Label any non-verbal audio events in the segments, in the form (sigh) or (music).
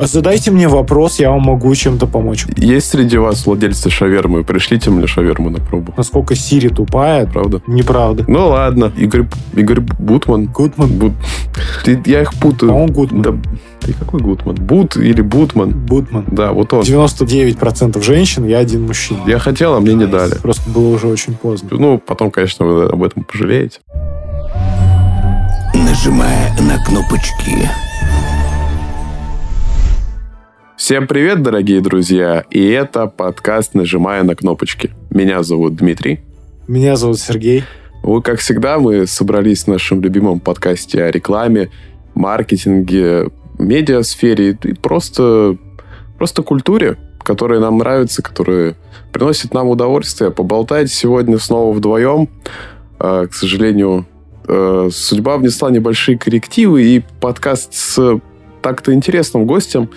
А задайте мне вопрос, я вам могу чем-то помочь. Есть среди вас владельцы шавермы? Пришлите мне шаверму на пробу. Насколько Сири тупая. Правда? Неправда. Ну ладно. Игорь, Игорь Бутман. Гутман? Бут... Ты, я их путаю. По-моему, Гутман. Да, ты какой Гутман? Бут или Бутман? Бутман. Да, вот он. 99% женщин, я один мужчина. Я хотел, а мне не дали. Просто было уже очень поздно. Ну, потом, конечно, вы об этом пожалеете. Нажимая на кнопочки. Всем привет, дорогие друзья! И это подкаст «Нажимая на кнопочки». Меня зовут Дмитрий. Меня зовут Сергей. Вы, как всегда, мы собрались в нашем любимом подкасте о рекламе, маркетинге, медиасфере и просто, просто культуре, которая нам нравится, которая приносит нам удовольствие. Поболтать сегодня снова вдвоем. А, к сожалению, э, судьба внесла небольшие коррективы, и подкаст с так-то интересным гостем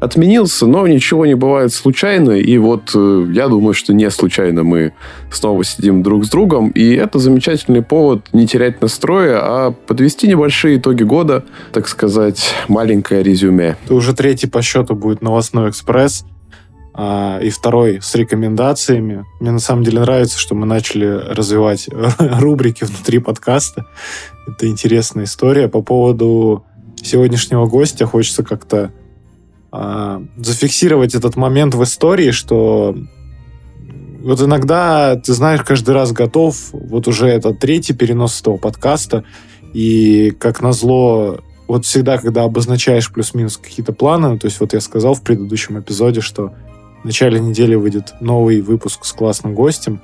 отменился, но ничего не бывает случайно. И вот э, я думаю, что не случайно мы снова сидим друг с другом. И это замечательный повод не терять настроя, а подвести небольшие итоги года, так сказать, маленькое резюме. Это уже третий по счету будет новостной экспресс. А, и второй с рекомендациями. Мне на самом деле нравится, что мы начали развивать (laughs) рубрики внутри подкаста. Это интересная история. По поводу сегодняшнего гостя хочется как-то а, зафиксировать этот момент в истории, что вот иногда, ты знаешь, каждый раз готов, вот уже это третий перенос этого подкаста, и как назло, вот всегда, когда обозначаешь плюс-минус какие-то планы, то есть вот я сказал в предыдущем эпизоде, что в начале недели выйдет новый выпуск с классным гостем,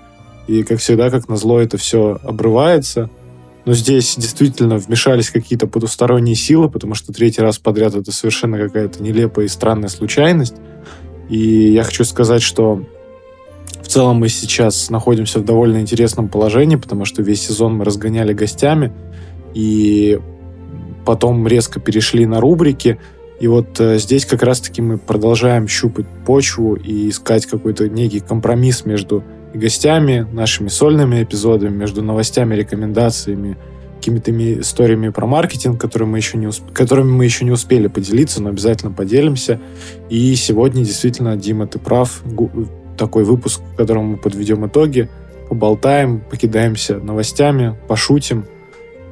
и как всегда, как назло, это все обрывается – но здесь действительно вмешались какие-то потусторонние силы, потому что третий раз подряд это совершенно какая-то нелепая и странная случайность. И я хочу сказать, что в целом мы сейчас находимся в довольно интересном положении, потому что весь сезон мы разгоняли гостями, и потом резко перешли на рубрики. И вот э, здесь как раз-таки мы продолжаем щупать почву и искать какой-то некий компромисс между гостями, нашими сольными эпизодами, между новостями, рекомендациями, какими-то историями про маркетинг, которые мы еще не усп... которыми мы еще не успели поделиться, но обязательно поделимся. И сегодня действительно, Дима, ты прав, такой выпуск, в котором мы подведем итоги, поболтаем, покидаемся новостями, пошутим.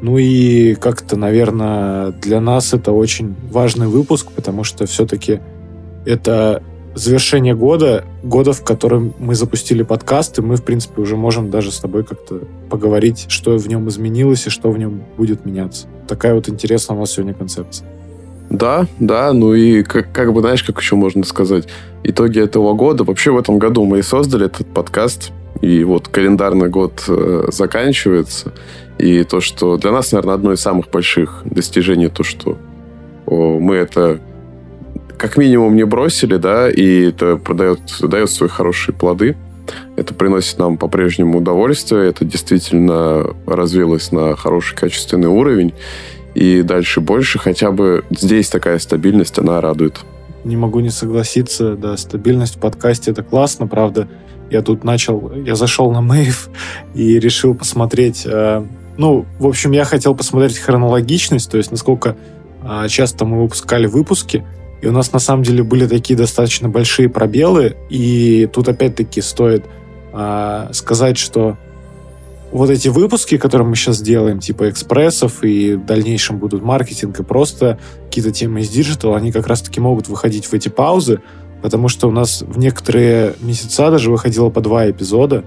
Ну и как-то, наверное, для нас это очень важный выпуск, потому что все-таки это завершение года, года, в котором мы запустили подкаст, и мы, в принципе, уже можем даже с тобой как-то поговорить, что в нем изменилось и что в нем будет меняться. Такая вот интересная у нас сегодня концепция. Да, да, ну и как, как бы, знаешь, как еще можно сказать, итоги этого года. Вообще в этом году мы и создали этот подкаст, и вот календарный год э, заканчивается. И то, что для нас, наверное, одно из самых больших достижений, то, что о, мы это как минимум не бросили, да, и это продает, дает свои хорошие плоды. Это приносит нам по-прежнему удовольствие, это действительно развилось на хороший качественный уровень, и дальше больше, хотя бы здесь такая стабильность, она радует. Не могу не согласиться, да, стабильность в подкасте это классно, правда. Я тут начал, я зашел на Мэйв (laughs) и решил посмотреть, э, ну, в общем, я хотел посмотреть хронологичность, то есть насколько э, часто мы выпускали выпуски, и у нас на самом деле были такие достаточно большие пробелы. И тут опять-таки стоит э, сказать, что вот эти выпуски, которые мы сейчас делаем, типа экспрессов, и в дальнейшем будут маркетинг и просто какие-то темы из digital, они как раз-таки могут выходить в эти паузы, потому что у нас в некоторые месяца даже выходило по два эпизода.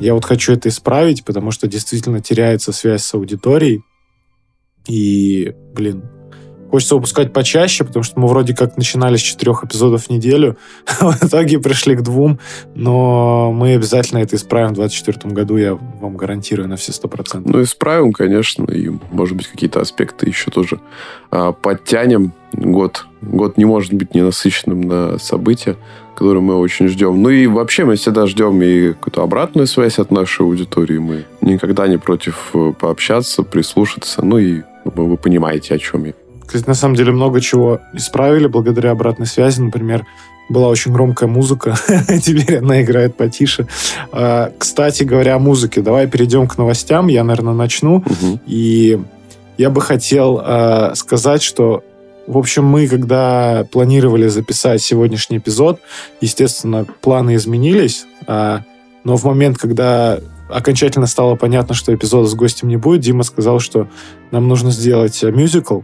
Я вот хочу это исправить, потому что действительно теряется связь с аудиторией. И, блин, Хочется выпускать почаще, потому что мы вроде как начинали с четырех эпизодов в неделю, (laughs) в итоге пришли к двум, но мы обязательно это исправим в 2024 году, я вам гарантирую на все сто процентов. Ну, исправим, конечно, и, может быть, какие-то аспекты еще тоже а, подтянем. Год, год не может быть ненасыщенным на события, которые мы очень ждем. Ну и вообще мы всегда ждем и какую-то обратную связь от нашей аудитории. Мы никогда не против э, пообщаться, прислушаться. Ну и вы понимаете, о чем я. Кстати, на самом деле много чего исправили благодаря обратной связи. Например, была очень громкая музыка, (laughs) теперь она играет потише. А, кстати говоря о музыке, давай перейдем к новостям. Я, наверное, начну. И я бы хотел а, сказать, что В общем, мы, когда планировали записать сегодняшний эпизод, естественно, планы изменились, а, но в момент, когда окончательно стало понятно, что эпизода с гостем не будет, Дима сказал, что нам нужно сделать мюзикл,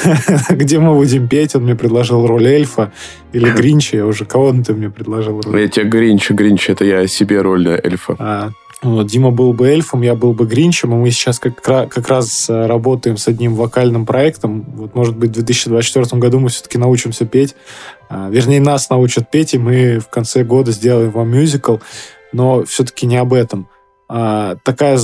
(laughs) где мы будем петь. Он мне предложил роль эльфа или (laughs) Гринча. Я уже кого ты мне предложил роль? Я тебе Гринч, Гринч, это я себе роль эльфа. А, вот, Дима был бы эльфом, я был бы Гринчем, и мы сейчас как, как раз э, работаем с одним вокальным проектом. Вот, может быть, в 2024 году мы все-таки научимся петь. А, вернее, нас научат петь, и мы в конце года сделаем вам мюзикл. Но все-таки не об этом. А, такая,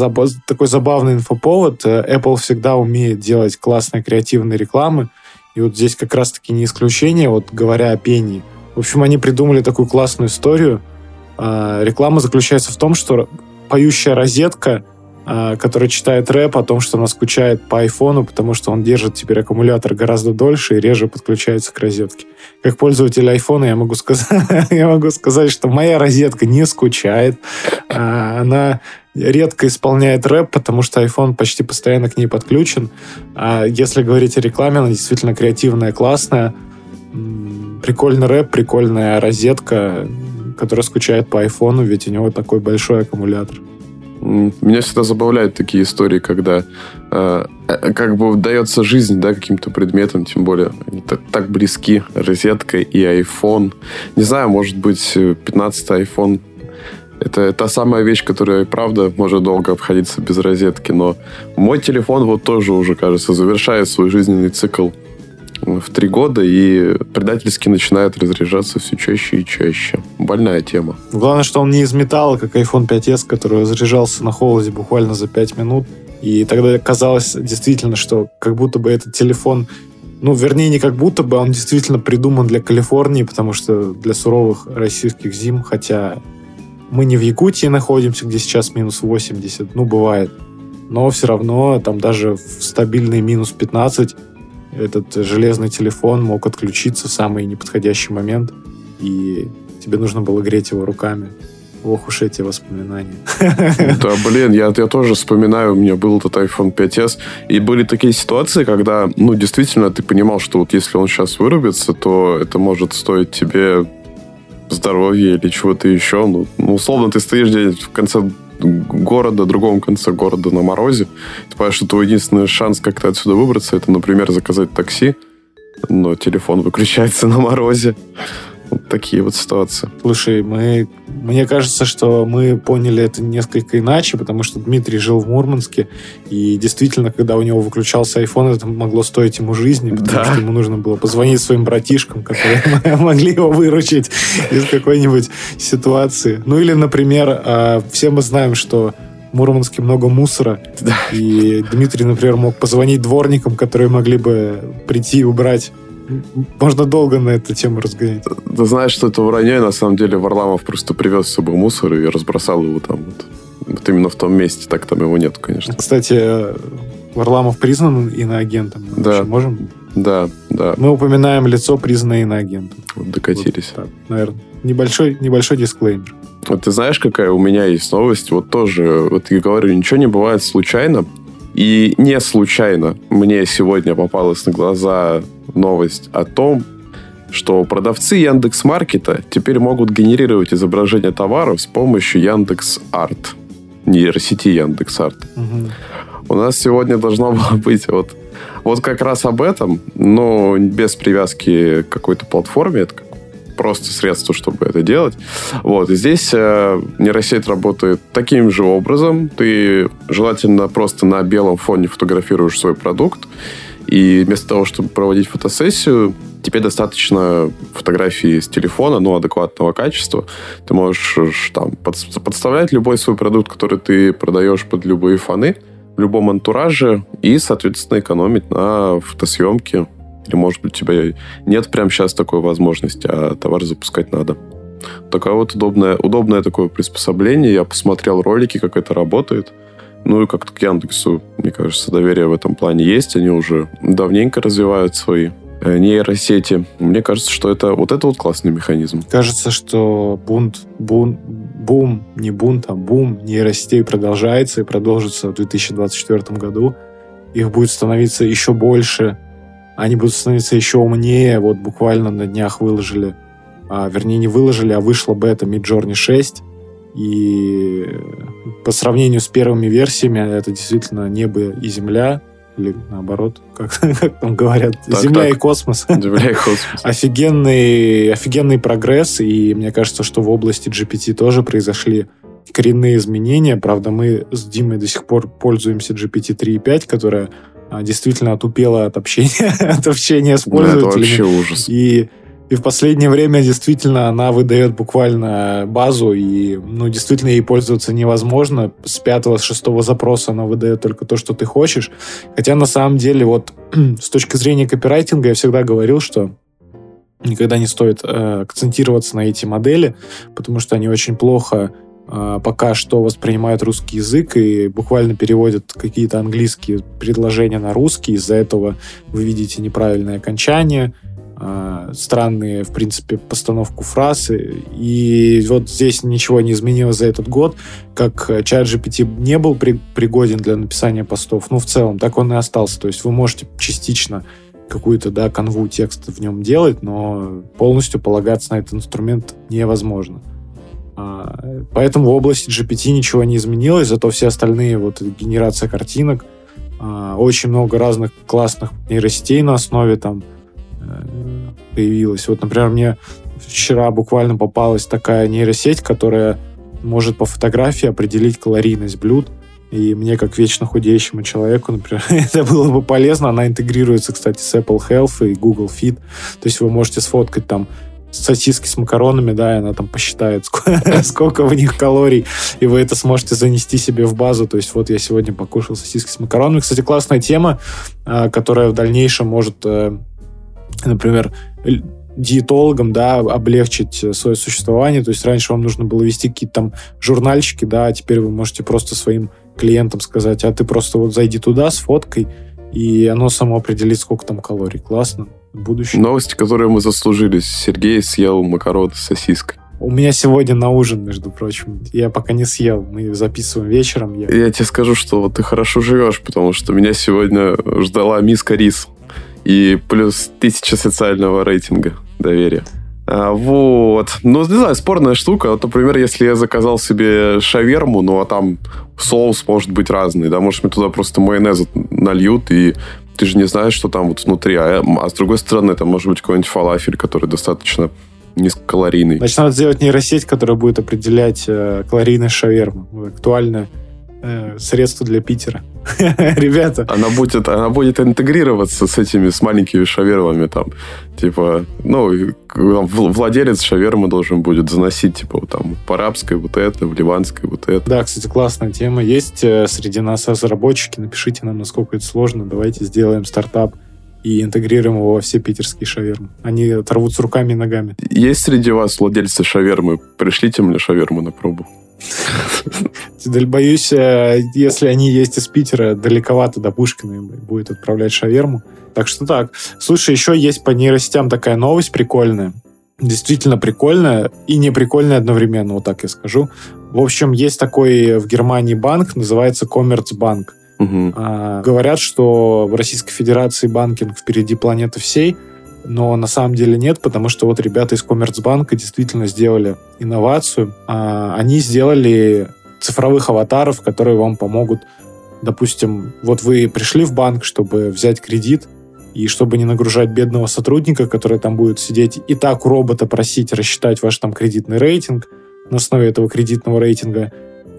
такой забавный инфоповод. Э, Apple всегда умеет делать классные креативные рекламы. И вот здесь как раз-таки не исключение, вот говоря о пении. В общем, они придумали такую классную историю. А, реклама заключается в том, что поющая розетка, а, которая читает рэп о том, что она скучает по айфону, потому что он держит теперь аккумулятор гораздо дольше и реже подключается к розетке. Как пользователь айфона я могу сказать, (laughs) я могу сказать, что моя розетка не скучает. А, она редко исполняет рэп, потому что iPhone почти постоянно к ней подключен. А если говорить о рекламе, она действительно креативная, классная. Прикольный рэп, прикольная розетка который скучает по айфону, ведь у него такой большой аккумулятор. Меня всегда забавляют такие истории, когда э, э, как бы дается жизнь да, каким-то предметам, тем более они так, так близки, розетка и iPhone. Не знаю, может быть, 15-й iPhone. Это та самая вещь, которая, правда, может долго обходиться без розетки, но мой телефон вот тоже уже, кажется, завершает свой жизненный цикл в три года и предательски начинает разряжаться все чаще и чаще. Больная тема. Главное, что он не из металла, как iPhone 5s, который разряжался на холоде буквально за 5 минут. И тогда казалось действительно, что как будто бы этот телефон ну, вернее, не как будто бы, он действительно придуман для Калифорнии, потому что для суровых российских зим, хотя мы не в Якутии находимся, где сейчас минус 80, ну, бывает. Но все равно там даже в стабильный минус 15 этот железный телефон мог отключиться в самый неподходящий момент, и тебе нужно было греть его руками. Ох уж эти воспоминания. (laughs) Да, блин, я, я тоже вспоминаю, у меня был этот iPhone 5s, и были такие ситуации, когда, ну, действительно, ты понимал, что вот если он сейчас вырубится, то это может стоить тебе здоровья или чего-то еще. Ну, ну условно, ты стоишь где-нибудь в конце города, другом конце города на морозе. Ты понимаешь, что твой единственный шанс как-то отсюда выбраться, это, например, заказать такси, но телефон выключается на морозе. Вот такие вот ситуации. Слушай, мы, мне кажется, что мы поняли это несколько иначе, потому что Дмитрий жил в Мурманске, и действительно, когда у него выключался iPhone, это могло стоить ему жизни, потому да. что ему нужно было позвонить своим братишкам, которые (laughs) могли его выручить из какой-нибудь ситуации. Ну или, например, а, все мы знаем, что в Мурманске много мусора. Да. И Дмитрий, например, мог позвонить дворникам, которые могли бы прийти и убрать можно долго на эту тему разгонять. Ты знаешь, что это вранье, на самом деле Варламов просто привез с собой мусор и разбросал его там вот, вот именно в том месте, так там его нет, конечно. Кстати, Варламов признан иноагентом. Мы да. можем? Да, да. Мы упоминаем лицо, признанное иноагентом. Вот докатились. Вот, так, наверное. Небольшой, небольшой дисклеймер. Вот ты знаешь, какая у меня есть новость? Вот тоже, вот я говорю, ничего не бывает случайно. И не случайно мне сегодня попалась на глаза новость о том, что продавцы Яндекс Маркета теперь могут генерировать изображение товаров с помощью Яндекс Арт, нейросети Яндекс Арт. Угу. У нас сегодня должно было быть вот, вот как раз об этом, но без привязки к какой-то платформе. Это просто средство, чтобы это делать. Вот, и здесь э, нейросеть работает таким же образом. Ты желательно просто на белом фоне фотографируешь свой продукт, и вместо того, чтобы проводить фотосессию, тебе достаточно фотографии с телефона, ну, адекватного качества. Ты можешь там подставлять любой свой продукт, который ты продаешь под любые фоны, в любом антураже, и, соответственно, экономить на фотосъемке или, может быть, у тебя нет прямо сейчас такой возможности, а товар запускать надо. Такое вот удобное, удобное такое приспособление. Я посмотрел ролики, как это работает. Ну и как-то к Яндексу, мне кажется, доверие в этом плане есть. Они уже давненько развивают свои э, нейросети. Мне кажется, что это вот это вот классный механизм. Кажется, что бунт, бунт, бум, не бунт, а бум нейросетей продолжается и продолжится в 2024 году. Их будет становиться еще больше, они будут становиться еще умнее. Вот буквально на днях выложили, а, вернее, не выложили, а вышла бета Midjourney 6. И по сравнению с первыми версиями это действительно небо и земля или наоборот, как, (laughs) как там говорят, так, Земля так. и космос. Земля и космос. (laughs) офигенный, офигенный прогресс, и мне кажется, что в области GPT тоже произошли коренные изменения. Правда, мы с Димой до сих пор пользуемся GPT 3.5, которая а, действительно отупела от общения, (laughs) от общения с пользователями. Да, это вообще ужас. И и в последнее время действительно она выдает буквально базу, и ну, действительно ей пользоваться невозможно. С пятого, с шестого запроса она выдает только то, что ты хочешь. Хотя на самом деле вот (clears throat) с точки зрения копирайтинга я всегда говорил, что никогда не стоит э, акцентироваться на эти модели, потому что они очень плохо э, пока что воспринимают русский язык и буквально переводят какие-то английские предложения на русский. Из-за этого вы видите неправильное окончание, э, странные, в принципе, постановку фраз. И вот здесь ничего не изменилось за этот год. Как чат GPT не был при, пригоден для написания постов, ну, в целом, так он и остался. То есть вы можете частично какую-то, да, канву текста в нем делать, но полностью полагаться на этот инструмент невозможно. А, поэтому в области GPT ничего не изменилось, зато все остальные, вот генерация картинок, а, очень много разных классных нейросетей на основе там Э, появилась. Вот, например, мне вчера буквально попалась такая нейросеть, которая может по фотографии определить калорийность блюд. И мне, как вечно худеющему человеку, например, (laughs) это было бы полезно. Она интегрируется, кстати, с Apple Health и Google Fit. То есть вы можете сфоткать там сосиски с макаронами, да, и она там посчитает, (laughs) сколько, сколько в них калорий, и вы это сможете занести себе в базу. То есть вот я сегодня покушал сосиски с макаронами. Кстати, классная тема, э, которая в дальнейшем может э, например, диетологам, да, облегчить свое существование. То есть раньше вам нужно было вести какие-то там журнальчики, да, а теперь вы можете просто своим клиентам сказать, а ты просто вот зайди туда с фоткой, и оно само определит, сколько там калорий. Классно. Будущее. Новости, которые мы заслужили. Сергей съел макароны с сосиской. У меня сегодня на ужин, между прочим. Я пока не съел. Мы записываем вечером. Я, я тебе скажу, что ты хорошо живешь, потому что меня сегодня ждала миска рис и плюс тысяча социального рейтинга доверия. А, вот. Ну, не знаю, спорная штука. Вот, например, если я заказал себе шаверму, ну, а там соус может быть разный, да, может, мне туда просто майонез нальют, и ты же не знаешь, что там вот внутри. А, а с другой стороны, там может быть какой-нибудь фалафель, который достаточно низкокалорийный. Значит, надо сделать нейросеть, которая будет определять э, калорийность шавермы. Актуальная э, средство для Питера. (laughs) Ребята. Она будет, она будет интегрироваться с этими, с маленькими шавермами там. Типа, ну, владелец шавермы должен будет заносить, типа, там, по арабской вот это, в ливанской вот это. Да, кстати, классная тема. Есть э, среди нас разработчики. Напишите нам, насколько это сложно. Давайте сделаем стартап и интегрируем его во все питерские шавермы. Они оторвутся руками и ногами. Есть среди вас владельцы шавермы? Пришлите мне шаверму на пробу. Боюсь, э, если они есть из Питера, далековато до Пушкина будет отправлять шаверму. Так что так. Слушай, еще есть по нейросетям такая новость прикольная. Действительно прикольная и не прикольная одновременно, вот так я скажу. В общем, есть такой в Германии банк, называется Коммерцбанк. Угу. А, говорят, что в Российской Федерации банкинг впереди планеты всей – но на самом деле нет, потому что вот ребята из Коммерцбанка действительно сделали инновацию. А, они сделали цифровых аватаров, которые вам помогут, допустим, вот вы пришли в банк, чтобы взять кредит, и чтобы не нагружать бедного сотрудника, который там будет сидеть и так у робота просить рассчитать ваш там кредитный рейтинг, на основе этого кредитного рейтинга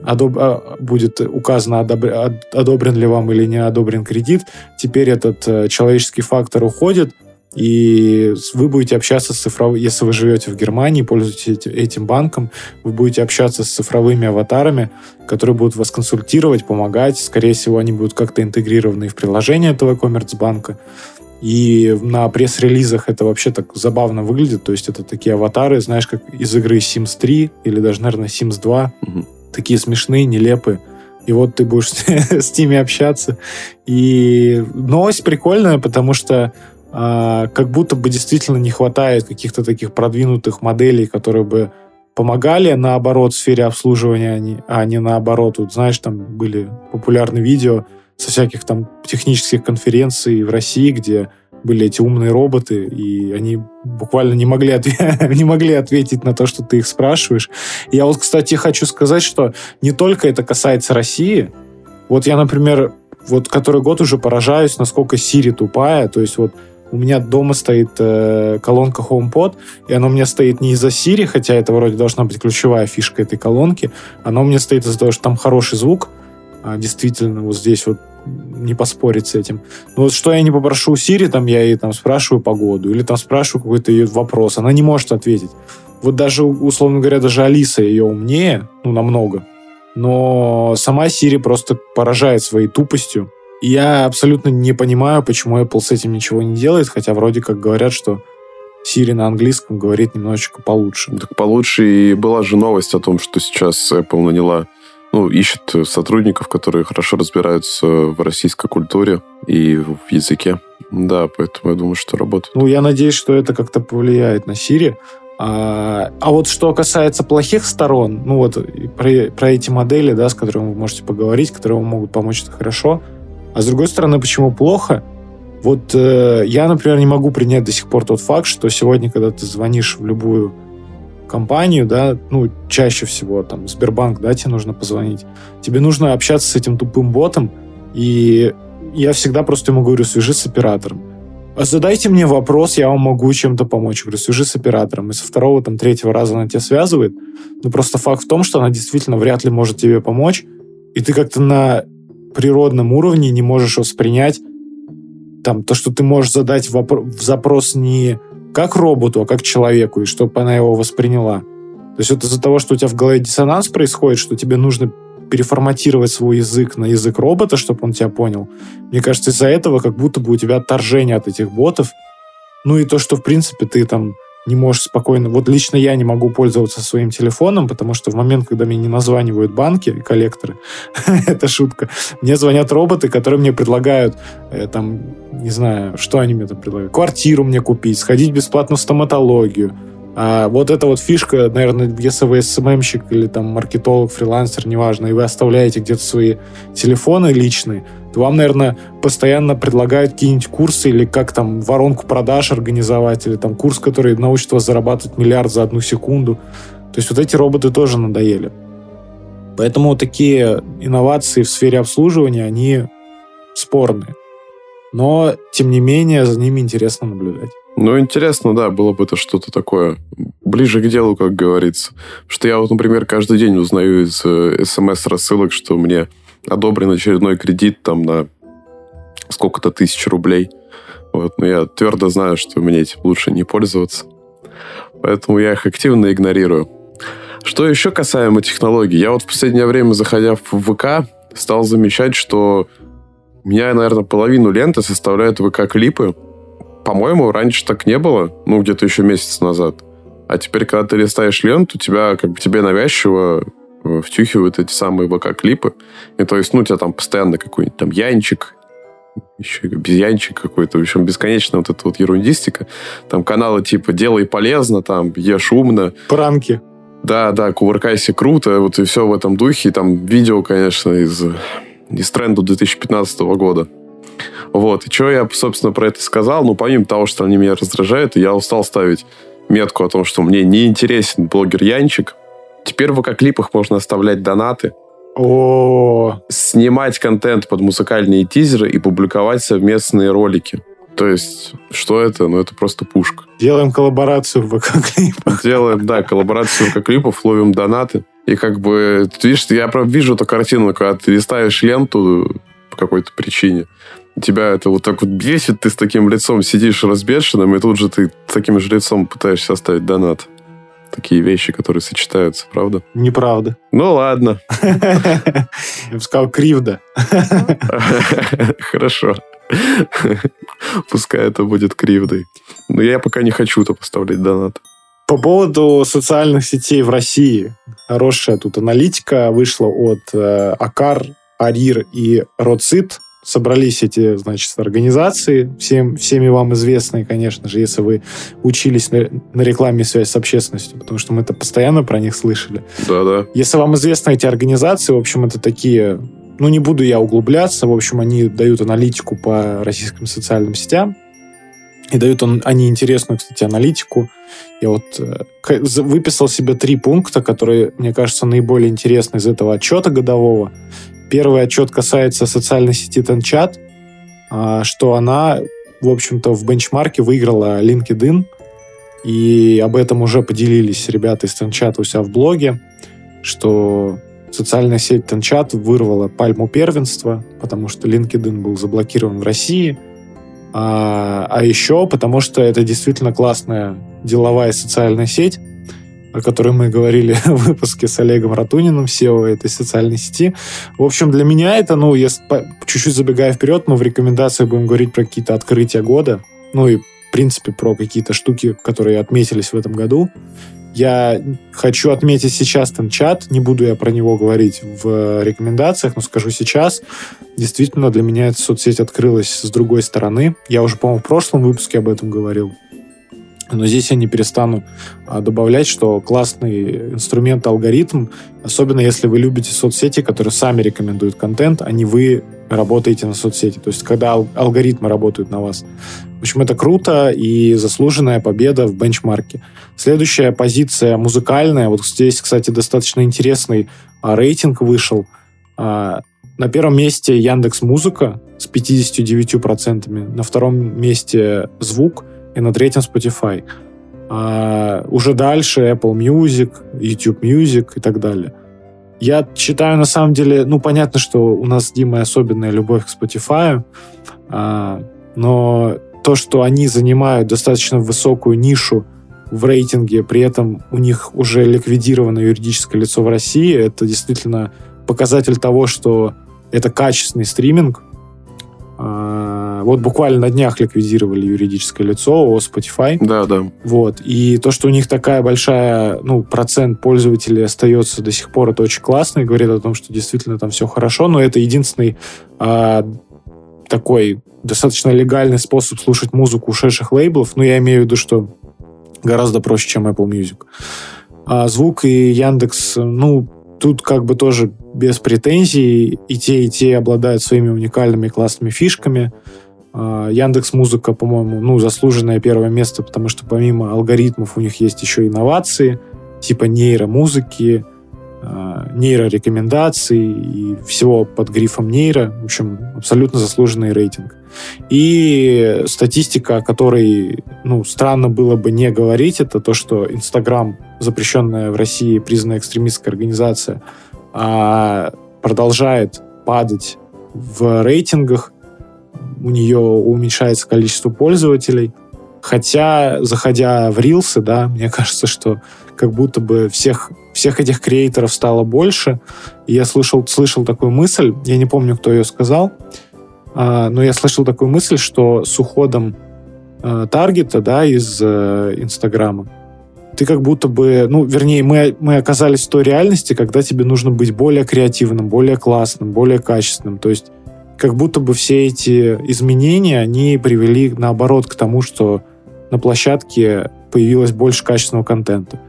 одоб... А, будет указано, одоб... одобрен ли вам или не одобрен кредит. Теперь этот э, человеческий фактор уходит, и вы будете общаться с цифровыми, если вы живете в Германии, пользуетесь этим банком, вы будете общаться с цифровыми аватарами, которые будут вас консультировать, помогать. Скорее всего, они будут как-то интегрированы в приложение этого коммерцбанка. И на пресс-релизах это вообще так забавно выглядит. То есть это такие аватары, знаешь, как из игры Sims 3 или даже, наверное, Sims 2. Угу. Такие смешные, нелепые. И вот ты будешь (laughs) с ними общаться. И новость прикольная, потому что как будто бы действительно не хватает каких-то таких продвинутых моделей, которые бы помогали, наоборот, в сфере обслуживания, а не наоборот. Вот, знаешь, там были популярные видео со всяких там технических конференций в России, где были эти умные роботы, и они буквально не могли, отв- (laughs) не могли ответить на то, что ты их спрашиваешь. Я вот, кстати, хочу сказать, что не только это касается России. Вот я, например, вот который год уже поражаюсь, насколько Siri тупая. То есть вот у меня дома стоит э, колонка HomePod, и она у меня стоит не из-за Siri, хотя это вроде должна быть ключевая фишка этой колонки. Она у меня стоит из-за того, что там хороший звук. А, действительно, вот здесь вот не поспорить с этим. Но вот что я не попрошу у Siri, там я ей там спрашиваю погоду, или там спрашиваю какой-то ее вопрос, она не может ответить. Вот даже, условно говоря, даже Алиса ее умнее, ну, намного. Но сама Siri просто поражает своей тупостью. Я абсолютно не понимаю, почему Apple с этим ничего не делает, хотя вроде как говорят, что Siri на английском говорит немножечко получше. Так получше и была же новость о том, что сейчас Apple наняла, ну, ищет сотрудников, которые хорошо разбираются в российской культуре и в языке. Да, поэтому я думаю, что работает. Ну, я надеюсь, что это как-то повлияет на Siri. А, а вот что касается плохих сторон, ну вот про, про эти модели, да, с которыми вы можете поговорить, которые вам могут помочь, это хорошо. А с другой стороны, почему плохо? Вот э, я, например, не могу принять до сих пор тот факт, что сегодня, когда ты звонишь в любую компанию, да, ну, чаще всего, там, Сбербанк, да, тебе нужно позвонить, тебе нужно общаться с этим тупым ботом, и я всегда просто ему говорю, свяжись с оператором. А задайте мне вопрос, я вам могу чем-то помочь. Говорю, свяжи с оператором. И со второго, там, третьего раза она тебя связывает. Но просто факт в том, что она действительно вряд ли может тебе помочь. И ты как-то на природном уровне не можешь воспринять там, то, что ты можешь задать вопро- запрос не как роботу, а как человеку, и чтобы она его восприняла. То есть это из-за того, что у тебя в голове диссонанс происходит, что тебе нужно переформатировать свой язык на язык робота, чтобы он тебя понял. Мне кажется, из-за этого как будто бы у тебя отторжение от этих ботов. Ну и то, что, в принципе, ты там не можешь спокойно... Вот лично я не могу пользоваться своим телефоном, потому что в момент, когда мне не названивают банки и коллекторы, (laughs) это шутка, мне звонят роботы, которые мне предлагают, э, там, не знаю, что они мне там предлагают, квартиру мне купить, сходить бесплатно в стоматологию, а вот эта вот фишка, наверное, если вы СММщик или там маркетолог, фрилансер, неважно, и вы оставляете где-то свои телефоны личные, то вам, наверное, постоянно предлагают какие-нибудь курсы или как там воронку продаж организовать, или там курс, который научит вас зарабатывать миллиард за одну секунду. То есть вот эти роботы тоже надоели. Поэтому такие инновации в сфере обслуживания, они спорные. Но, тем не менее, за ними интересно наблюдать. Ну, интересно, да, было бы это что-то такое ближе к делу, как говорится. Что я вот, например, каждый день узнаю из э, смс-рассылок, что мне одобрен очередной кредит там на сколько-то тысяч рублей. Вот, но я твердо знаю, что мне этим лучше не пользоваться. Поэтому я их активно игнорирую. Что еще касаемо технологий? Я вот в последнее время, заходя в ВК, стал замечать, что у меня, наверное, половину ленты составляют ВК-клипы. По-моему, раньше так не было, ну, где-то еще месяц назад. А теперь, когда ты листаешь ленту, тебя, как бы, тебе навязчиво э, втюхивают эти самые ВК-клипы. И то есть, ну, у тебя там постоянно какой-нибудь там Янчик, еще обезьянчик какой-то, в общем, бесконечно вот эта вот ерундистика. Там каналы типа «Делай полезно», там «Ешь умно». Пранки. Да, да, кувыркайся круто, вот и все в этом духе. И там видео, конечно, из, из тренда 2015 года. Вот, и что я, собственно, про это сказал? Ну, помимо того, что они меня раздражают, я устал ставить метку о том, что мне не интересен блогер Янчик. Теперь в ВК-клипах можно оставлять донаты. О, Снимать контент под музыкальные тизеры и публиковать совместные ролики. То есть, что это? Ну, это просто пушка. делаем коллаборацию в ВК-клипах. Делаем, да, коллаборацию ВК-клипов, ловим донаты. И как бы, ты видишь, я прям вижу эту картину, когда ты листаешь ленту по какой-то причине, тебя это вот так вот бесит, ты с таким лицом сидишь разбешенным, и тут же ты с таким же лицом пытаешься оставить донат. Такие вещи, которые сочетаются, правда? Неправда. Ну ладно, (laughs) Я бы сказал, кривда. (laughs) хорошо. Пускай это будет кривдой. Но я пока не хочу-то поставлять донат. По поводу социальных сетей в России. Хорошая тут аналитика вышла от э, Акар, Арир и Роцит. Собрались эти, значит, организации, всем, всеми вам известные, конечно же, если вы учились на, на рекламе связь с общественностью, потому что мы это постоянно про них слышали. Да-да. Если вам известны эти организации, в общем, это такие... Ну, не буду я углубляться. В общем, они дают аналитику по российским социальным сетям. И дают он, они интересную, кстати, аналитику. Я вот э, выписал себе три пункта, которые, мне кажется, наиболее интересны из этого отчета годового. Первый отчет касается социальной сети Тенчат, э, что она, в общем-то, в бенчмарке выиграла LinkedIn, и об этом уже поделились ребята из Тенчата у себя в блоге, что социальная сеть Тенчат вырвала пальму первенства, потому что LinkedIn был заблокирован в России – а, а еще потому, что это действительно классная деловая социальная сеть, о которой мы говорили (laughs) в выпуске с Олегом Ратуниным, SEO этой социальной сети. В общем, для меня это, ну, если чуть-чуть забегая вперед, мы в рекомендациях будем говорить про какие-то открытия года, ну и, в принципе, про какие-то штуки, которые отметились в этом году. Я хочу отметить сейчас чат, не буду я про него говорить в рекомендациях, но скажу сейчас. Действительно, для меня эта соцсеть открылась с другой стороны. Я уже, по-моему, в прошлом выпуске об этом говорил. Но здесь я не перестану а, добавлять, что классный инструмент алгоритм, особенно если вы любите соцсети, которые сами рекомендуют контент, а не вы работаете на соцсети. То есть, когда ал- алгоритмы работают на вас. В общем, это круто и заслуженная победа в бенчмарке. Следующая позиция музыкальная. Вот здесь, кстати, достаточно интересный а, рейтинг вышел. А, на первом месте Яндекс Музыка с 59%, на втором месте Звук и на третьем Spotify. А, уже дальше Apple Music, YouTube Music и так далее. Я считаю, на самом деле, ну, понятно, что у нас с Димой особенная любовь к Spotify, а, но то, что они занимают достаточно высокую нишу в рейтинге, при этом у них уже ликвидировано юридическое лицо в России, это действительно показатель того, что это качественный стриминг. А, вот буквально на днях ликвидировали юридическое лицо о Spotify. Да, да. Вот. И то, что у них такая большая, ну, процент пользователей остается до сих пор, это очень классно и говорит о том, что действительно там все хорошо, но это единственный а, такой достаточно легальный способ слушать музыку ушедших лейблов. Ну, я имею в виду, что гораздо проще, чем Apple Music. А звук и Яндекс, ну, тут как бы тоже без претензий. И те, и те обладают своими уникальными классными фишками. А, Яндекс Музыка, по-моему, ну, заслуженное первое место, потому что помимо алгоритмов у них есть еще инновации, типа нейромузыки, а, нейрорекомендаций и всего под грифом нейро. В общем, абсолютно заслуженный рейтинг. И статистика, о которой ну, странно было бы не говорить, это то, что Инстаграм, запрещенная в России, признанная экстремистская организация, а, продолжает падать в рейтингах. У нее уменьшается количество пользователей. Хотя, заходя в рилсы, да, мне (laughs) кажется, что как будто бы всех, всех этих креаторов стало больше. И я слышал, слышал такую мысль, я не помню, кто ее сказал, но я слышал такую мысль, что с уходом а, таргета, да, из э, Инстаграма, ты как будто бы, ну, вернее, мы, мы оказались в той реальности, когда тебе нужно быть более креативным, более классным, более качественным. То есть как будто бы все эти изменения, они привели, наоборот, к тому, что на площадке появилось больше качественного контента.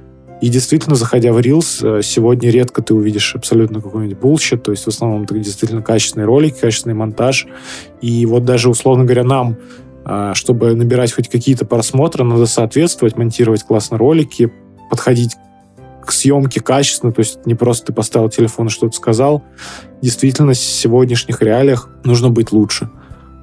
И действительно, заходя в Reels, э, сегодня редко ты увидишь абсолютно какой-нибудь bullshit, то есть в основном это действительно качественные ролики, качественный монтаж. И вот даже, условно говоря, нам, а, чтобы набирать хоть какие-то просмотры, надо соответствовать, монтировать классно ролики, подходить к съемке качественно, то есть не просто ты поставил телефон и что-то сказал. Действительно, в сегодняшних реалиях нужно быть лучше.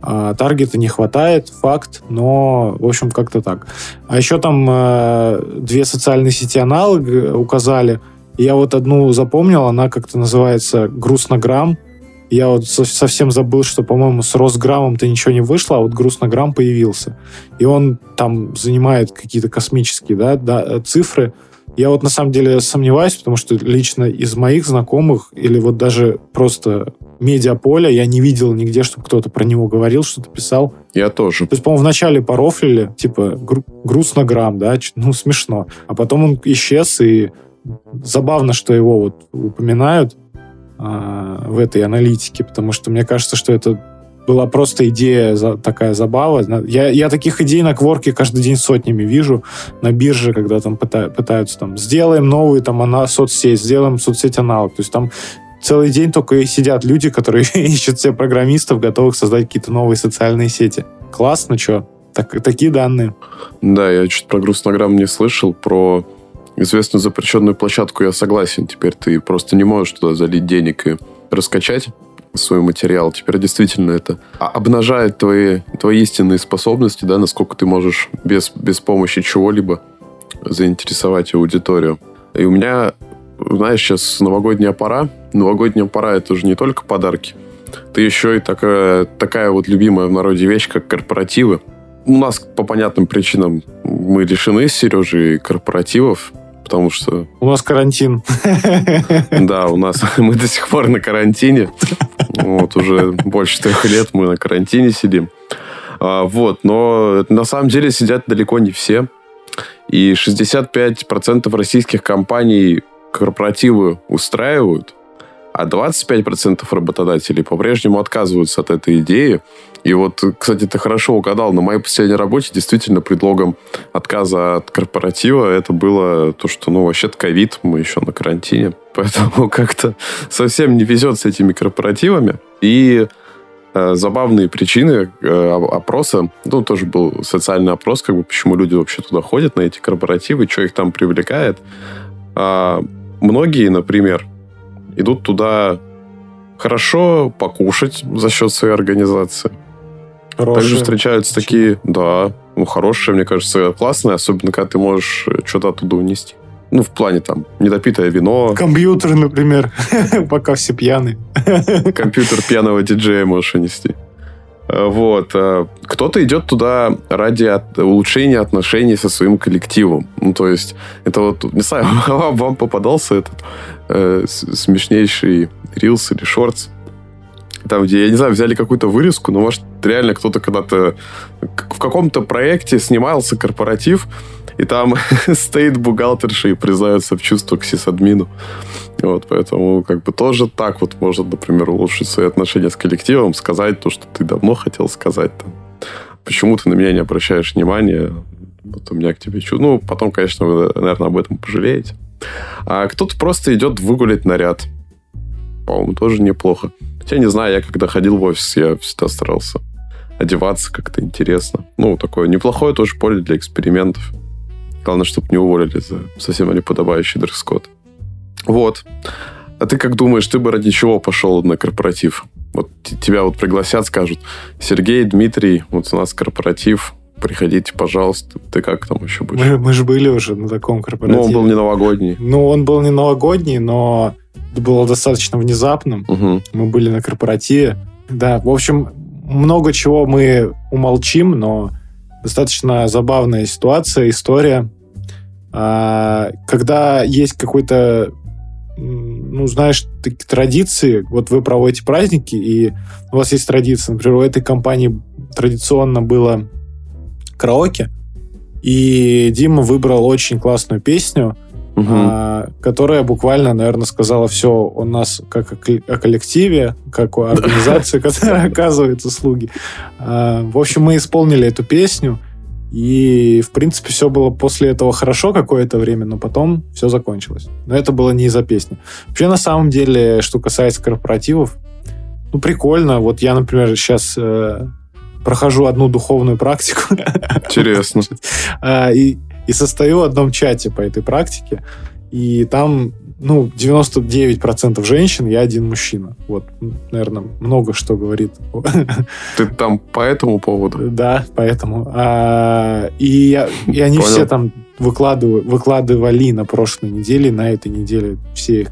А, таргета не хватает, факт, но, в общем, как-то так. А еще там э, две социальные сети аналог указали. Я вот одну запомнил, она как-то называется «Грустнограмм». Я вот совсем забыл, что, по-моему, с Росграммом-то ничего не вышло, а вот Грустнограмм появился. И он там занимает какие-то космические да, да, цифры. Я вот на самом деле сомневаюсь, потому что лично из моих знакомых или вот даже просто медиаполя я не видел нигде, чтобы кто-то про него говорил, что-то писал. Я тоже. То есть, по-моему, вначале порофлили, типа, гру- грустно грамм, да, ну, смешно. А потом он исчез, и забавно, что его вот упоминают а, в этой аналитике, потому что мне кажется, что это была просто идея, такая забава. Я, я таких идей на кворке каждый день сотнями вижу на бирже, когда там пыта, пытаются там сделаем новую там она соцсеть, сделаем соцсеть аналог. То есть там целый день только и сидят люди, которые (laughs) ищут себе программистов, готовых создать какие-то новые социальные сети. Классно, что? Так, такие данные. Да, я чуть про Грустнограмм не слышал, про известную запрещенную площадку я согласен. Теперь ты просто не можешь туда залить денег и раскачать свой материал. Теперь действительно это обнажает твои, твои истинные способности, да, насколько ты можешь без, без помощи чего-либо заинтересовать аудиторию. И у меня, знаешь, сейчас новогодняя пора. Новогодняя пора – это же не только подарки. Ты еще и такая, такая вот любимая в народе вещь, как корпоративы. У нас по понятным причинам мы лишены с Сережей корпоративов потому что... У нас карантин. (laughs) Да, у нас (laughs) мы до сих пор на карантине. Вот уже больше трех лет мы на карантине сидим. А, вот, но на самом деле сидят далеко не все. И 65% российских компаний корпоративы устраивают, а 25% работодателей по-прежнему отказываются от этой идеи. И вот, кстати, ты хорошо угадал, на моей последней работе действительно предлогом отказа от корпоратива это было то, что, ну, вообще-то ковид, мы еще на карантине, (laughs) поэтому как-то совсем не везет с этими корпоративами. И э, забавные причины э, опроса, ну, тоже был социальный опрос, как бы, почему люди вообще туда ходят, на эти корпоративы, что их там привлекает. А, многие, например, идут туда хорошо покушать за счет своей организации. Хорошие. Также встречаются такие, да, ну, хорошие, мне кажется, классные, особенно когда ты можешь что-то оттуда унести. Ну, в плане там, недопитое вино. Компьютер, например, (laughs) пока все пьяны. (laughs) Компьютер пьяного диджея можешь унести. Э, вот. Э, кто-то идет туда ради улучшения отношений со своим коллективом. Ну, то есть, это вот, не знаю, (laughs) вам попадался этот э, смешнейший рилс или шортс, там, где, я не знаю, взяли какую-то вырезку, но, может, реально кто-то когда-то в каком-то проекте снимался корпоратив, и там (laughs) стоит бухгалтерша и признается в чувствах к сисадмину. Вот, поэтому как бы тоже так вот можно, например, улучшить свои отношения с коллективом, сказать то, что ты давно хотел сказать. Там. Почему ты на меня не обращаешь внимания? Вот у меня к тебе чувство. Ну, потом, конечно, вы, наверное, об этом пожалеете. А кто-то просто идет выгулять наряд. По-моему, тоже неплохо. Хотя, не знаю, я когда ходил в офис, я всегда старался одеваться как-то интересно. Ну, такое неплохое тоже поле для экспериментов. Главное, чтобы не уволили за совсем неподобающий дресс-код. Вот. А ты как думаешь, ты бы ради чего пошел на корпоратив? Вот тебя вот пригласят, скажут, Сергей, Дмитрий, вот у нас корпоратив, приходите, пожалуйста. Ты как там еще будешь? Мы, мы же были уже на таком корпоративе. Ну, он был не новогодний. Ну, он был не новогодний, но это было достаточно внезапным. Угу. Мы были на корпоративе. Да, в общем, много чего мы умолчим, но достаточно забавная ситуация, история. А, когда есть какой-то ну, знаешь, такие традиции, вот вы проводите праздники, и у вас есть традиция, например, у этой компании традиционно было караоке, и Дима выбрал очень классную песню, угу. а, которая буквально, наверное, сказала все у нас как о коллективе, как о организации, (laughs) которая оказывает услуги. А, в общем, мы исполнили эту песню, и, в принципе, все было после этого хорошо какое-то время, но потом все закончилось. Но это было не из-за песни. Вообще, на самом деле, что касается корпоративов, ну, прикольно. Вот я, например, сейчас э, прохожу одну духовную практику. Интересно. (laughs) А, и, и состою в одном чате по этой практике. И там ну, 99% женщин, я один мужчина. Вот, наверное, много что говорит. Ты там по этому поводу? Да, поэтому. А, и, и они Понял. все там выкладывали, выкладывали на прошлой неделе, на этой неделе все их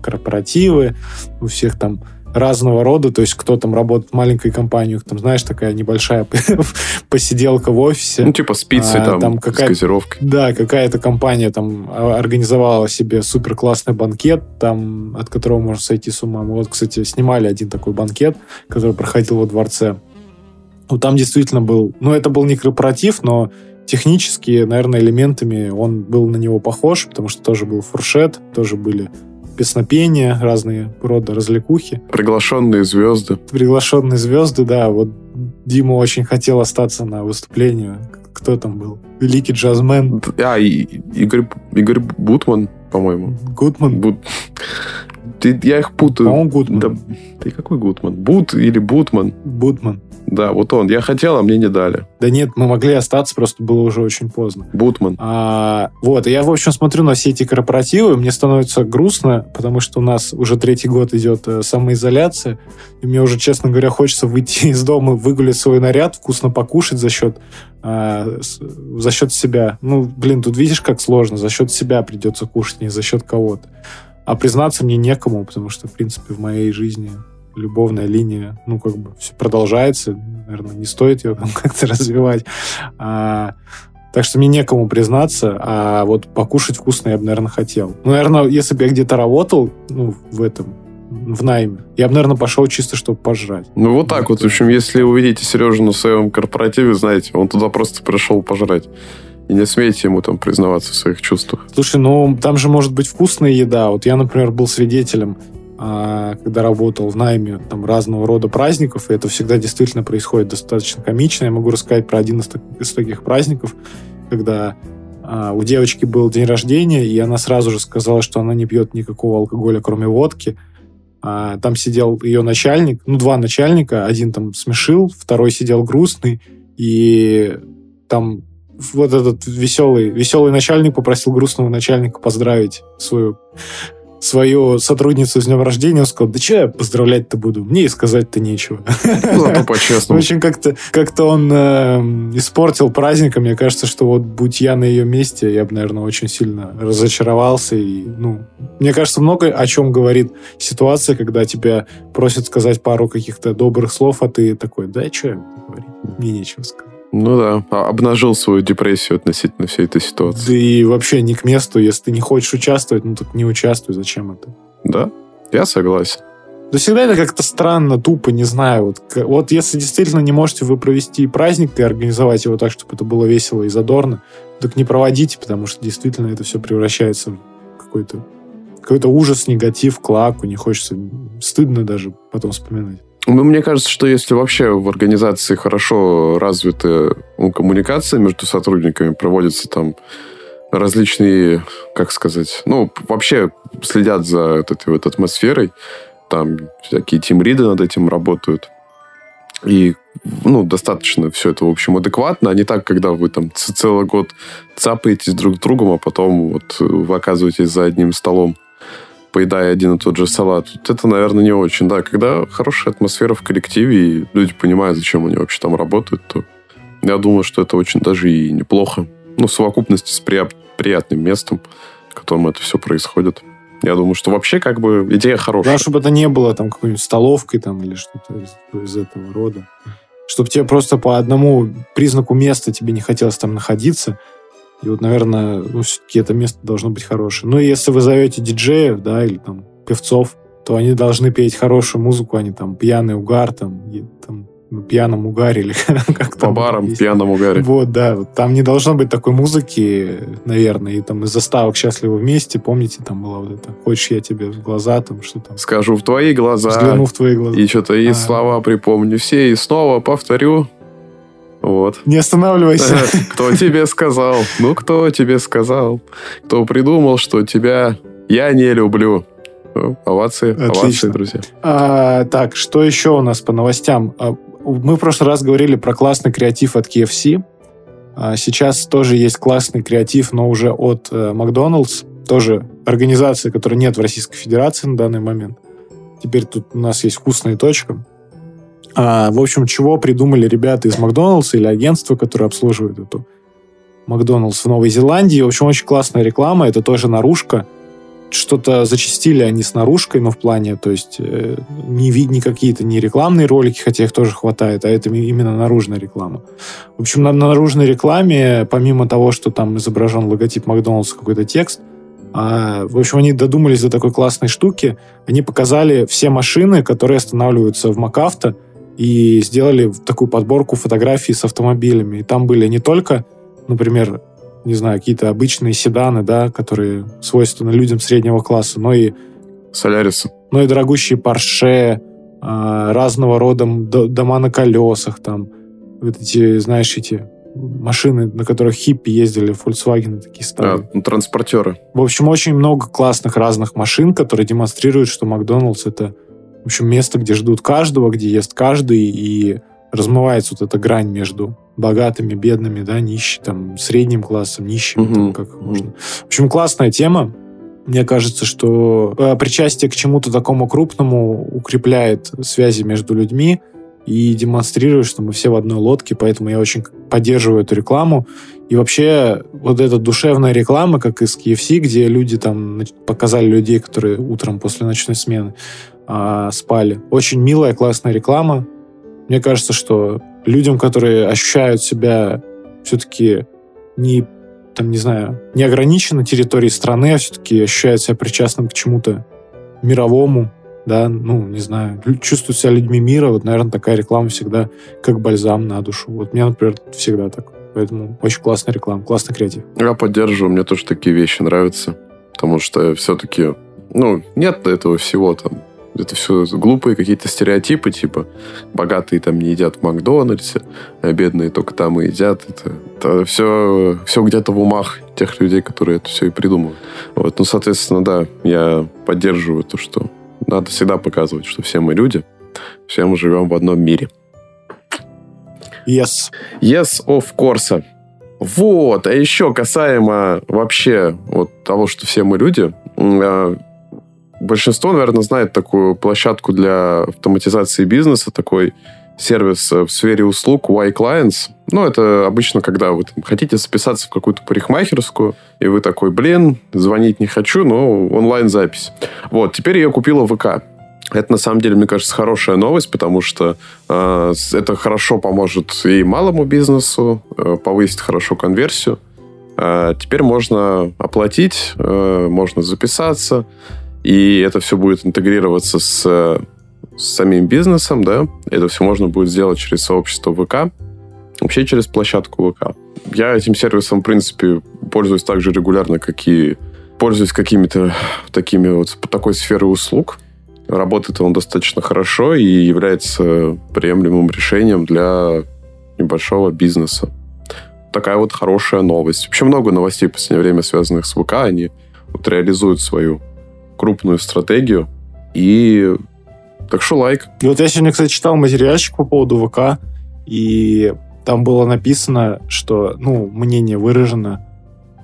корпоративы, у всех там разного рода, то есть кто там работает в маленькой компании, там, знаешь, такая небольшая (laughs) посиделка в офисе. Ну, типа спицы а, там, там какая, с газировкой. Да, какая-то компания там организовала себе супер классный банкет, там, от которого можно сойти с ума. Мы вот, кстати, снимали один такой банкет, который проходил во дворце. Ну, там действительно был... Ну, это был не корпоратив, но технически, наверное, элементами он был на него похож, потому что тоже был фуршет, тоже были песнопения, разные рода развлекухи. Приглашенные звезды. Приглашенные звезды, да. Вот Дима очень хотел остаться на выступлении. Кто там был? Великий джазмен. А, и, Игорь, Игорь Бутман, по-моему. Гутман? Бут... Ты- я их путаю. По-моему, Гудман. Да, ты какой Гутман? Бут или Бутман? Будман. Да, вот он. Я хотел, а мне не дали. Да нет, мы могли остаться, просто было уже очень поздно. Бутман. А, вот, я, в общем, смотрю на все эти корпоративы, мне становится грустно, потому что у нас уже третий год идет э, самоизоляция, и мне уже, честно говоря, хочется выйти (laughs) из дома, выгулять свой наряд, вкусно покушать за счет, а, за счет себя. Ну, блин, тут видишь, как сложно, за счет себя придется кушать, не за счет кого-то. А признаться мне некому, потому что, в принципе, в моей жизни любовная линия, ну, как бы, все продолжается. Наверное, не стоит ее (laughs) как-то развивать. А, так что мне некому признаться, а вот покушать вкусно я бы, наверное, хотел. Ну, наверное, если бы я где-то работал, ну, в этом, в найме, я бы, наверное, пошел чисто, чтобы пожрать. Ну, вот так вот. В общем, если увидите Сережу на своем корпоративе, знаете, он туда просто пришел пожрать. И не смейте ему там признаваться в своих чувствах. Слушай, ну, там же может быть вкусная еда. Вот я, например, был свидетелем, а, когда работал в найме там разного рода праздников, и это всегда действительно происходит достаточно комично. Я могу рассказать про один из, из таких праздников, когда а, у девочки был день рождения, и она сразу же сказала, что она не пьет никакого алкоголя, кроме водки. А, там сидел ее начальник, ну, два начальника, один там смешил, второй сидел грустный, и там вот этот веселый, веселый начальник попросил грустного начальника поздравить свою свою сотрудницу с днем рождения, он сказал, да что я поздравлять-то буду, мне и сказать-то нечего. Зато В по-честному. общем, как-то как он э, испортил праздник, а мне кажется, что вот будь я на ее месте, я бы, наверное, очень сильно разочаровался. И, ну, мне кажется, много о чем говорит ситуация, когда тебя просят сказать пару каких-то добрых слов, а ты такой, да, что я говорить, мне нечего сказать. Ну да, а- обнажил свою депрессию относительно всей этой ситуации. Да и вообще не к месту, если ты не хочешь участвовать, ну так не участвуй, зачем это? Да, я согласен. Да всегда это как-то странно, тупо, не знаю. Вот, вот если действительно не можете вы провести праздник и организовать его так, чтобы это было весело и задорно, так не проводите, потому что действительно это все превращается в какой-то какой-то ужас, негатив, клаку, не хочется, стыдно даже потом вспоминать. Ну, мне кажется, что если вообще в организации хорошо развита ну, коммуникация между сотрудниками, проводятся там различные, как сказать, ну, вообще следят за этой вот атмосферой, там всякие тимриды над этим работают, и, ну, достаточно все это, в общем, адекватно, а не так, когда вы там целый год цапаетесь друг с другом, а потом вот вы оказываетесь за одним столом, поедая один и тот же салат. Вот это, наверное, не очень. Да, когда хорошая атмосфера в коллективе, и люди понимают, зачем они вообще там работают, то я думаю, что это очень даже и неплохо. Ну, в совокупности с прият- приятным местом, в котором это все происходит. Я думаю, что вообще как бы идея хорошая. Да, чтобы это не было там какой-нибудь столовкой там или что-то из, из этого рода. Чтобы тебе просто по одному признаку места тебе не хотелось там находиться. И вот, наверное, ну, все-таки это место должно быть хорошее. Ну, и если вы зовете диджеев, да, или там певцов, то они должны петь хорошую музыку, а не там пьяный угар, там, и, там ну, пьяном угаре или (laughs) как По барам, есть. пьяном угаре. Вот, да. Там не должно быть такой музыки, наверное. И там из заставок «Счастливы вместе», помните, там была вот это «Хочешь, я тебе в глаза», там что там. Скажу в твои глаза. Взгляну в твои глаза. И что-то и А. слова припомню все, и снова повторю. Вот. Не останавливайся. Кто тебе сказал? Ну, кто тебе сказал? Кто придумал, что тебя я не люблю? Ну, Овации, овации, Отлично. друзья. А, так, что еще у нас по новостям? А, Мы в прошлый раз говорили про классный креатив от KFC. А Сейчас тоже есть классный креатив, но уже от э, Макдоналдс. Тоже организация, которой нет в Российской Федерации на данный момент. Теперь тут у нас есть вкусная точка. А, в общем, чего придумали ребята из Макдоналдса или агентства, которые обслуживают эту Макдоналдс в Новой Зеландии. В общем, очень классная реклама. Это тоже наружка что-то зачастили они с наружкой, но в плане, то есть э, не, не какие-то не рекламные ролики, хотя их тоже хватает, а это именно наружная реклама. В общем, на наружной рекламе, помимо того, что там изображен логотип Макдональдса, какой-то текст, а, в общем, они додумались до такой классной штуки. Они показали все машины, которые останавливаются в МакАвто, и сделали такую подборку фотографий с автомобилями. И там были не только, например, не знаю, какие-то обычные седаны, да, которые свойственны людям среднего класса, но и, Соляриса. но и дорогущие Порше, а, разного рода дома на колесах, там, вот эти, знаешь, эти машины, на которых хиппи ездили, Volkswagen такие старые. А, ну, транспортеры. В общем, очень много классных разных машин, которые демонстрируют, что Макдоналдс это, в общем, место, где ждут каждого, где ест каждый, и размывается вот эта грань между богатыми, бедными, да, нищими, там, средним классом, нищими, Мгм. там, как можно. В общем, классная тема. Мне кажется, что э, причастие к чему-то такому крупному укрепляет связи между людьми и демонстрирует, что мы все в одной лодке, поэтому я очень поддерживаю эту рекламу. И вообще вот эта душевная реклама, как из KFC, где люди там показали людей, которые утром после ночной смены а, спали. Очень милая, классная реклама. Мне кажется, что людям, которые ощущают себя все-таки не, там, не знаю, не ограничены территорией страны, а все-таки ощущают себя причастным к чему-то мировому, да, ну, не знаю, чувствуют себя людьми мира, вот, наверное, такая реклама всегда как бальзам на душу. Вот мне, например, всегда так. Поэтому очень классная реклама, классный креатив. Я поддерживаю, мне тоже такие вещи нравятся. Потому что все-таки, ну, нет этого всего там. Это все глупые какие-то стереотипы, типа богатые там не едят в Макдональдсе, а бедные только там и едят. Это, это все, все где-то в умах тех людей, которые это все и придумывают. Вот, ну, соответственно, да, я поддерживаю то, что надо всегда показывать, что все мы люди, все мы живем в одном мире. Yes. Yes, of course. Вот, а еще касаемо вообще вот того, что все мы люди, а, большинство, наверное, знает такую площадку для автоматизации бизнеса, такой сервис э, в сфере услуг Y-Clients. Ну, это обычно, когда вы там, хотите записаться в какую-то парикмахерскую, и вы такой, блин, звонить не хочу, но онлайн-запись. Вот, теперь я купила ВК. Это, на самом деле, мне кажется, хорошая новость, потому что э, это хорошо поможет и малому бизнесу, э, повысит хорошо конверсию. Э, теперь можно оплатить, э, можно записаться, и это все будет интегрироваться с, с самим бизнесом, да. Это все можно будет сделать через сообщество ВК, вообще через площадку ВК. Я этим сервисом, в принципе, пользуюсь так же регулярно, как и пользуюсь какими-то такими вот такой сферой услуг. Работает он достаточно хорошо и является приемлемым решением для небольшого бизнеса. Такая вот хорошая новость. Вообще много новостей в последнее время, связанных с ВК. Они вот реализуют свою крупную стратегию. И так что лайк. И вот я сегодня, кстати, читал материальчик по поводу ВК, и там было написано, что, ну, мнение выражено,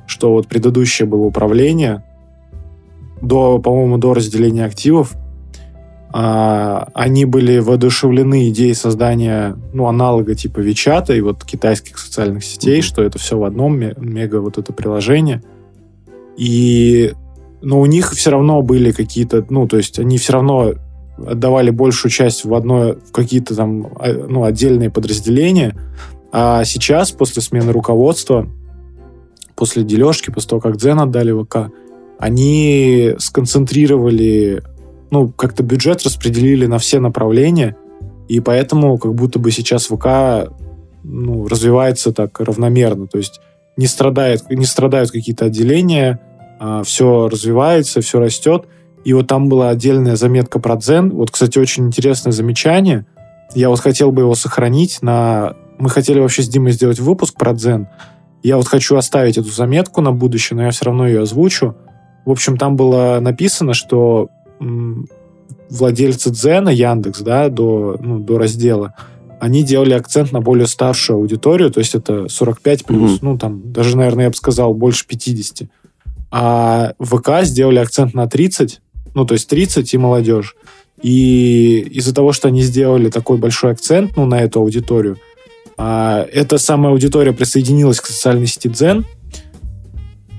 что вот предыдущее было управление, до, по-моему, до разделения активов, а, они были воодушевлены идеей создания, ну, аналога типа Вичата и вот китайских социальных сетей, Мгм. что это все в одном, ме- мега вот это приложение. И, но у них все равно были какие-то, ну, то есть они все равно отдавали большую часть в одно, в какие-то там, а, ну, отдельные подразделения. А сейчас, после смены руководства, после дележки, после того, как Дзен отдали ВК, они сконцентрировали, ну, как-то бюджет распределили на все направления, и поэтому как будто бы сейчас ВК ну, развивается так равномерно, то есть не страдает, не страдают какие-то отделения, все развивается, все растет. И вот там была отдельная заметка про Дзен. Вот, кстати, очень интересное замечание. Я вот хотел бы его сохранить на... Мы хотели вообще с Димой сделать выпуск про Дзен. Я вот хочу оставить эту заметку на будущее, но я все равно ее озвучу. В общем, там было написано, что владельцы Дзена, Яндекс, да, до, ну, до раздела, они делали акцент на более старшую аудиторию, то есть это 45 плюс, Мгм. ну, там, даже, наверное, я бы сказал, больше 50. А ВК сделали акцент на 30, ну, то есть 30 и молодежь. И из-за того, что они сделали такой большой акцент ну, на эту аудиторию, а, эта самая аудитория присоединилась к социальной сети Дзен,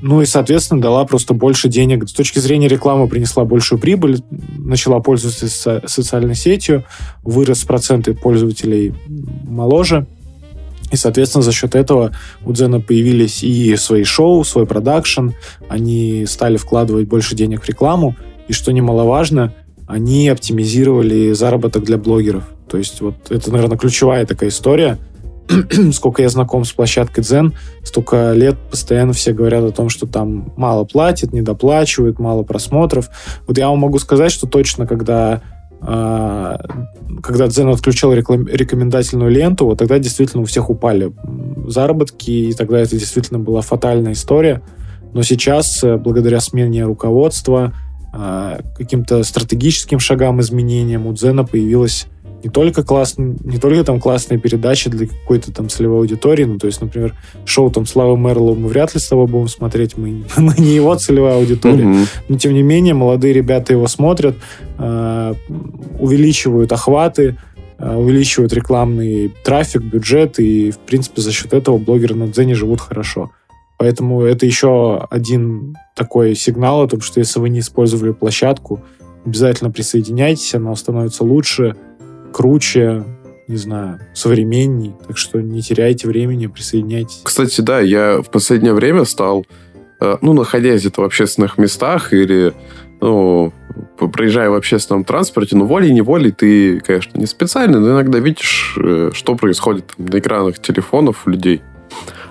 ну и, соответственно, дала просто больше денег. С точки зрения рекламы принесла большую прибыль, начала пользоваться со- социальной сетью, вырос проценты пользователей моложе. И, соответственно, за счет этого у Дзена появились и свои шоу, свой продакшн, они стали вкладывать больше денег в рекламу, и, что немаловажно, они оптимизировали заработок для блогеров. То есть вот это, наверное, ключевая такая история. (clears throat) Сколько я знаком с площадкой Дзен, столько лет постоянно все говорят о том, что там мало платят, недоплачивают, мало просмотров. Вот я вам могу сказать, что точно, когда когда Дзен отключил рекомендательную ленту, вот тогда действительно у всех упали заработки, и тогда это действительно была фатальная история. Но сейчас, э, благодаря смене руководства, а, каким-то стратегическим шагам, изменениям, у Дзена появилась не только классные, не только там классные передачи для какой-то там целевой аудитории, ну, то есть, например, шоу там Славы Мерлоу мы вряд ли с тобой будем смотреть, мы, (laughs) мы не его целевая аудитория, mm-hmm. но тем не менее молодые ребята его смотрят, э, увеличивают охваты, э, увеличивают рекламный трафик, бюджет, и, в принципе, за счет этого блогеры на Дзене живут хорошо. Поэтому это еще один такой сигнал о том, что если вы не использовали площадку, обязательно присоединяйтесь, она становится лучше, круче, не знаю, современней. Так что не теряйте времени, присоединяйтесь. Кстати, да, я в последнее время стал, э, ну, находясь где-то в общественных местах или, ну, проезжая в общественном транспорте, ну, волей-неволей ты, конечно, не специально, но иногда видишь, э, что происходит на экранах телефонов людей.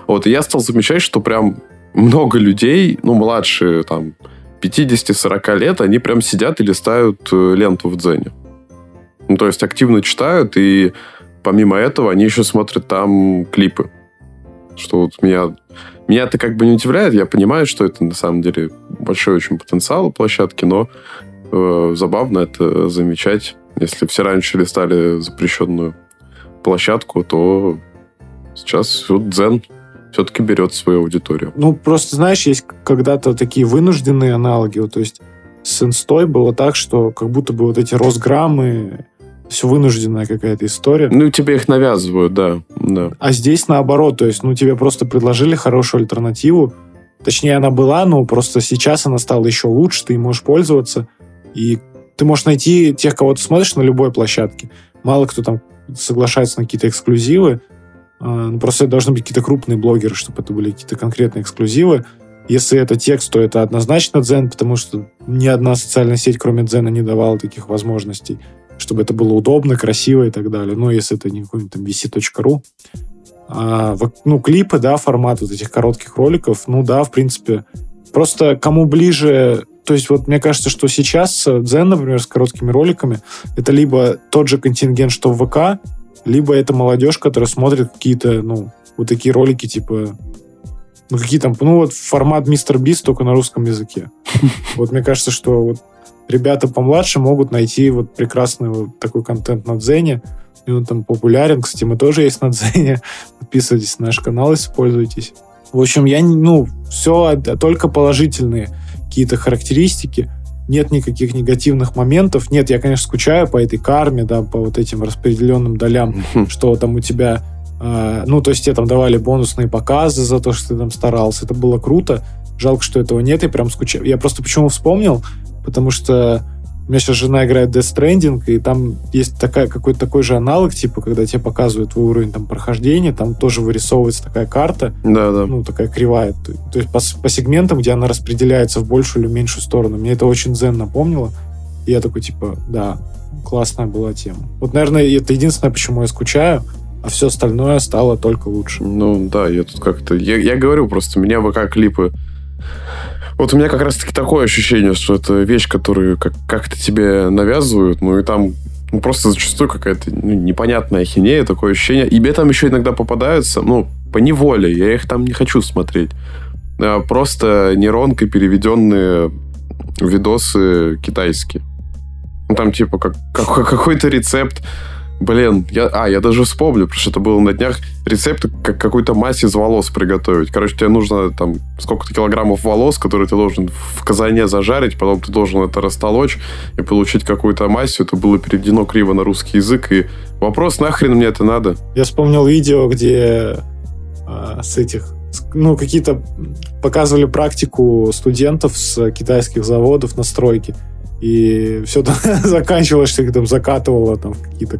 Вот, и я стал замечать, что прям много людей, ну, младше, там, 50-40 лет, они прям сидят и листают э, ленту в Дзене. Ну, то есть активно читают, и помимо этого они еще смотрят там клипы. Что вот меня... Меня это как бы не удивляет, я понимаю, что это на самом деле большой очень потенциал у площадки, но э, забавно это замечать. Если все раньше листали запрещенную площадку, то сейчас вот Дзен все-таки берет свою аудиторию. Ну, просто, знаешь, есть когда-то такие вынужденные аналоги. Вот, то есть с инстой было так, что как будто бы вот эти Росграммы все вынужденная какая-то история. Ну, тебе их навязывают, да. да. А здесь наоборот, то есть, ну, тебе просто предложили хорошую альтернативу. Точнее, она была, но просто сейчас она стала еще лучше, ты можешь пользоваться. И ты можешь найти тех, кого ты смотришь на любой площадке. Мало кто там соглашается на какие-то эксклюзивы. А, ну, просто это должны быть какие-то крупные блогеры, чтобы это были какие-то конкретные эксклюзивы. Если это текст, то это однозначно Дзен, потому что ни одна социальная сеть, кроме Дзена, не давала таких возможностей чтобы это было удобно, красиво и так далее. Но если это не какой-нибудь там vc.ru, а, ну, клипы, да, формат вот этих коротких роликов, ну да, в принципе, просто кому ближе то есть вот мне кажется, что сейчас Дзен, например, с короткими роликами, это либо тот же контингент, что в ВК, либо это молодежь, которая смотрит какие-то, ну, вот такие ролики, типа, ну, какие там, ну, вот формат Мистер Бист только на русском языке. (laughs) Вот мне кажется, что вот ребята помладше могут найти вот прекрасный вот такой контент на Дзене. И он там популярен. Кстати, мы тоже есть на Дзене. (laughs) Подписывайтесь на наш канал, используйтесь. В общем, я, ну, все только положительные какие-то характеристики. Нет никаких негативных моментов. Нет, я, конечно, скучаю по этой карме, да, по вот этим распределенным долям, что там у тебя Uh, ну, то есть тебе там давали бонусные показы за то, что ты там старался. Это было круто. Жалко, что этого нет. Я прям скучаю. Я просто почему вспомнил, потому что у меня сейчас жена играет Death Stranding, и там есть такая, какой-то такой же аналог, типа, когда тебе показывают твой уровень там, прохождения, там тоже вырисовывается такая карта, да, да. ну, такая кривая. То, то есть по, по сегментам, где она распределяется в большую или меньшую сторону. Мне это очень дзен напомнило. И я такой, типа, да, классная была тема. Вот, наверное, это единственное, почему я скучаю, а все остальное стало только лучше. Ну, да, я тут как-то... Я, я говорю просто, меня ВК-клипы вот у меня как раз-таки такое ощущение, что это вещь, которую как- как-то тебе навязывают, ну и там ну, просто зачастую какая-то ну, непонятная хинея, такое ощущение. И мне там еще иногда попадаются, ну, по неволе, я их там не хочу смотреть. А просто нейронкой переведенные видосы китайские. Ну, там типа как, как, какой-то рецепт Блин, я, а, я даже вспомню, потому что это было на днях рецепт, как какой-то массе из волос приготовить. Короче, тебе нужно там сколько-то килограммов волос, которые ты должен в казане зажарить, потом ты должен это растолочь и получить какую-то массу. Это было переведено криво на русский язык. И вопрос, нахрен мне это надо? Я вспомнил видео, где а, с этих ну, какие-то показывали практику студентов с китайских заводов на стройке. И все (laughs) заканчивалось, что их там закатывало там, в какие-то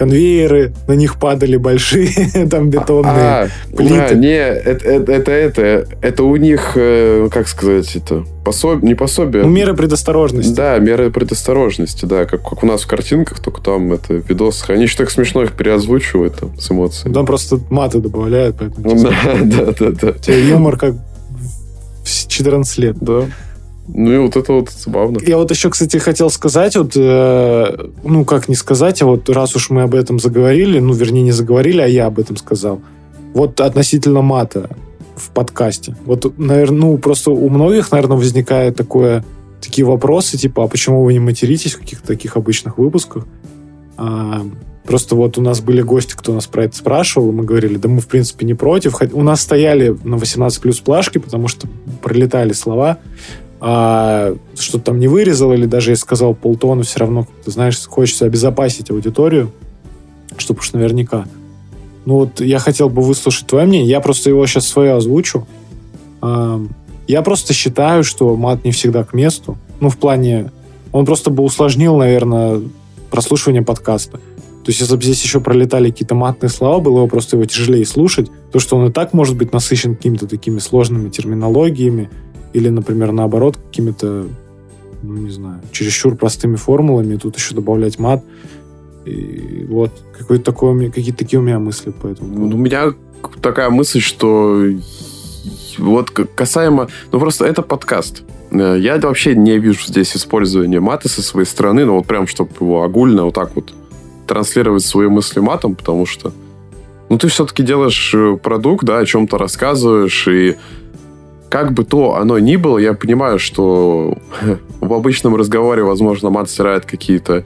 конвейеры, на них падали большие (laughs) там бетонные а, плиты. Да, не, это, это, это, это, это у них, э, как сказать, это пособие, не пособие. Ну, меры предосторожности. Да, меры предосторожности, да, как, как у нас в картинках, только там это видос. Они еще так смешно их переозвучивают там с эмоциями. Там просто маты добавляют, поэтому... (laughs) Да, да, да, да. Юмор как в 14 лет. Да. Ну и вот это вот забавно. Я вот еще, кстати, хотел сказать, вот, э, ну как не сказать, а вот раз уж мы об этом заговорили, ну вернее не заговорили, а я об этом сказал. Вот относительно мата в подкасте. Вот, наверное, ну просто у многих, наверное, возникает такое, такие вопросы, типа, а почему вы не материтесь в каких-то таких обычных выпусках? А, просто вот у нас были гости, кто нас про это спрашивал, и мы говорили, да мы, в принципе, не против. У нас стояли на 18 плюс плашки, потому что пролетали слова, а что-то там не вырезал или даже если сказал полтона, все равно, ты знаешь, хочется обезопасить аудиторию, чтобы уж наверняка. Ну вот я хотел бы выслушать твое мнение, я просто его сейчас свое озвучу. Я просто считаю, что мат не всегда к месту. Ну, в плане... Он просто бы усложнил, наверное, прослушивание подкаста. То есть, если бы здесь еще пролетали какие-то матные слова, было бы просто его тяжелее слушать. То, что он и так может быть насыщен какими-то такими сложными терминологиями, или, например, наоборот, какими-то, ну, не знаю, чересчур простыми формулами, тут еще добавлять мат. И вот, какой-то такой, какие-то такие у меня мысли по этому. У меня такая мысль, что вот касаемо... Ну, просто это подкаст. Э, я вообще не вижу здесь использования мата со своей стороны, ну, вот прям, чтобы его огульно вот так вот транслировать свои мысли матом, потому что ну, ты все-таки делаешь э, продукт, да, о чем-то рассказываешь, и как бы то оно ни было, я понимаю, что (laughs) в обычном разговоре, возможно, мат стирает какие-то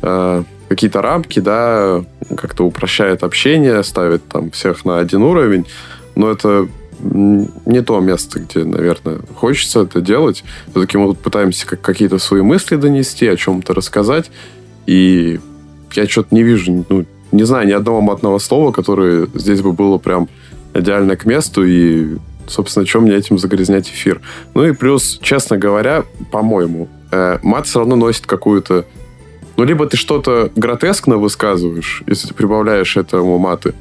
э, какие-то рамки, да, как-то упрощает общение, ставит там всех на один уровень, но это не то место, где, наверное, хочется это делать. Все-таки мы пытаемся как какие-то свои мысли донести, о чем-то рассказать, и я что-то не вижу, ну, не знаю ни одного матного слова, которое здесь бы было прям идеально к месту, и собственно, чем мне этим загрязнять эфир. Ну и плюс, честно говоря, по-моему, э, мат все равно носит какую-то... Ну, либо ты что-то гротескно высказываешь, если ты прибавляешь этому маты,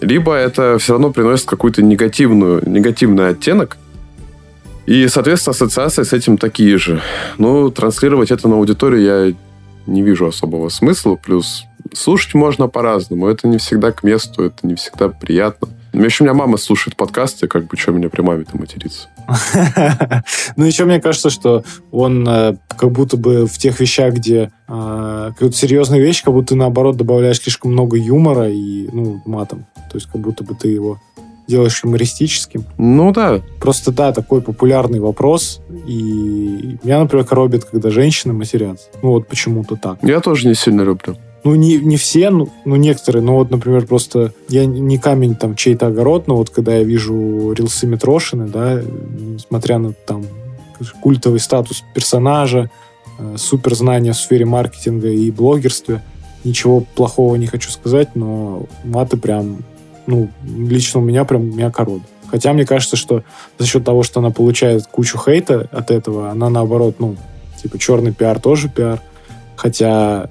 либо это все равно приносит какую-то негативную, негативный оттенок, и, соответственно, ассоциации с этим такие же. Ну, транслировать это на аудиторию я не вижу особого смысла. Плюс слушать можно по-разному. Это не всегда к месту, это не всегда приятно. Еще у меня мама слушает подкасты, как бы, что мне при маме-то материться. (laughs) Ну, еще мне кажется, что он э, как будто бы в тех вещах, где э, какую-то серьезную вещь, как будто ты, наоборот, добавляешь слишком много юмора и, ну, матом. То есть, как будто бы ты его делаешь юмористическим. Ну да. Просто да, такой популярный вопрос. И меня, например, коробит, когда женщины матерятся. Ну вот почему-то так. Я тоже не сильно люблю. Ну, не, не все, ну, ну, некоторые. Но вот, например, просто я не камень там чей-то огород, но вот когда я вижу рилсы Митрошины, да, несмотря на там культовый статус персонажа, э, супер знания в сфере маркетинга и блогерстве, ничего плохого не хочу сказать, но маты прям, ну, лично у меня прям меня корот. Хотя мне кажется, что за счет того, что она получает кучу хейта от этого, она наоборот, ну, типа черный пиар тоже пиар. Хотя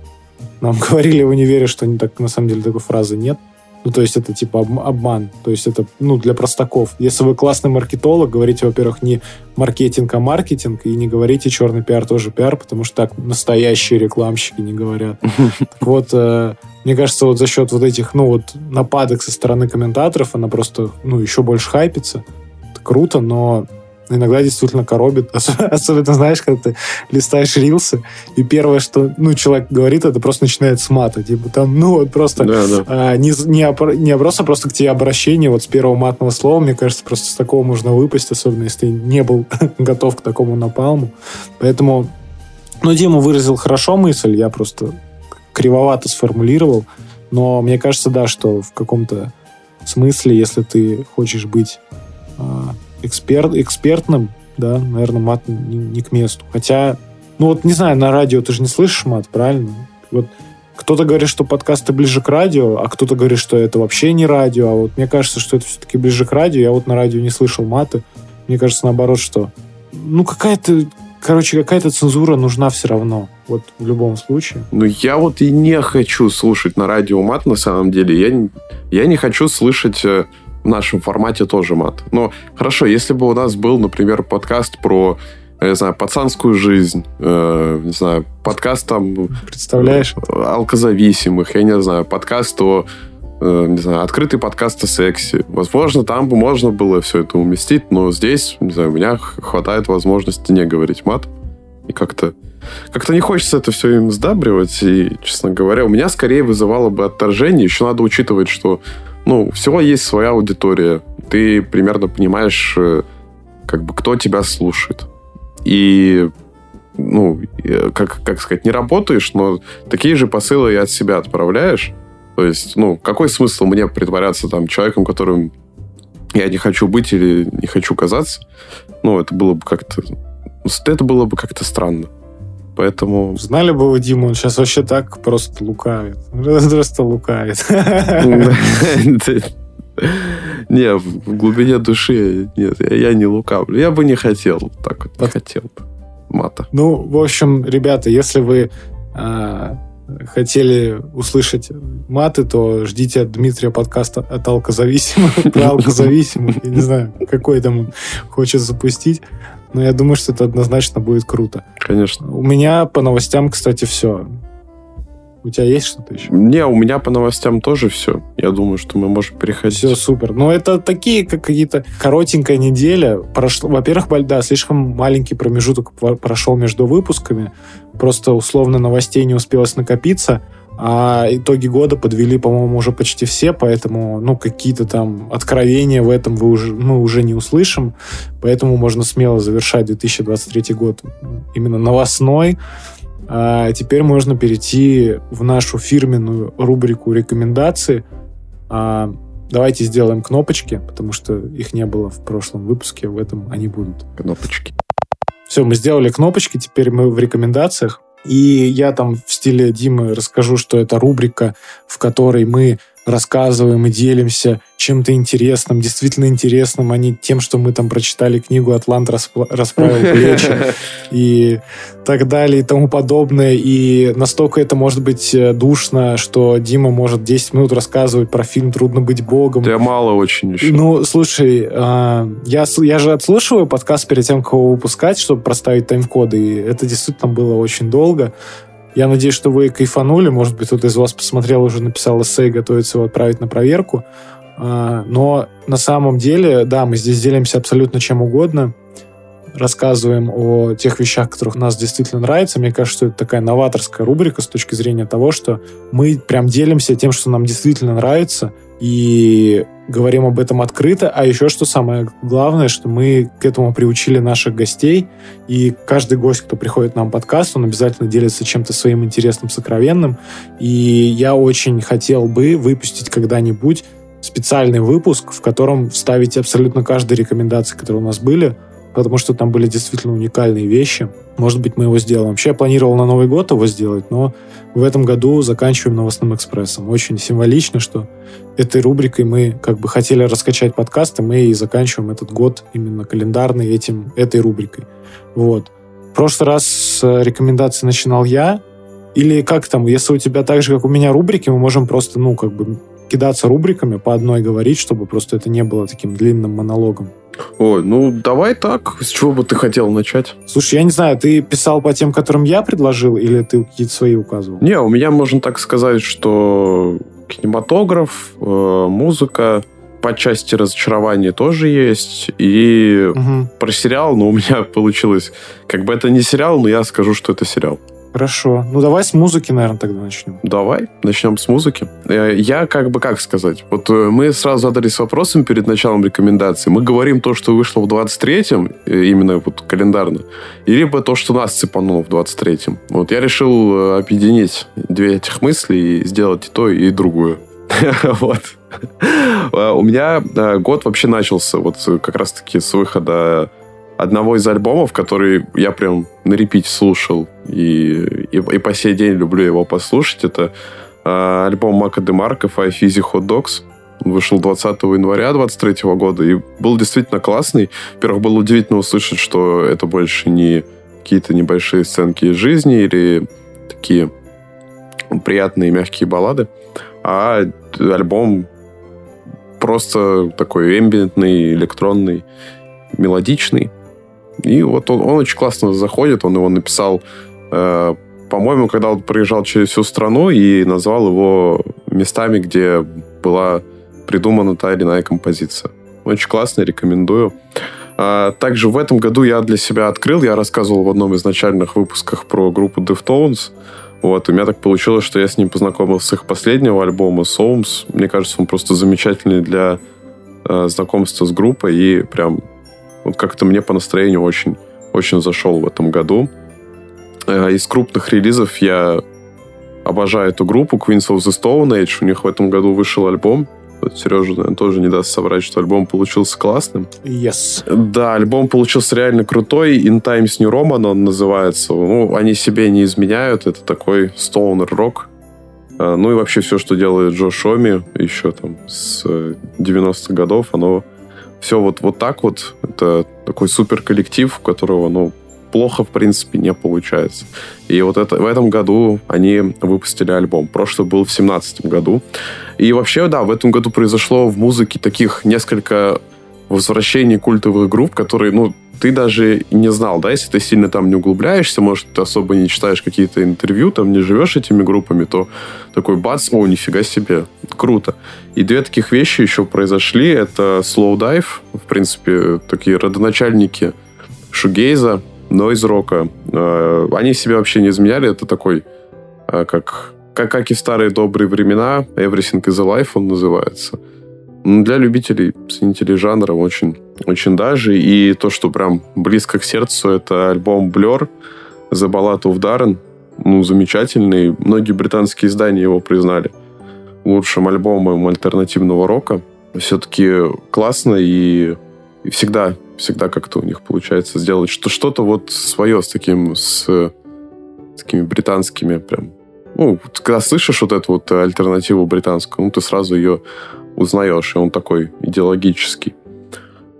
нам (laughs) говорили в универе, что не так, на самом деле такой фразы нет. Ну, то есть это типа обман. То есть это, ну, для простаков. Если вы классный маркетолог, говорите, во-первых, не маркетинг, а маркетинг, и не говорите черный пиар тоже пиар, потому что так настоящие рекламщики не говорят. (laughs) Так вот, э, мне кажется, вот за счет вот этих, ну, вот нападок со стороны комментаторов она просто, ну, еще больше хайпится. Это круто, но иногда действительно коробит. (laughs) Особенно, знаешь, когда ты листаешь рилсы, и первое, что ну, человек говорит, это просто начинает с мата. Типа там, ну, вот просто да, да. А, не, не, не просто, просто к тебе обращение вот с первого матного слова, мне кажется, просто с такого можно выпасть, особенно если ты не был (laughs) готов к такому напалму. Поэтому, ну, Дима выразил хорошо мысль, я просто кривовато сформулировал, но мне кажется, да, что в каком-то смысле, если ты хочешь быть а, эксперт, экспертным, да, наверное, мат не, не к месту. Хотя, ну вот, не знаю, на радио ты же не слышишь мат, правильно? Вот кто-то говорит, что подкасты ближе к радио, а кто-то говорит, что это вообще не радио. А вот мне кажется, что это все-таки ближе к радио. Я вот на радио не слышал маты. Мне кажется, наоборот, что ну какая-то, короче, какая-то цензура нужна все равно. Вот в любом случае. Ну, я вот и не хочу слушать на радио мат, на самом деле. Я, я не хочу слышать э, нашем формате тоже мат. Но хорошо, если бы у нас был, например, подкаст про я не знаю, пацанскую жизнь, э, не знаю, подкаст там... Представляешь? Алкозависимых, я не знаю, подкаст о э, не знаю, открытый подкаст о сексе. Возможно, там бы можно было все это уместить, но здесь, не знаю, у меня хватает возможности не говорить мат. И как-то как-то не хочется это все им сдабривать. И, честно говоря, у меня скорее вызывало бы отторжение. Еще надо учитывать, что ну, всего есть своя аудитория. Ты примерно понимаешь, э, как бы, кто тебя слушает. И ну, как, как сказать, не работаешь, но такие же посылы и от себя отправляешь. То есть, ну, какой смысл мне притворяться там человеком, которым я не хочу быть или не хочу казаться? Ну, это было бы как-то... Это было бы как-то странно. Поэтому... Знали бы вы Диму, он сейчас вообще так просто лукавит. Просто лукавит. Не, в глубине души нет, я не лукавлю. Я бы не хотел так вот, не хотел бы мата. Ну, в общем, ребята, если вы а, хотели услышать маты, то ждите от Дмитрия подкаста от алкозависимых, (laughs) про алкозависимых. Я не знаю, какой там он хочет запустить. Но я думаю, что это однозначно будет круто. Конечно. У меня по новостям, кстати, все. У тебя есть что-то еще? Не, у меня по новостям тоже все. Я думаю, что мы можем переходить. Все супер. Но это такие как какие-то коротенькая неделя. Прошло, во-первых, да, слишком маленький промежуток прошел между выпусками. Просто условно новостей не успелось накопиться. А итоги года подвели, по-моему, уже почти все, поэтому, ну, какие-то там откровения в этом вы уже, мы уже не услышим. Поэтому можно смело завершать 2023 год именно новостной. А теперь можно перейти в нашу фирменную рубрику рекомендации. А, давайте сделаем кнопочки, потому что их не было в прошлом выпуске, в этом они будут. Кнопочки. Все, мы сделали кнопочки, теперь мы в рекомендациях. И я там в стиле Димы расскажу, что это рубрика, в которой мы рассказываем и делимся чем-то интересным, действительно интересным, а не тем, что мы там прочитали книгу «Атлант расправил плечи» (laughs) и так далее и тому подобное. И настолько это может быть э, душно, что Дима может 10 минут рассказывать про фильм «Трудно быть богом». Да мало очень еще. Ну, слушай, а, я, я же отслушиваю подкаст перед тем, как его выпускать, чтобы проставить тайм-коды, и это действительно было очень долго. Я надеюсь, что вы кайфанули. Может быть, кто-то из вас посмотрел, уже написал эссе и готовится его отправить на проверку. А, но на самом деле, да, мы здесь делимся абсолютно чем угодно. Рассказываем о тех вещах, которых нас действительно нравится. Мне кажется, что это такая новаторская рубрика с точки зрения того, что мы прям делимся тем, что нам действительно нравится, и говорим об этом открыто. А еще что самое главное, что мы к этому приучили наших гостей, и каждый гость, кто приходит нам в подкаст, он обязательно делится чем-то своим интересным, сокровенным. И я очень хотел бы выпустить когда-нибудь специальный выпуск, в котором вставить абсолютно каждые рекомендации, которые у нас были, потому что там были действительно уникальные вещи. Может быть, мы его сделаем. Вообще, я планировал на Новый год его сделать, но в этом году заканчиваем новостным экспрессом. Очень символично, что этой рубрикой мы как бы хотели раскачать подкасты, мы и заканчиваем этот год именно календарный этим, этой рубрикой. Вот. В прошлый раз с рекомендаций начинал я, или как там, если у тебя так же, как у меня рубрики, мы можем просто, ну, как бы кидаться рубриками, по одной говорить, чтобы просто это не было таким длинным монологом. Ой, ну давай так. С чего бы ты хотел начать? Слушай, я не знаю, ты писал по тем, которым я предложил, или ты какие-то свои указывал? Не, у меня можно так сказать, что кинематограф, э, музыка, по части разочарования тоже есть. И угу. про сериал, ну, у меня (laughs) получилось... Как бы это не сериал, но я скажу, что это сериал. Хорошо. Ну, давай с музыки, наверное, тогда начнем. Давай, начнем с музыки. Э, я как бы, как сказать, вот э, мы сразу задались вопросом перед началом рекомендации. Мы говорим то, что вышло в 23-м, э, именно вот календарно, и либо то, что нас цепануло в 23-м. Вот я решил объединить две этих мысли и сделать и то, и другое. (laughs) Вот. У меня год вообще начался вот как раз-таки с выхода одного из альбомов, который я прям на репите слушал и, и, и по сей день люблю его послушать. Это э, альбом Мака Демарка Five Easy Hot Dogs. Он вышел 20 января 23 года и был действительно классный. Во-первых, было удивительно услышать, что это больше не какие-то небольшие сценки из жизни или такие приятные мягкие баллады, а альбом просто такой эмбиентный, электронный, мелодичный. И вот он, он очень классно заходит, он его написал, э, по-моему, когда он проезжал через всю страну и назвал его местами, где была придумана та или иная композиция. Очень классно, рекомендую. А, также в этом году я для себя открыл, я рассказывал в одном из начальных выпусков про группу Deftones. Вот, у меня так получилось, что я с ним познакомился с их последнего альбома Soames. Мне кажется, он просто замечательный для э, знакомства с группой, и прям вот как-то мне по настроению очень, очень зашел в этом году. Э, из крупных релизов я обожаю эту группу Queens of the Stone Age. У них в этом году вышел альбом вот Сережа, наверное, тоже не даст соврать, что альбом получился классным. Yes. Да, альбом получился реально крутой. In Times New Roman он называется. Ну, они себе не изменяют. Это такой стоунер рок. А, ну и вообще все, что делает Джо Шоми еще там с 90-х годов, оно все вот, вот так вот. Это такой супер коллектив, у которого, ну, плохо, в принципе, не получается. И вот это, в этом году они выпустили альбом. Прошлый был в семнадцатом году. И вообще, да, в этом году произошло в музыке таких несколько возвращений культовых групп, которые, ну, ты даже не знал, да, если ты сильно там не углубляешься, может, ты особо не читаешь какие-то интервью, там не живешь этими группами, то такой бац, о, нифига себе, круто. И две таких вещи еще произошли. Это Slow Dive, в принципе, такие родоначальники шугейза, нойз-рока. Э, они себя вообще не изменяли. Это такой, э, как, как, как и в старые добрые времена, Everything is Alive он называется. Для любителей, ценителей жанра очень, очень даже. И то, что прям близко к сердцу, это альбом Blur The Ballad of Darren. Ну, замечательный. Многие британские издания его признали лучшим альбомом альтернативного рока. Все-таки классно и, и всегда всегда как-то у них получается сделать что- что-то вот свое с таким, с, с такими британскими прям... Ну, когда слышишь вот эту вот альтернативу британскую, ну, ты сразу ее узнаешь, и он такой идеологический.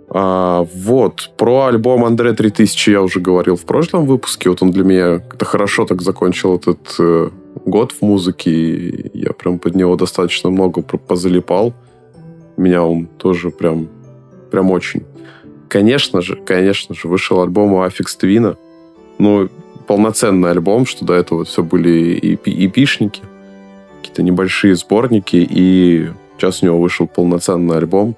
А, вот, про альбом Андре 3000 я уже говорил в прошлом выпуске. Вот он для меня как-то хорошо так закончил этот э, год в музыке, и я прям под него достаточно много позалипал. Меня он тоже прям, прям очень конечно же, конечно же, вышел альбом у Аффикс. Ну, полноценный альбом, что до этого все были эпишники, какие-то небольшие сборники, и сейчас у него вышел полноценный альбом.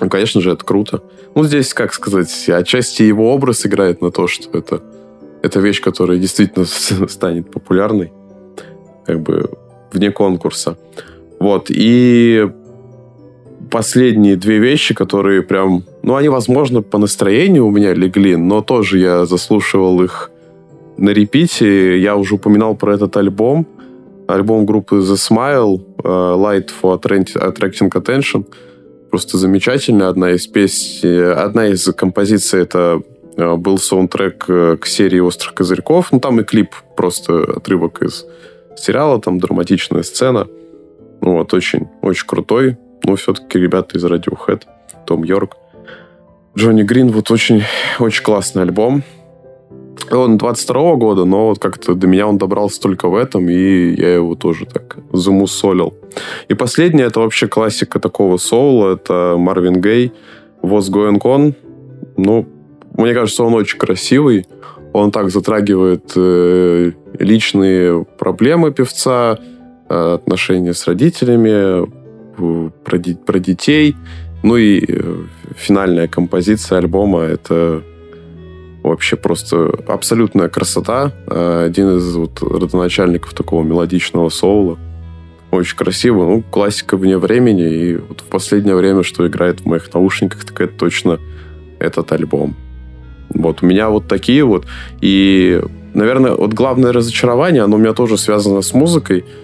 Ну, конечно же, это круто. Ну, здесь, как сказать, отчасти его образ играет на то, что это, это вещь, которая действительно (laughs) станет популярной, как бы вне конкурса. Вот, и последние две вещи, которые прям... Ну, они, возможно, по настроению у меня легли, но тоже я заслушивал их на репите. Я уже упоминал про этот альбом. Альбом группы The Smile, uh, Light for Attracting Attention. Просто замечательная. Одна из песен, одна из композиций это uh, был саундтрек uh, к серии «Острых козырьков». Ну, там и клип, просто отрывок из сериала, там драматичная сцена. Ну, вот, очень, очень крутой. Ну, все-таки ребята из Radiohead, Том Йорк. Джонни Грин, вот очень, очень классный альбом. Он 22 года, но вот как-то до меня он добрался только в этом, и я его тоже так замусолил. И последнее, это вообще классика такого соула, это Марвин Гей, What's Going On. Ну, мне кажется, он очень красивый. Он так затрагивает э, личные проблемы певца, э, отношения с родителями, про, про детей. Ну и э, финальная композиция альбома — это вообще просто абсолютная красота. Э, один из вот родоначальников такого мелодичного соула. Очень красиво. Ну, классика вне времени. И вот в последнее время, что играет в моих наушниках, так это точно этот альбом. Вот, у меня вот такие вот. И, наверное, вот главное разочарование, оно у меня тоже связано с музыкой —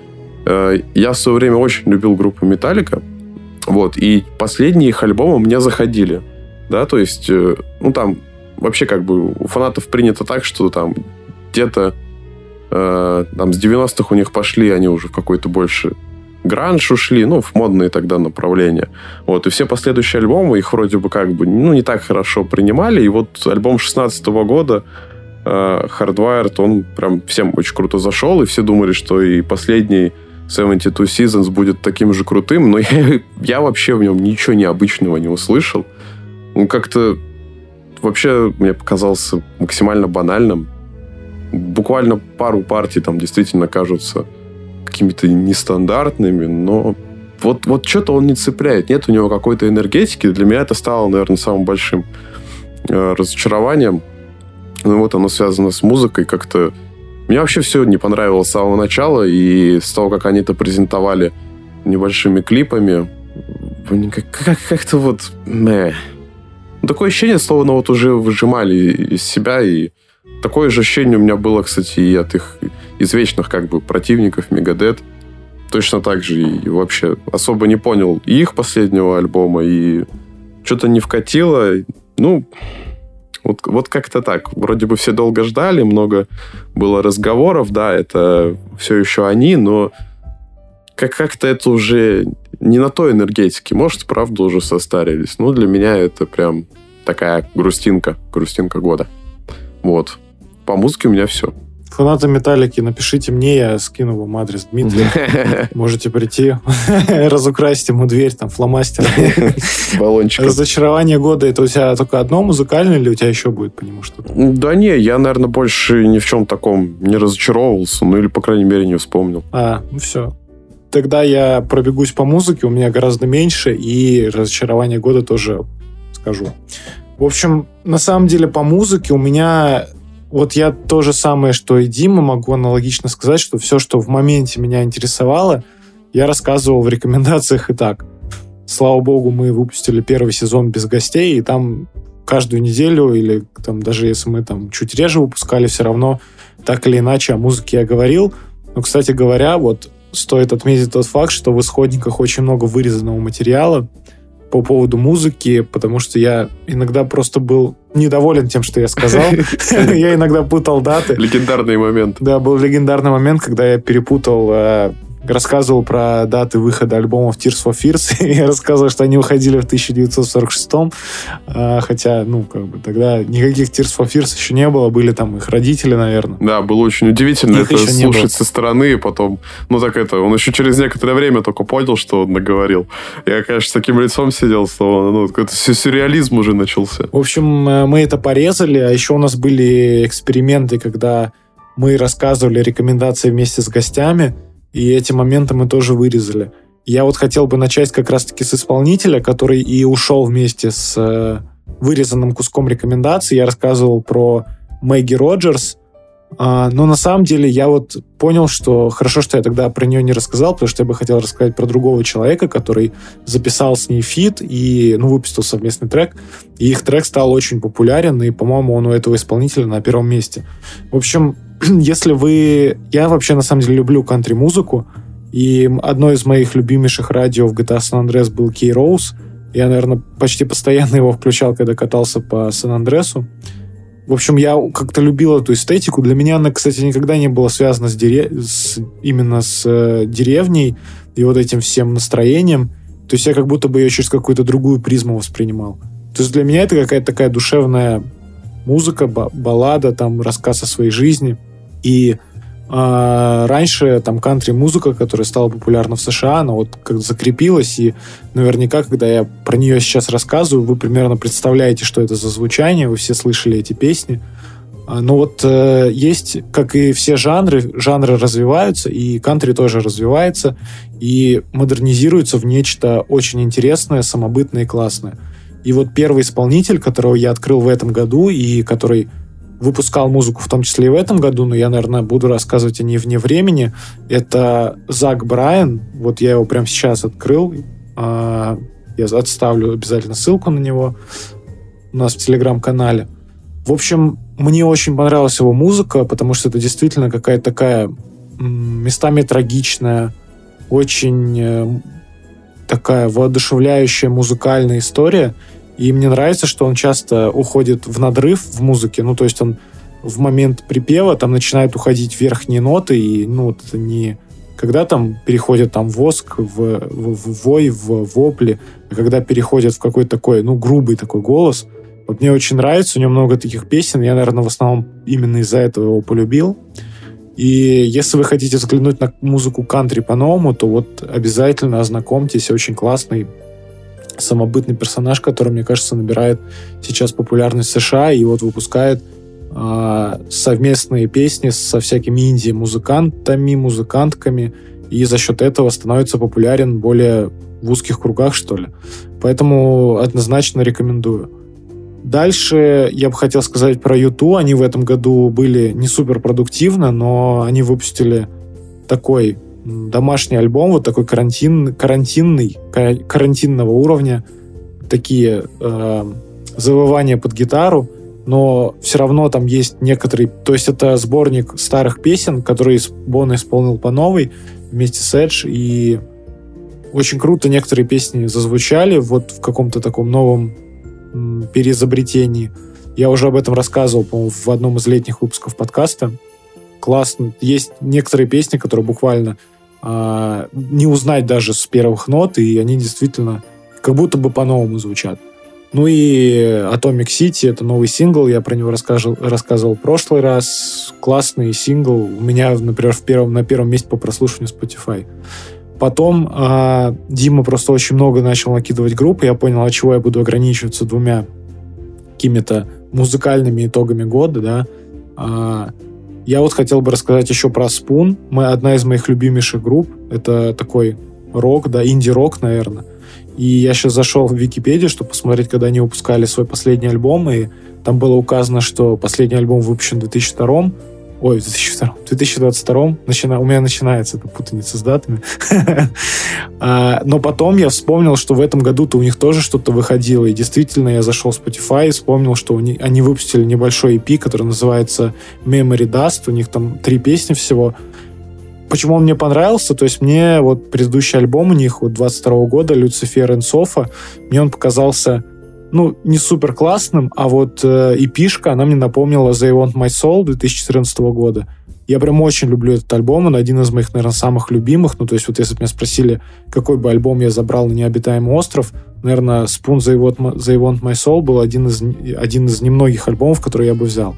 Э, я в свое время очень любил группу Металлика. Вот, и последние их альбомы мне заходили. Да, то есть, э, ну, там вообще как бы у фанатов принято так, что там где-то э, там с 90-х у них пошли, они уже в какой-то больше гранж ушли, ну, в модные тогда направления. Вот, и все последующие альбомы их вроде бы как бы, ну, не так хорошо принимали, и вот альбом 16 -го года э, Hardwired, он прям всем очень круто зашел, и все думали, что и последний 72 Seasons будет таким же крутым, но я, (laughs) я вообще в нем ничего необычного не услышал. Он как-то вообще мне показался максимально банальным. Буквально пару партий там действительно кажутся какими-то нестандартными, но вот, вот что-то он не цепляет. Нет у него какой-то энергетики. Для меня это стало, наверное, самым большим э, разочарованием. Ну вот оно связано с музыкой как-то. Мне вообще все не понравилось с самого начала, и с того, как они это презентовали небольшими клипами, как- как- как-то вот... Мэ. Ну, такое ощущение, словно вот уже выжимали из себя, и такое же ощущение у меня было, кстати, и от их извечных как бы противников Мегадет. Точно так же и вообще особо не понял и их последнего альбома, и что-то не вкатило. Ну, вот, вот как-то так. Вроде бы все долго ждали, много было разговоров, да, это все еще они, но как- как-то это уже не на той энергетике. Может, правда, уже состарились. Ну, для меня это прям такая грустинка, грустинка года. Вот. По музыке у меня все. Фанаты Металлики, напишите мне, я скину вам адрес Дмитрия. (laughs) Можете прийти, (laughs) разукрасить ему дверь, там, фломастер. (laughs) Баллончик. Разочарование года, это у тебя только одно музыкальное или у тебя еще будет по нему что-то? Да не, я, наверное, больше ни в чем таком не разочаровывался, ну или, по крайней мере, не вспомнил. А, ну все. Тогда я пробегусь по музыке, у меня гораздо меньше, и разочарование года тоже скажу. В общем, на самом деле по музыке у меня... Вот я то же самое, что и Дима, могу аналогично сказать, что все, что в моменте меня интересовало, я рассказывал в рекомендациях и так. Слава богу, мы выпустили первый сезон без гостей, и там каждую неделю, или там даже если мы там чуть реже выпускали, все равно так или иначе о музыке я говорил. Но, кстати говоря, вот стоит отметить тот факт, что в исходниках очень много вырезанного материала по поводу музыки, потому что я иногда просто был недоволен тем, что я сказал. (laughs) Я иногда путал даты. Легендарный момент. Да, был легендарный момент, когда я перепутал, э, рассказывал про даты выхода альбомов Tears for Fears, (laughs) и я рассказывал, что они выходили в 1946-м, э, хотя, ну, как бы тогда никаких Tears for Fears еще не было, были там их родители, наверное. Да, было очень удивительно Их это слушать со стороны, и потом, ну так это, он еще через некоторое время только понял, что он наговорил. Я, конечно, с таким лицом сидел, словно, ну, какой-то сю- сюрреализм уже начался. В общем, э, мы это порезали, а еще у нас были эксперименты, когда мы рассказывали рекомендации вместе с гостями, и эти моменты мы тоже вырезали. Я вот хотел бы начать как раз-таки с исполнителя, который и ушел вместе с э, вырезанным куском рекомендаций. Я рассказывал про Мэгги Роджерс, А, но на самом деле я вот понял, что хорошо, что я тогда про нее не рассказал, потому что я бы хотел рассказать про другого человека, который записал с ней feat и ну, выпустил совместный трек. И их трек стал очень популярен, и, по-моему, он у этого исполнителя на первом месте. В общем, (clears throat) если вы... Я вообще, на самом деле, люблю кантри-музыку, и одно из моих любимейших радио в GTA San Andreas был K-Rose. Я, наверное, почти постоянно его включал, когда катался по Сан-Андресу. В общем, я как-то любил эту эстетику. Для меня она, кстати, никогда не была связана с, дере... с... именно с э, деревней и вот этим всем настроением. То есть я как будто бы ее через какую-то другую призму воспринимал. То есть для меня это какая-то такая душевная музыка, ба- баллада, там рассказ о своей жизни. И а, раньше там кантри-музыка, которая стала популярна в США, она вот как закрепилась, и наверняка, когда я про нее сейчас рассказываю, вы примерно представляете, что это за звучание, вы все слышали эти песни. А, Но вот э, есть, как и все жанры, жанры развиваются, и кантри тоже развивается, и модернизируется в нечто очень интересное, самобытное и классное. И вот первый исполнитель, которого я открыл в этом году, и который выпускал музыку в том числе и в этом году, но я, наверное, буду рассказывать о ней вне времени. Это Зак Брайан. Вот я его прямо сейчас открыл. А, Я отставлю обязательно ссылку на него у нас в телеграм-канале. В общем, мне очень понравилась его музыка, потому что это действительно какая-то такая местами трагичная, очень э, такая воодушевляющая музыкальная история. И мне нравится, что он часто уходит в надрыв в музыке. Ну, то есть он в момент припева там начинает уходить верхние ноты, и, ну, вот это не когда там переходит там воск в, в, в вой, в вопли, а когда переходит в какой-то такой, ну, грубый такой голос. Вот мне очень нравится, у него много таких песен, я, наверное, в основном именно из-за этого его полюбил. И если вы хотите взглянуть на музыку кантри по-новому, то вот обязательно ознакомьтесь, очень классный самобытный персонаж, который, мне кажется, набирает сейчас популярность в США и вот выпускает а, совместные песни со всякими инди-музыкантами, музыкантками. и за счет этого становится популярен более в узких кругах, что ли. Поэтому однозначно рекомендую. Дальше я бы хотел сказать про YouTube. Они в этом году были не супер продуктивно, но они выпустили такой домашний альбом, вот такой карантин, карантинный, карантинного уровня, такие э, завывания под гитару, но все равно там есть некоторые... То есть это сборник старых песен, которые Бон исполнил по новой вместе с Эдж, и очень круто некоторые песни зазвучали вот в каком-то таком новом переизобретении. Я уже об этом рассказывал, по-моему, в одном из летних выпусков подкаста. Классно. Есть некоторые песни, которые буквально а, не узнать даже с первых нот, и они действительно как будто бы по-новому звучат. Ну и Atomic City — это новый сингл, я про него рассказывал, рассказывал в прошлый раз. Классный сингл. У меня, например, в первом, на первом месте по прослушиванию Spotify. Потом э, Дима просто очень много начал накидывать группы. Я понял, от чего я буду ограничиваться двумя какими-то музыкальными итогами года, да. Э, я вот хотел бы рассказать еще про Spoon. Мы, одна из моих любимейших групп. Это такой рок, да, инди-рок, наверное. И я сейчас зашел в Википедию, чтобы посмотреть, когда они выпускали свой последний альбом, и там было указано, что последний альбом выпущен в 2002 Ой, в 2002 2022 начина, у меня начинается эта путаница с датами. (laughs) а, но потом я вспомнил, что в этом году-то у них тоже что-то выходило. И действительно, я зашел в Spotify и вспомнил, что они, выпустили небольшой EP, который называется Memory Dust. У них там три песни всего. Почему он мне понравился? То есть мне вот предыдущий альбом у них вот 22 года, Люцифер и мне он показался ну, не супер классным, а вот э, эпишка, она мне напомнила The Want My Soul 2014 года. Я прям очень люблю этот альбом, он один из моих, наверное, самых любимых. Ну, то есть вот если бы меня спросили, какой бы альбом я забрал на необитаемый остров, наверное, Spoon The Want, The Want My Soul был один из, один из немногих альбомов, которые я бы взял.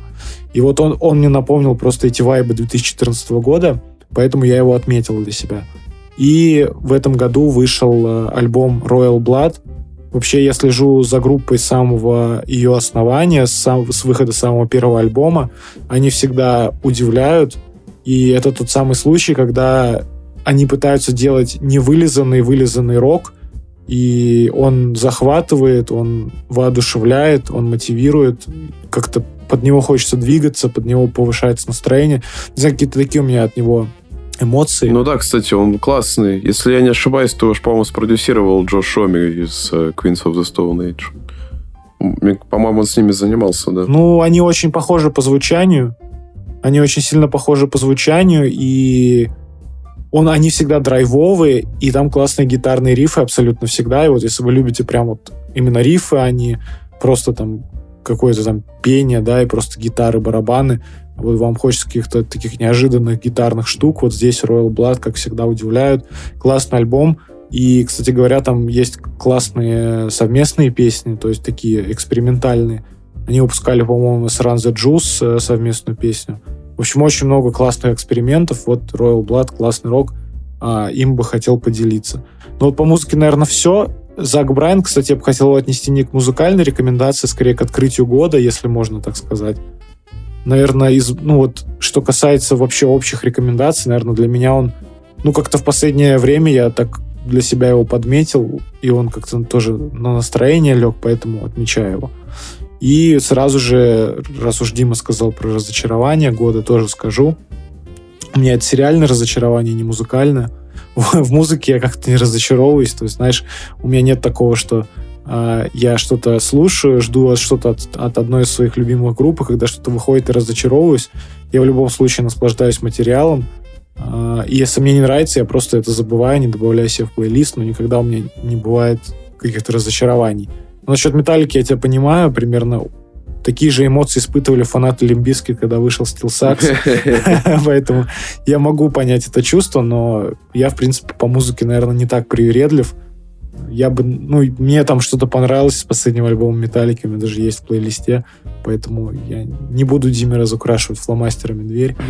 И вот он, он мне напомнил просто эти вайбы 2014 года, поэтому я его отметил для себя. И в этом году вышел э, альбом Royal Blood, Вообще, я слежу за группой самого ее основания, сам, с выхода самого первого альбома. Они всегда удивляют. И это тот самый случай, когда они пытаются делать невылизанный, вылизанный рок, и он захватывает, он воодушевляет, он мотивирует, как-то под него хочется двигаться, под него повышается настроение. Не знаю, какие-то такие у меня от него эмоции. Ну да, кстати, он классный. Если я не ошибаюсь, то уж, по-моему, спродюсировал Джо Шоми из uh, Queens of the Stone Age. По-моему, он с ними занимался, да. Ну, они очень похожи по звучанию. Они очень сильно похожи по звучанию, и он, они всегда драйвовые, и там классные гитарные рифы абсолютно всегда. И вот если вы любите прям вот именно рифы, а не просто там какое-то там пение, да, и просто гитары, барабаны, вот вам хочется каких-то таких неожиданных гитарных штук. Вот здесь Royal Blood, как всегда, удивляют. Классный альбом. И, кстати говоря, там есть классные совместные песни, то есть такие экспериментальные. Они выпускали, по-моему, с Run the Juice э, совместную песню. В общем, очень много классных экспериментов. Вот Royal Blood, классный рок. А, им бы хотел поделиться. Ну вот по музыке, наверное, все. Зак Брайан, кстати, я бы хотел отнести не к музыкальной рекомендации, скорее к открытию года, если можно так сказать наверное, из, ну вот, что касается вообще общих рекомендаций, наверное, для меня он, ну, как-то в последнее время я так для себя его подметил, и он как-то тоже на настроение лег, поэтому отмечаю его. И сразу же, раз уж Дима сказал про разочарование года, тоже скажу. У меня это сериальное разочарование, не музыкальное. (laughs) В музыке я как-то не разочаровываюсь. То есть, знаешь, у меня нет такого, что а, я что-то слушаю, жду что-то от, от одной из своих любимых групп, и когда что-то выходит и разочаровываюсь, я в любом случае наслаждаюсь материалом. А, и если мне не нравится, я просто это забываю, не добавляю себе в плейлист, но никогда у меня не бывает каких-то разочарований. Но насчет Металлики я тебя понимаю, примерно такие же эмоции испытывали фанаты Лимбиски, когда вышел Steel Sax. (laughs) Поэтому я могу понять это чувство, но я, в принципе, по музыке, наверное, не так привередлив я бы, ну, мне там что-то понравилось с последним альбомом Металлики, у меня даже есть в плейлисте, поэтому я не буду Диме разукрашивать фломастерами дверь. (laughs)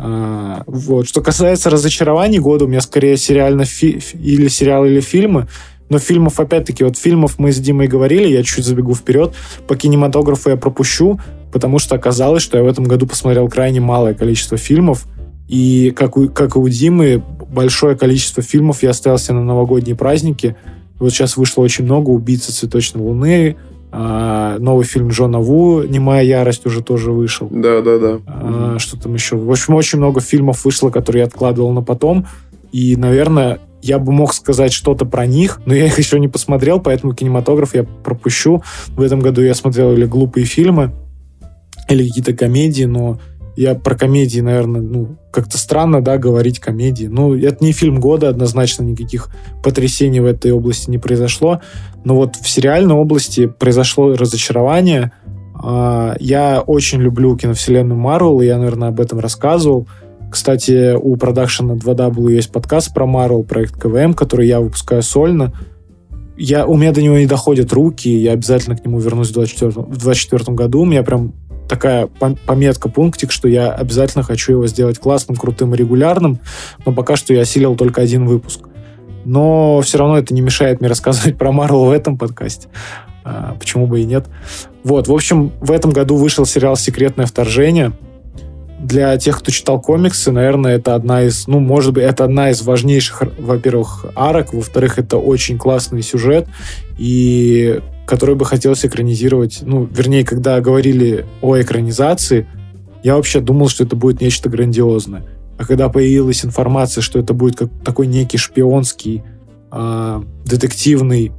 А, вот. Что касается разочарований года, у меня скорее сериально фи- или сериал, или фильмы. Но фильмов, опять-таки, вот фильмов мы с Димой говорили, я чуть забегу вперед. По кинематографу я пропущу, потому что оказалось, что я в этом году посмотрел крайне малое количество фильмов. И как у, как и у Димы, большое количество фильмов я оставил себе на новогодние праздники. Вот сейчас вышло очень много «Убийцы цветочной луны», а, новый фильм Джона Ву «Немая ярость» уже тоже вышел. Да, да, да. А, что там еще? В общем, очень много фильмов вышло, которые я откладывал на потом. И, наверное, я бы мог сказать что-то про них, но я их еще не посмотрел, поэтому кинематограф я пропущу. В этом году я смотрел или глупые фильмы, или какие-то комедии, но я про комедии, наверное, ну, как-то странно, да, говорить комедии. Ну, это не фильм года, однозначно никаких потрясений в этой области не произошло. Но вот в сериальной области произошло разочарование. А, я очень люблю киновселенную Марвел, и я, наверное, об этом рассказывал. Кстати, у продакшена 2W есть подкаст про Marvel, проект КВМ, который я выпускаю сольно. Я, у меня до него не доходят руки, я обязательно к нему вернусь в 2024 году. У меня прям такая пометка, пунктик, что я обязательно хочу его сделать классным, крутым и регулярным, но пока что я осилил только один выпуск. Но все равно это не мешает мне рассказывать про Марвел в этом подкасте. А, почему бы и нет. Вот, в общем, в этом году вышел сериал «Секретное вторжение», для тех, кто читал комиксы, наверное, это одна из, ну, может быть, это одна из важнейших, во-первых, арок, во-вторых, это очень классный сюжет, и который бы хотелось экранизировать, ну, вернее, когда говорили о экранизации, я вообще думал, что это будет нечто грандиозное. А когда появилась информация, что это будет как такой некий шпионский э, детективный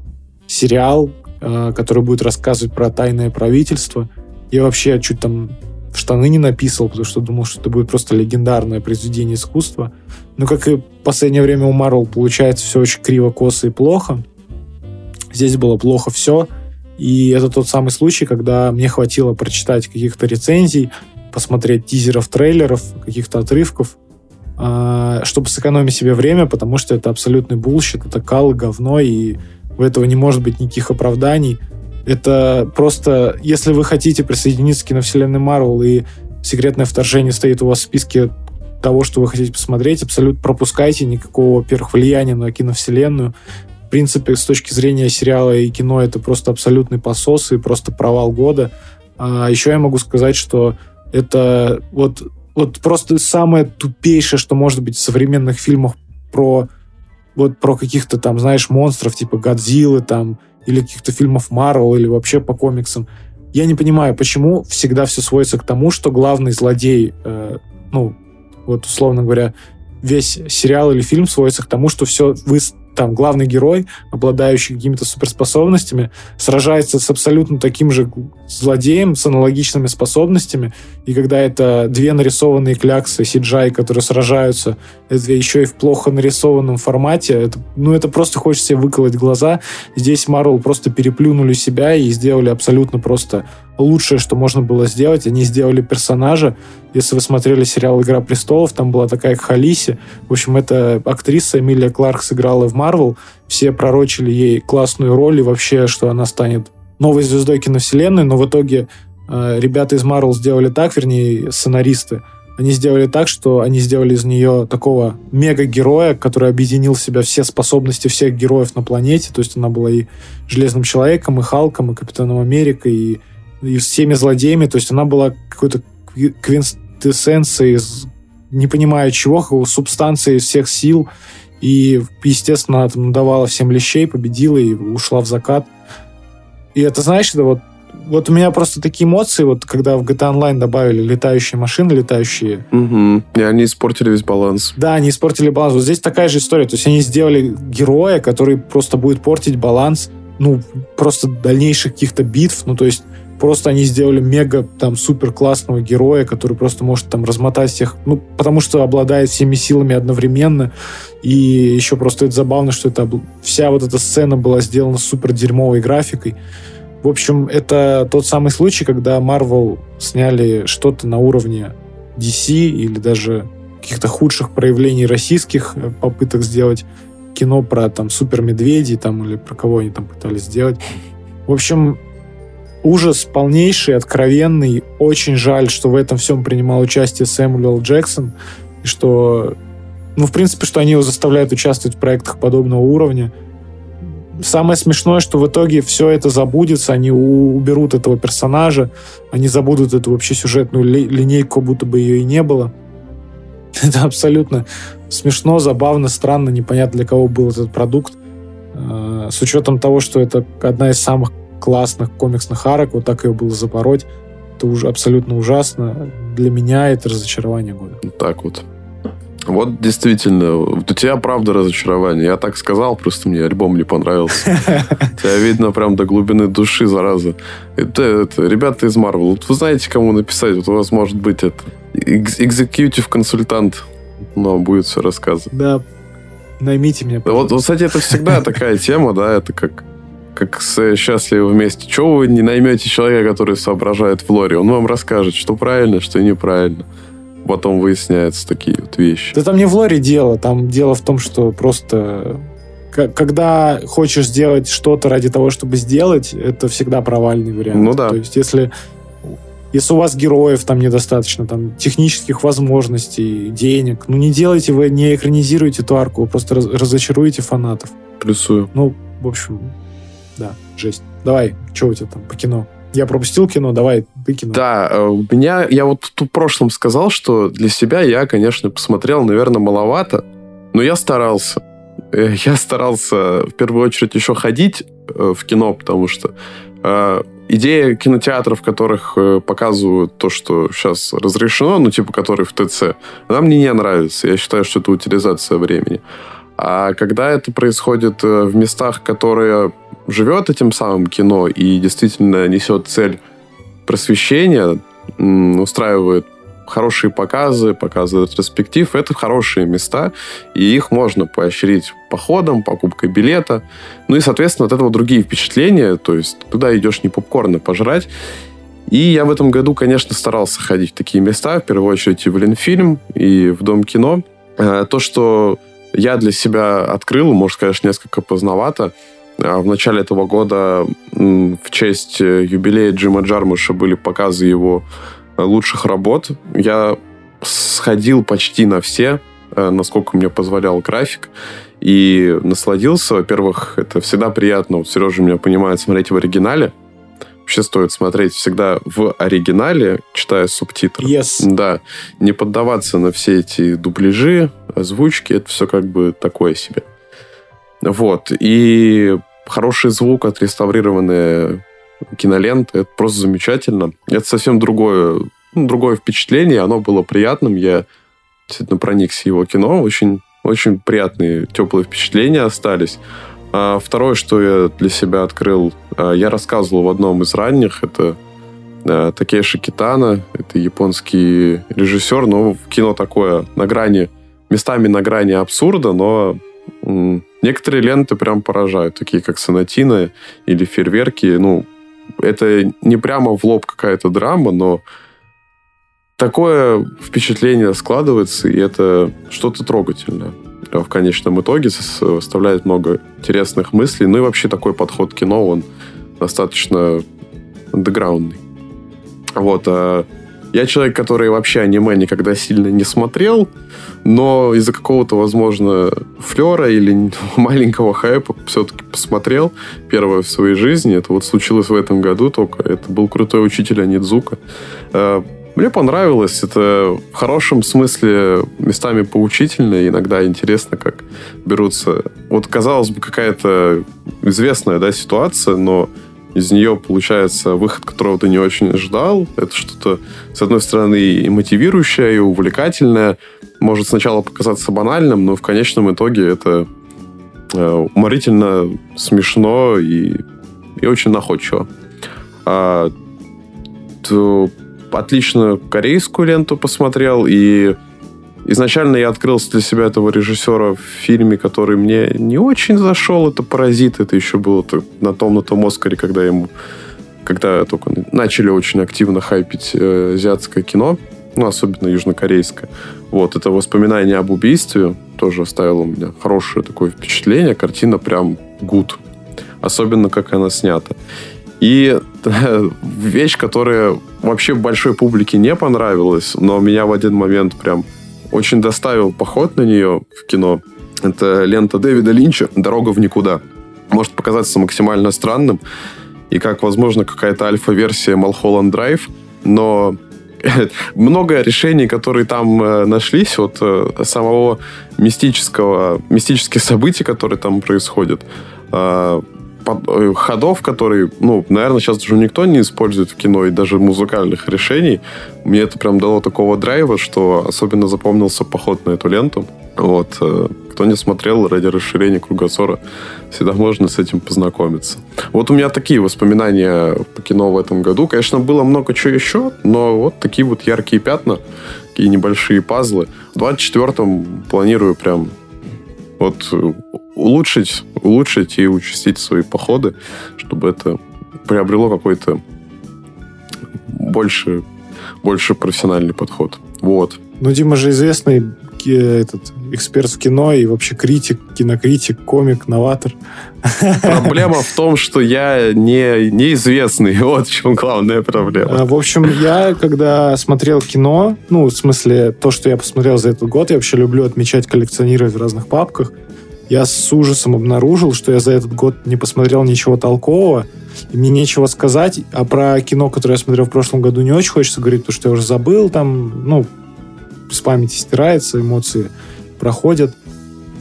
сериал, э, который будет рассказывать про тайное правительство, я вообще чуть там в штаны не написал, потому что думал, что это будет просто легендарное произведение искусства. Но как и в последнее время у Марвел получается все очень криво, косо и плохо. Здесь было плохо все. И это тот самый случай, когда мне хватило прочитать каких-то рецензий, посмотреть тизеров, трейлеров, каких-то отрывков, а, чтобы сэкономить себе время, потому что это абсолютный bullshit, это кал, говно, и у этого не может быть никаких оправданий. Это просто, если вы хотите присоединиться к киновселенной Марвел и секретное вторжение стоит у вас в списке того, что вы хотите посмотреть, абсолютно пропускайте никакого, во-первых, влияния на киновселенную. В принципе, с точки зрения сериала и кино, это просто абсолютный посос и просто провал года. А еще я могу сказать, что это вот, вот просто самое тупейшее, что может быть в современных фильмах про вот про каких-то там, знаешь, монстров, типа Годзиллы, там, или каких-то фильмов Марвел, или вообще по комиксам. Я не понимаю, почему всегда все сводится к тому, что главный злодей, э, ну, вот условно говоря, весь сериал или фильм сводится к тому, что все вы там главный герой, обладающий какими-то суперспособностями, сражается с абсолютно таким же злодеем с аналогичными способностями, и когда это две нарисованные кляксы CGI, которые сражаются, это еще и в плохо нарисованном формате, это, ну это просто хочется выколоть глаза. Здесь Marvel просто переплюнули себя и сделали абсолютно просто лучшее, что можно было сделать. Они сделали персонажа. Если вы смотрели сериал «Игра престолов», там была такая Халиси. В общем, эта актриса Эмилия Кларк сыграла в Марвел. Все пророчили ей классную роль и вообще, что она станет новой звездой киновселенной, но в итоге э, ребята из Марвел сделали так, вернее, сценаристы, они сделали так, что они сделали из нее такого мега-героя, который объединил в себя все способности всех героев на планете. То есть она была и Железным Человеком, и Халком, и Капитаном Америкой, и и всеми злодеями. То есть она была какой-то квинтэссенцией, не понимаю чего, субстанцией из всех сил. И, естественно, она там надавала всем лещей, победила и ушла в закат. И это, знаешь, это вот вот у меня просто такие эмоции, вот когда в GTA Online добавили летающие машины, летающие. Угу. И они испортили весь баланс. Да, они испортили баланс. Вот здесь такая же история. То есть они сделали героя, который просто будет портить баланс, ну, просто дальнейших каких-то битв. Ну, то есть Просто они сделали мега там супер классного героя, который просто может там размотать всех, ну, потому что обладает всеми силами одновременно. И еще просто это забавно, что это вся вот эта сцена была сделана супер дерьмовой графикой. В общем, это тот самый случай, когда Marvel сняли что-то на уровне DC или даже каких-то худших проявлений российских э, попыток сделать кино про там супер медведей там или про кого они там пытались сделать. В общем, ужас полнейший, откровенный. Очень жаль, что в этом всем принимал участие Сэмюэл Джексон, и что, ну, в принципе, что они его заставляют участвовать в проектах подобного уровня. Самое смешное, что в итоге все это забудется, они уберут этого персонажа, они забудут эту вообще сюжетную ли- линейку, будто бы ее и не было. (laughs) Это абсолютно смешно, забавно, странно, непонятно для кого был этот продукт. Э, с учетом того, что это одна из самых классных комиксных арок, вот так ее было запороть, это уже абсолютно ужасно. Для меня это разочарование года. Так вот. Вот действительно, у тебя правда разочарование. Я так сказал, просто мне альбом не понравился. (laughs) Тебя видно прям до глубины души, зараза. Это, это ребята из Marvel. Вот вы знаете, кому написать? Вот у вас может быть это экзекьютив консультант, но будет все рассказывать. Да, наймите меня. Вот, вот, кстати, это всегда такая тема, да, это как как с «Счастливы вместе». Чего вы не наймете человека, который соображает в лоре? Он вам расскажет, что правильно, что неправильно потом выясняются такие вот вещи. Да там не в лоре дело, там дело в том, что просто когда хочешь сделать что-то ради того, чтобы сделать, это всегда провальный вариант. Ну да. То есть если если у вас героев там недостаточно, там, технических возможностей, денег, ну, не делайте вы, не экранизируйте эту арку, вы просто раз, разочаруете фанатов. Плюсую. Ну, в общем, да, жесть. Давай, что у тебя там по кино? Я пропустил кино, давай, ты кино. Да, э, у меня, я вот в прошлом сказал, что для себя я, конечно, посмотрел, наверное, маловато, но я старался. Э, я старался в первую очередь еще ходить э, в кино, потому что идея кинотеатров, в которых показывают то, что сейчас разрешено, ну, типа, которые в ТЦ, она мне не нравится. Я считаю, что это утилизация времени. А когда это происходит в местах, которые живет этим самым кино и действительно несет цель просвещения, устраивает хорошие показы, показы ретроспектив, это хорошие места, и их можно поощрить походом, покупкой билета. Ну и, соответственно, от этого другие впечатления, то есть туда идешь не попкорны пожрать. И я в этом году, конечно, старался ходить в такие места, в первую очередь и в Ленфильм, и в Дом кино. Э, то, что я для себя открыл, может, конечно, несколько поздновато, в начале этого года в честь э, юбилея Джима Джармуша были показы его э, лучших работ. Я сходил почти на все, э, насколько мне позволял график, и насладился. Во-первых, это всегда приятно. Вот Сережа меня понимает смотреть в оригинале. Вообще стоит смотреть всегда в оригинале, читая субтитры. Yes. Да. Не поддаваться на все эти дубляжи, озвучки. Это все как бы такое себе. Вот. И хороший звук, отреставрированные киноленты. Это просто замечательно. Это совсем другое, ну, другое впечатление. Оно было приятным. Я действительно проникся его кино. Очень, очень приятные, теплые впечатления остались. А второе, что я для себя открыл, а, я рассказывал в одном из ранних, это а, Такеши Китана, это японский режиссер, но кино такое на грани, местами на грани абсурда, но Некоторые ленты прям поражают, такие как «Сонатина» или «Фейерверки». Ну, это не прямо в лоб какая-то драма, но такое впечатление складывается, и это что-то трогательное в конечном итоге составляет много интересных мыслей. Ну и вообще такой подход к кино, он достаточно андеграундный. Вот. А я человек, который вообще аниме никогда сильно не смотрел, но из-за какого-то, возможно, флера или (laughs) маленького хайпа все-таки посмотрел первое в своей жизни. Это вот случилось в этом году только. Это был крутой учитель Анидзука. Э, мне понравилось. Это в хорошем смысле местами поучительно. Иногда интересно, как берутся... Вот, казалось бы, какая-то известная да, ситуация, но из нее получается выход, которого ты не очень ждал. Это что-то, с одной стороны, и мотивирующее, и увлекательное. Может сначала показаться банальным, но в конечном итоге это э, уморительно смешно и, и очень находчиво. А, то, отлично корейскую ленту посмотрел, и Изначально я открыл для себя этого режиссера в фильме, который мне не очень зашел. Это «Паразит». Это еще было на том, на том Оскаре, когда ему когда только начали очень активно хайпить э, азиатское кино, ну, особенно южнокорейское. Вот, это воспоминание об убийстве тоже оставило у меня хорошее такое впечатление. Картина прям гуд. Особенно, как она снята. И (laughs) вещь, которая вообще большой публике не понравилась, но меня в один момент прям очень доставил поход на нее в кино. Это лента Дэвида Линча «Дорога в никуда». Может показаться максимально странным, и как, возможно, какая-то альфа-версия Малхолланд Драйв, но (laughs) много решений, которые там э, нашлись, от э, самого мистического, мистических событий, которые там происходят, э, ходов, которые, ну, наверное, сейчас уже никто не использует в кино, и даже музыкальных решений. Мне это прям дало такого драйва, что особенно запомнился поход на эту ленту. Вот. Кто не смотрел, ради расширения кругозора, всегда можно с этим познакомиться. Вот у меня такие воспоминания по кино в этом году. Конечно, было много чего еще, но вот такие вот яркие пятна, такие небольшие пазлы. В 24-м планирую прям вот улучшить, улучшить и участить свои походы, чтобы это приобрело какой-то больше, больше профессиональный подход. Вот. Ну, Дима же известный этот эксперт в кино и вообще критик, кинокритик, комик, новатор. Проблема в том, что я не, неизвестный. (laughs) Вот в чем главная проблема. А, в общем, я, когда смотрел кино, ну, в смысле, то, что я посмотрел за этот год, я вообще люблю отмечать, коллекционировать в разных папках. Я с ужасом обнаружил, что я за этот год не посмотрел ничего толкового, и мне нечего сказать. А про кино, которое я смотрел в прошлом году, не очень хочется говорить, потому что я уже забыл там, ну, с памяти стирается, эмоции проходят.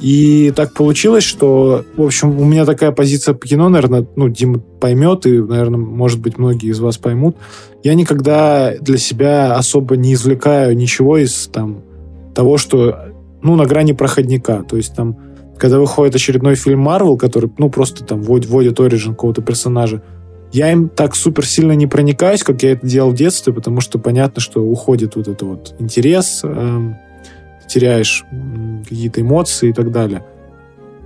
И так получилось, что, в общем, у меня такая позиция по кино, наверное, ну, Дима поймет, и, наверное, может быть, многие из вас поймут. Я никогда для себя особо не извлекаю ничего из там того, что, ну, на грани проходника. То есть там, когда выходит очередной фильм Марвел, который, ну, просто там вводит, вводит оригин какого-то персонажа, я им так супер сильно не проникаюсь, как я это делал в детстве, потому что понятно, что уходит вот этот вот интерес, э, теряешь какие-то эмоции и так далее.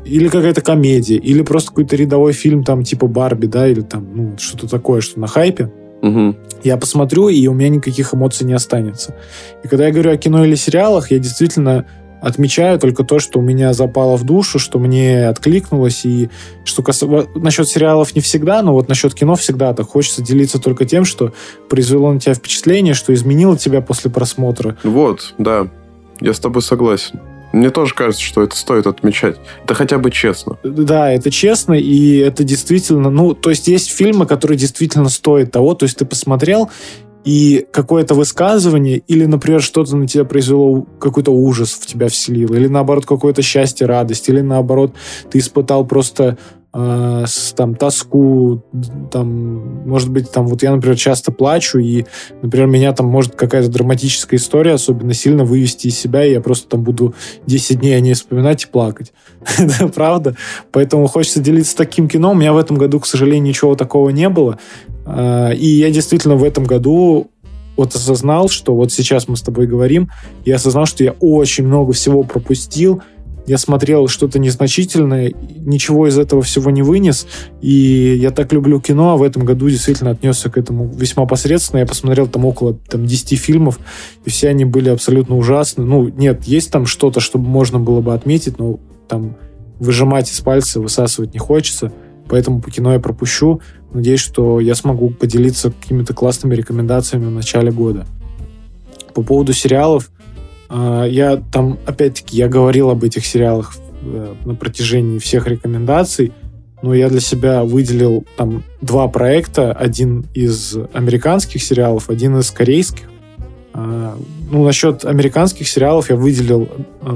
Или какая-то комедия, или просто какой-то рядовой фильм там типа Барби, да, или там ну, что-то такое, что на хайпе. Угу. Я посмотрю, и у меня никаких эмоций не останется. И когда я говорю о кино или сериалах, я действительно Отмечаю только то, что у меня запало в душу, что мне откликнулось, и что кас... насчет сериалов не всегда, но вот насчет кино всегда так. Хочется делиться только тем, что произвело на тебя впечатление, что изменило тебя после просмотра. Вот, да, я с тобой согласен. Мне тоже кажется, что это стоит отмечать. Это хотя бы честно. Да, это честно, и это действительно... Ну, то есть есть фильмы, которые действительно стоят того. То есть ты посмотрел, и какое-то высказывание или, например, что-то на тебя произвело, какой-то ужас в тебя вселило, или наоборот какое-то счастье, радость, или наоборот ты испытал просто э, там тоску, там, может быть, там вот я, например, часто плачу, и, например, меня там может какая-то драматическая история особенно сильно вывести из себя, и я просто там буду 10 дней о ней вспоминать и плакать. (laughs) Это правда. Поэтому хочется делиться таким кино. У меня в этом году, к сожалению, ничего такого не было. А, и я действительно в этом году вот осознал, что вот сейчас мы с тобой говорим, я осознал, что я очень много всего пропустил, я смотрел что-то незначительное, ничего из этого всего не вынес, и я так люблю кино, а в этом году действительно отнесся к этому весьма посредственно. Я посмотрел там около там, 10 фильмов, и все они были абсолютно ужасны. Ну, нет, есть там что-то, чтобы можно было бы отметить, но там выжимать из пальца, высасывать не хочется, поэтому по кино я пропущу. Надеюсь, что я смогу поделиться какими-то классными рекомендациями в начале года. По поводу сериалов, я там, опять-таки, я говорил об этих сериалах э, на протяжении всех рекомендаций, но я для себя выделил там два проекта. Один из американских сериалов, один из корейских. А, ну, насчет американских сериалов я выделил э,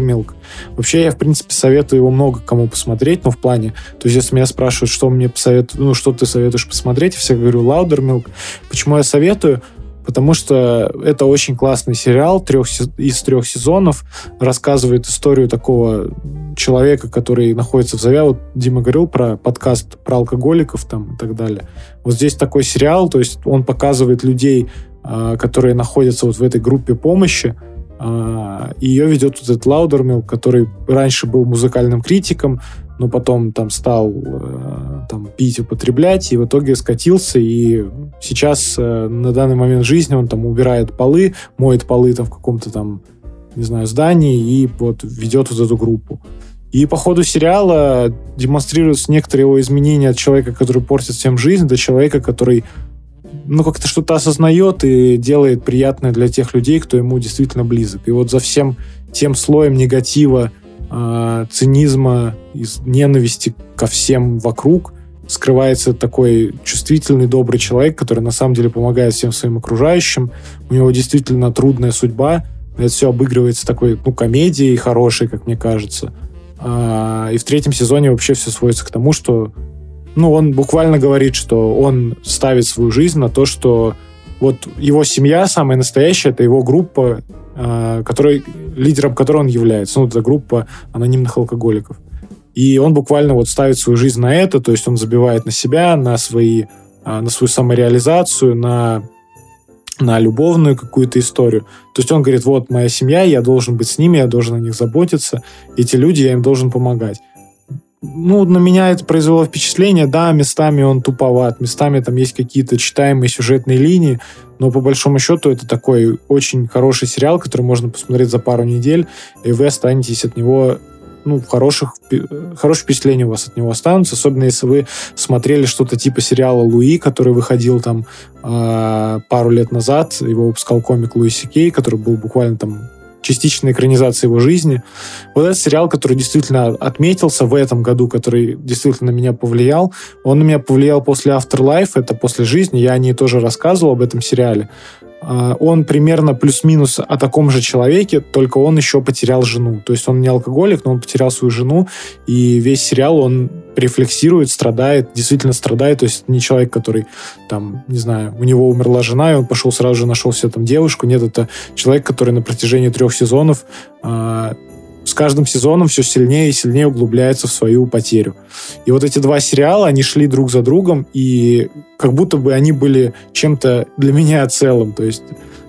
Milk. Вообще, я, в принципе, советую его много кому посмотреть, но в плане... То есть, если меня спрашивают, что мне посоветую, ну, что ты советуешь посмотреть, я всегда говорю Milk. Почему я советую? Потому что это очень классный сериал трех, из трех сезонов. Рассказывает историю такого человека, который находится в завя. Вот Дима говорил про подкаст про алкоголиков там и так далее. Вот здесь такой сериал, то есть он показывает людей, а, которые находятся вот в этой группе помощи. А, и ее ведет вот этот Лаудермил, который раньше был музыкальным критиком, но потом там стал э, там, пить, употреблять, и в итоге скатился, и сейчас э, на данный момент жизни он там убирает полы, моет полы там в каком-то там, не знаю, здании, и вот ведет вот эту группу. И по ходу сериала демонстрируются некоторые его изменения от человека, который портит всем жизнь, до человека, который ну, как-то что-то осознает и делает приятное для тех людей, кто ему действительно близок. И вот за всем тем слоем негатива, э, цинизма, из ненависти ко всем вокруг скрывается такой чувствительный, добрый человек, который на самом деле помогает всем своим окружающим. У него действительно трудная судьба. Это все обыгрывается такой, ну, комедией хорошей, как мне кажется. А, и в третьем сезоне вообще все сводится к тому, что ну, он буквально говорит, что он ставит свою жизнь на то, что вот его семья самая настоящая, это его группа, э, которой, лидером которой он является. Ну, это группа анонимных алкоголиков. И он буквально вот ставит свою жизнь на это, то есть он забивает на себя, на свои, э, на свою самореализацию, на на любовную какую-то историю. То есть он говорит, вот моя семья, я должен быть с ними, я должен о них заботиться, эти люди, я им должен помогать ну, на меня это произвело впечатление, да, местами он туповат, местами там есть какие-то читаемые сюжетные линии, но по большому счету это такой очень хороший сериал, который можно посмотреть за пару недель, и вы останетесь от него ну, хороших, хорошее впечатление у вас от него останутся, особенно если вы смотрели что-то типа сериала «Луи», который выходил там э, пару лет назад, его выпускал комик Луи Сикей, который был буквально там частичная экранизация его жизни. Вот этот сериал, который действительно отметился в этом году, который действительно на меня повлиял, он на меня повлиял после Afterlife, это после жизни, я о ней тоже рассказывал об этом сериале. А, он примерно плюс-минус о таком же человеке, только он еще потерял жену. То есть он не алкоголик, но он потерял свою жену, и весь сериал он рефлексирует, страдает, действительно страдает. То есть не человек, который там, не знаю, у него умерла жена, и он пошел сразу же нашел себе там девушку. Нет, это человек, который на протяжении трех сезонов э, с каждым сезоном все сильнее и сильнее углубляется в свою потерю. И вот эти два сериала, они шли друг за другом, и как будто бы они были чем-то для меня целым. То есть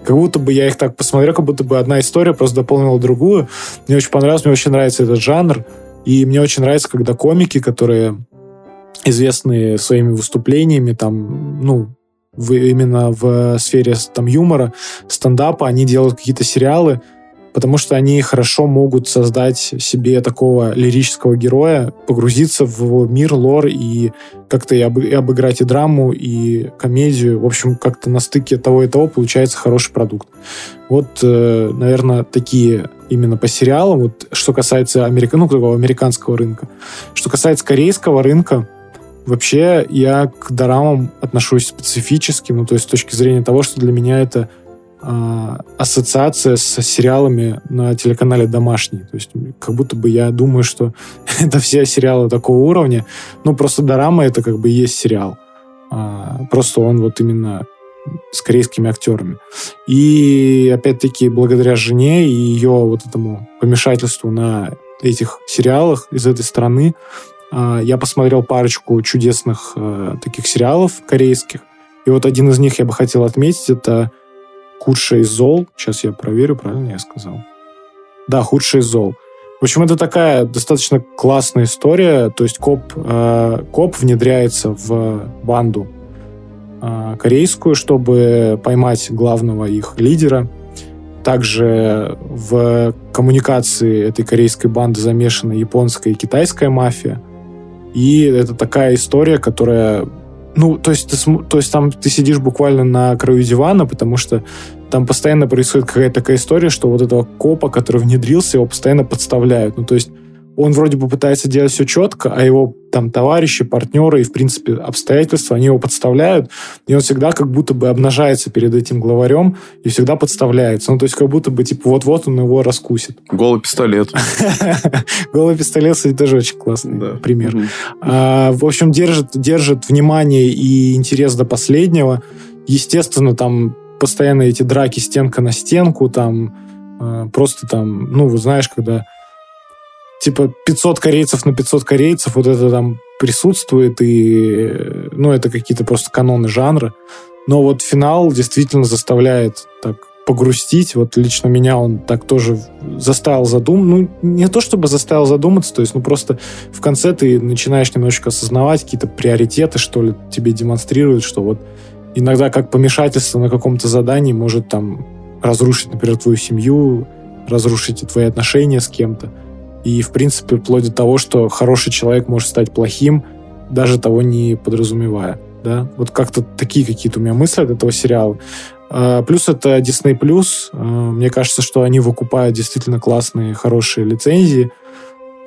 как будто бы я их так посмотрел, как будто бы одна история просто дополнила другую. Мне очень понравилось, мне очень нравится этот жанр. И мне очень нравится, когда комики, которые известны своими выступлениями, там, ну, в, именно в сфере там, юмора, стендапа, они делают какие-то сериалы, потому что они хорошо могут создать себе такого лирического героя, погрузиться в мир, лор и как-то и, об, и обыграть и драму, и комедию. В общем, как-то на стыке того и того получается хороший продукт. Вот, э, наверное, такие именно по сериалам. Вот, что касается америка... ну, такого американского рынка. Что касается корейского рынка, вообще я к дорамам отношусь специфически, ну, то есть с точки зрения того, что для меня это ассоциация с сериалами на телеканале «Домашний». То есть как будто бы я думаю, что (laughs) это все сериалы такого уровня. Ну, просто «Дорама» — это как бы есть сериал. А, просто он вот именно с корейскими актерами. И, опять-таки, благодаря жене и ее вот этому помешательству на этих сериалах из этой страны, а, я посмотрел парочку чудесных таких сериалов корейских. И вот один из них я бы хотел отметить, это худшее из зол. Сейчас я проверю, правильно я сказал. Да, худшее из зол. В общем, это такая достаточно классная история. То есть коп, э, коп внедряется в банду э, корейскую, чтобы поймать главного их лидера. Также в коммуникации этой корейской банды замешана японская и китайская мафия. И это такая история, которая ну, то есть, ты, то есть там ты сидишь буквально на краю дивана, потому что там постоянно происходит какая-то такая история, что вот этого копа, который внедрился, его постоянно подставляют. Ну, то есть он вроде бы пытается делать все четко, а его там товарищи, партнеры и, в принципе, обстоятельства, они его подставляют, и он всегда как будто бы обнажается перед этим главарем и всегда подставляется. Ну, то есть как будто бы, типа, вот-вот он его раскусит. Голый пистолет. (laughs) Голый пистолет, кстати, тоже очень классный пример. А, в общем, держит, внимание и интерес до последнего. Естественно, там постоянно эти драки стенка на стенку, там а, просто там, ну, знаешь, когда типа 500 корейцев на 500 корейцев, вот это там присутствует, и, ну, это какие-то просто каноны жанра. Но вот финал действительно заставляет так погрустить. Вот лично меня он так тоже заставил задуматься. Ну, не то чтобы заставил задуматься, то есть, ну, просто в конце ты начинаешь немножечко осознавать какие-то приоритеты, что ли, тебе демонстрируют, что вот иногда как помешательство на каком-то задании может там разрушить, например, твою семью, разрушить твои отношения с кем-то. И, в принципе, вплоть до того, что хороший человек может стать плохим, даже того не подразумевая. Да? Вот как-то такие какие-то у меня мысли от этого сериала. А, плюс это Disney+. А, мне кажется, что они выкупают действительно классные, хорошие лицензии.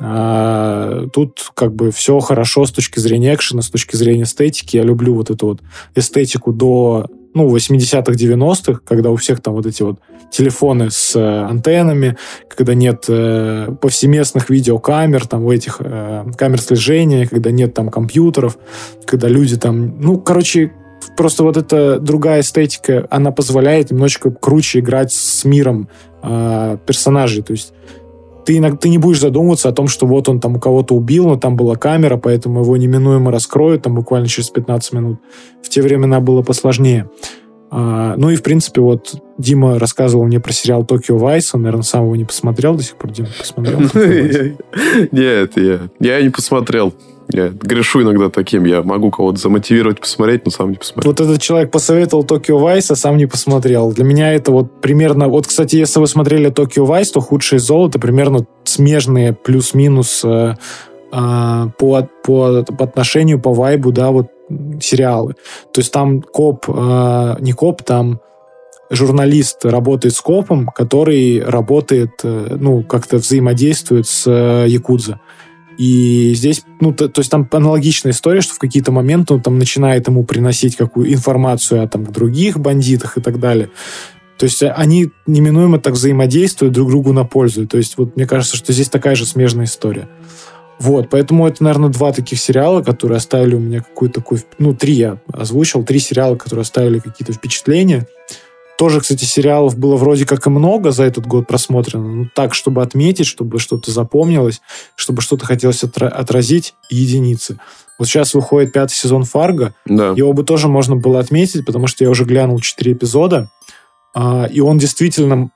А, тут как бы все хорошо с точки зрения экшена, с точки зрения эстетики. Я люблю вот эту вот эстетику до ну, 80-х, 90-х, когда у всех там вот эти вот телефоны с э, антеннами, когда нет э, повсеместных видеокамер, там, у этих э, камер слежения, когда нет там компьютеров, когда люди там... Ну, короче, просто вот эта другая эстетика, она позволяет немножечко круче играть с миром э, персонажей. То есть ты, иногда, ты не будешь задумываться о том, что вот он там у кого-то убил, но там была камера, поэтому его неминуемо раскроют там буквально через 15 минут. В те времена было посложнее. А, ну и, в принципе, вот Дима рассказывал мне про сериал «Токио Вайс». Он, наверное, сам его не посмотрел до сих пор. Дима, посмотрел? (laughs) Нет, я, не посмотрел. Я грешу иногда таким. Я могу кого-то замотивировать посмотреть, но сам не посмотрел. Вот этот человек посоветовал Токио Вайс, а сам не посмотрел. Для меня это вот примерно... Вот, кстати, если вы смотрели Токио Вайс, то «Худшее золото» примерно смежные плюс-минус э, э, по, по, по отношению, по вайбу, да, вот сериалы. То есть там коп, э, не коп, там журналист работает с копом, который работает, э, ну, как-то взаимодействует с э, Якудза. И здесь, ну, то, то есть там аналогичная история, что в какие-то моменты он там начинает ему приносить какую информацию о там других бандитах и так далее. То есть они неминуемо так взаимодействуют друг другу на пользу. То есть вот мне кажется, что здесь такая же смежная история. Вот, поэтому это, наверное, два таких сериала, которые оставили у меня какую-то такую... Ну, три я озвучил, три сериала, которые оставили какие-то впечатления. Тоже, кстати, сериалов было вроде как и много за этот год просмотрено. Ну, так, чтобы отметить, чтобы что-то запомнилось, чтобы что-то хотелось отра- отразить, единицы. Вот сейчас выходит пятый сезон Фарго. Да. Его бы тоже можно было отметить, потому что я уже глянул четыре эпизода. А, и он действительно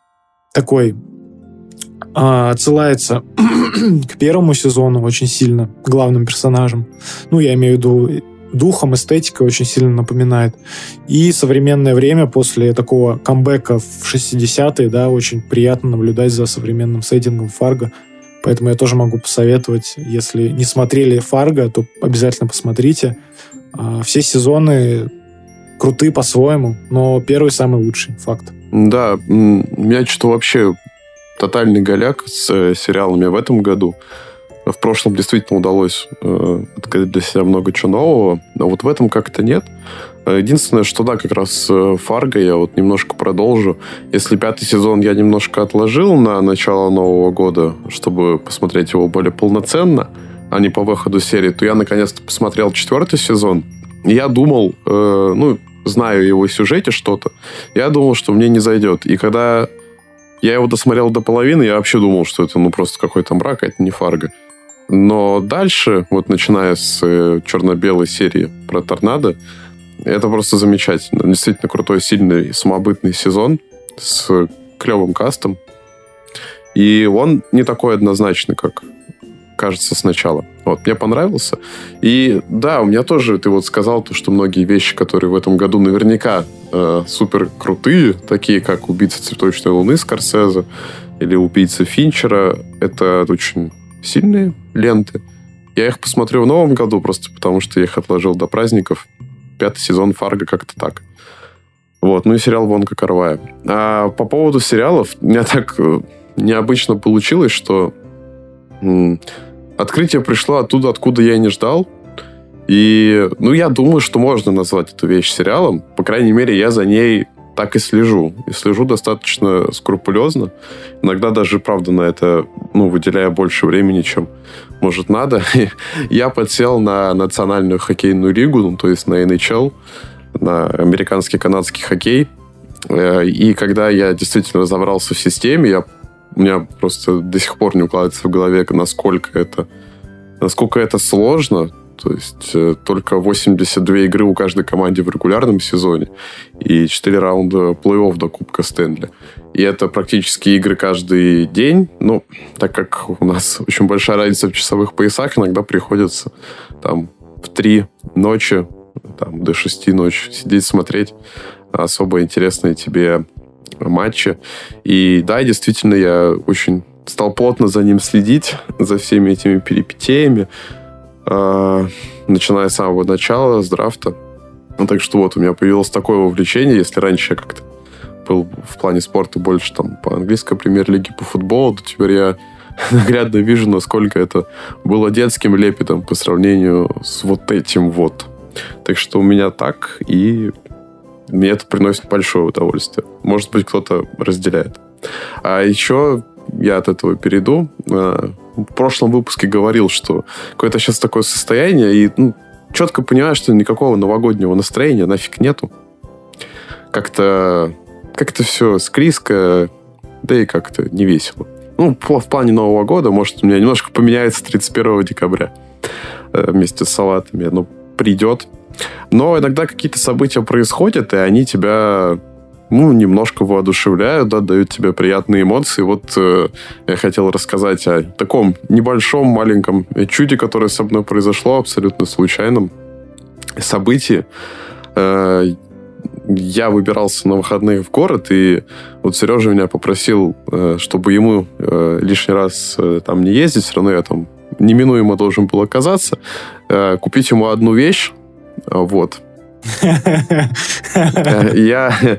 такой а, отсылается (clears throat) к первому сезону очень сильно, главным персонажем. Ну, я имею в виду духом, эстетикой очень сильно напоминает. И современное время после такого камбэка в 60-е, да, очень приятно наблюдать за современным сеттингом Фарго. Поэтому я тоже могу посоветовать, если не смотрели Фарго, то обязательно посмотрите. А, все сезоны круты по-своему, но первый самый лучший, факт. Да, меня что-то вообще тотальный голяк с э, сериалами в этом году. В прошлом действительно удалось э, открыть для себя много чего нового, а вот в этом как-то нет. Единственное, что да, как раз э, Фарго я вот немножко продолжу. Если пятый сезон я немножко отложил на начало Нового года, чтобы посмотреть его более полноценно, а не по выходу серии, то я наконец-то посмотрел четвертый сезон. Я думал, э, ну, знаю его сюжете что-то, я думал, что мне не зайдет. И когда я его досмотрел до половины, я вообще думал, что это ну просто какой-то мрак, а это не Фарго. Но дальше, вот начиная с э, черно-белой серии про торнадо, это просто замечательно. Действительно крутой, сильный, самобытный сезон с клевым кастом. И он не такой однозначный, как кажется сначала. Вот, мне понравился. И да, у меня тоже, ты вот сказал, то, что многие вещи, которые в этом году наверняка э, супер крутые, такие как «Убийца цветочной луны» Скорсезе или «Убийца Финчера», это очень сильные ленты. Я их посмотрю в новом году, просто потому что я их отложил до праздников. Пятый сезон Фарго как-то так. Вот, ну и сериал «Вонка Карвая». А по поводу сериалов, у меня так э, необычно получилось, что открытие пришло оттуда, откуда я и не ждал. И, ну, я думаю, что можно назвать эту вещь сериалом. По крайней мере, я за ней так и слежу. И слежу достаточно скрупулезно. Иногда даже, правда, на это ну, выделяя больше времени, чем может надо. (laughs) я подсел на национальную хоккейную лигу, ну, то есть на NHL, на американский канадский хоккей. Э, и когда я действительно разобрался в системе, я, у меня просто до сих пор не укладывается в голове, насколько это, насколько это сложно. То есть э, только 82 игры у каждой команде в регулярном сезоне и 4 раунда плей-офф до Кубка Стэнли. И это практически игры каждый день. Ну, так как у нас (laughs) очень большая разница в часовых поясах, иногда приходится там в 3 ночи, там, до 6 ночи сидеть смотреть особо интересные тебе матчи. И да, действительно, я очень стал плотно за ним следить, (laughs) за всеми этими перипетиями. А, начиная с самого начала, с драфта. Ну, так что вот, у меня появилось такое увлечение, если раньше я как-то был в плане спорта больше там по английской премьер-лиге, по футболу, то теперь я (laughs) наглядно вижу, насколько это было детским лепетом по сравнению с вот этим вот. Так что у меня так, и мне это приносит большое удовольствие. Может быть, кто-то разделяет. А еще я от этого перейду. А, в прошлом выпуске говорил, что какое-то сейчас такое состояние, и ну, четко понимаю, что никакого новогоднего настроения нафиг нету. Как-то как-то все склизко, да и как-то не весело. Ну, в плане Нового года, может, у меня немножко поменяется 31 декабря э, вместе с салатами. Оно придет. Но иногда какие-то события происходят, и они тебя ну, немножко воодушевляют, да, дают тебе приятные эмоции. Вот э, я хотел рассказать о таком небольшом, маленьком чуде, которое со мной произошло, абсолютно случайном событии. Э, я выбирался на выходных в город, и вот Сережа меня попросил, э, чтобы ему э, лишний раз э, там не ездить, все равно я там неминуемо должен был оказаться, купить ему одну вещь, вот, (laughs) я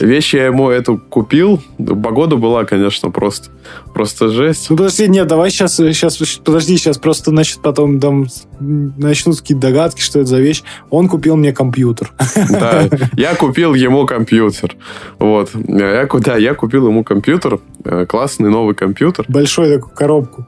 вещи я ему эту купил. Погода была, конечно, просто, просто жесть. Ну, подожди, нет, давай сейчас, сейчас, подожди, сейчас просто, значит, потом там начнут какие-то догадки, что это за вещь. Он купил мне компьютер. Да, (laughs) я купил ему компьютер. Вот. Я, да, я купил ему компьютер. Э, классный новый компьютер. Большой такую коробку.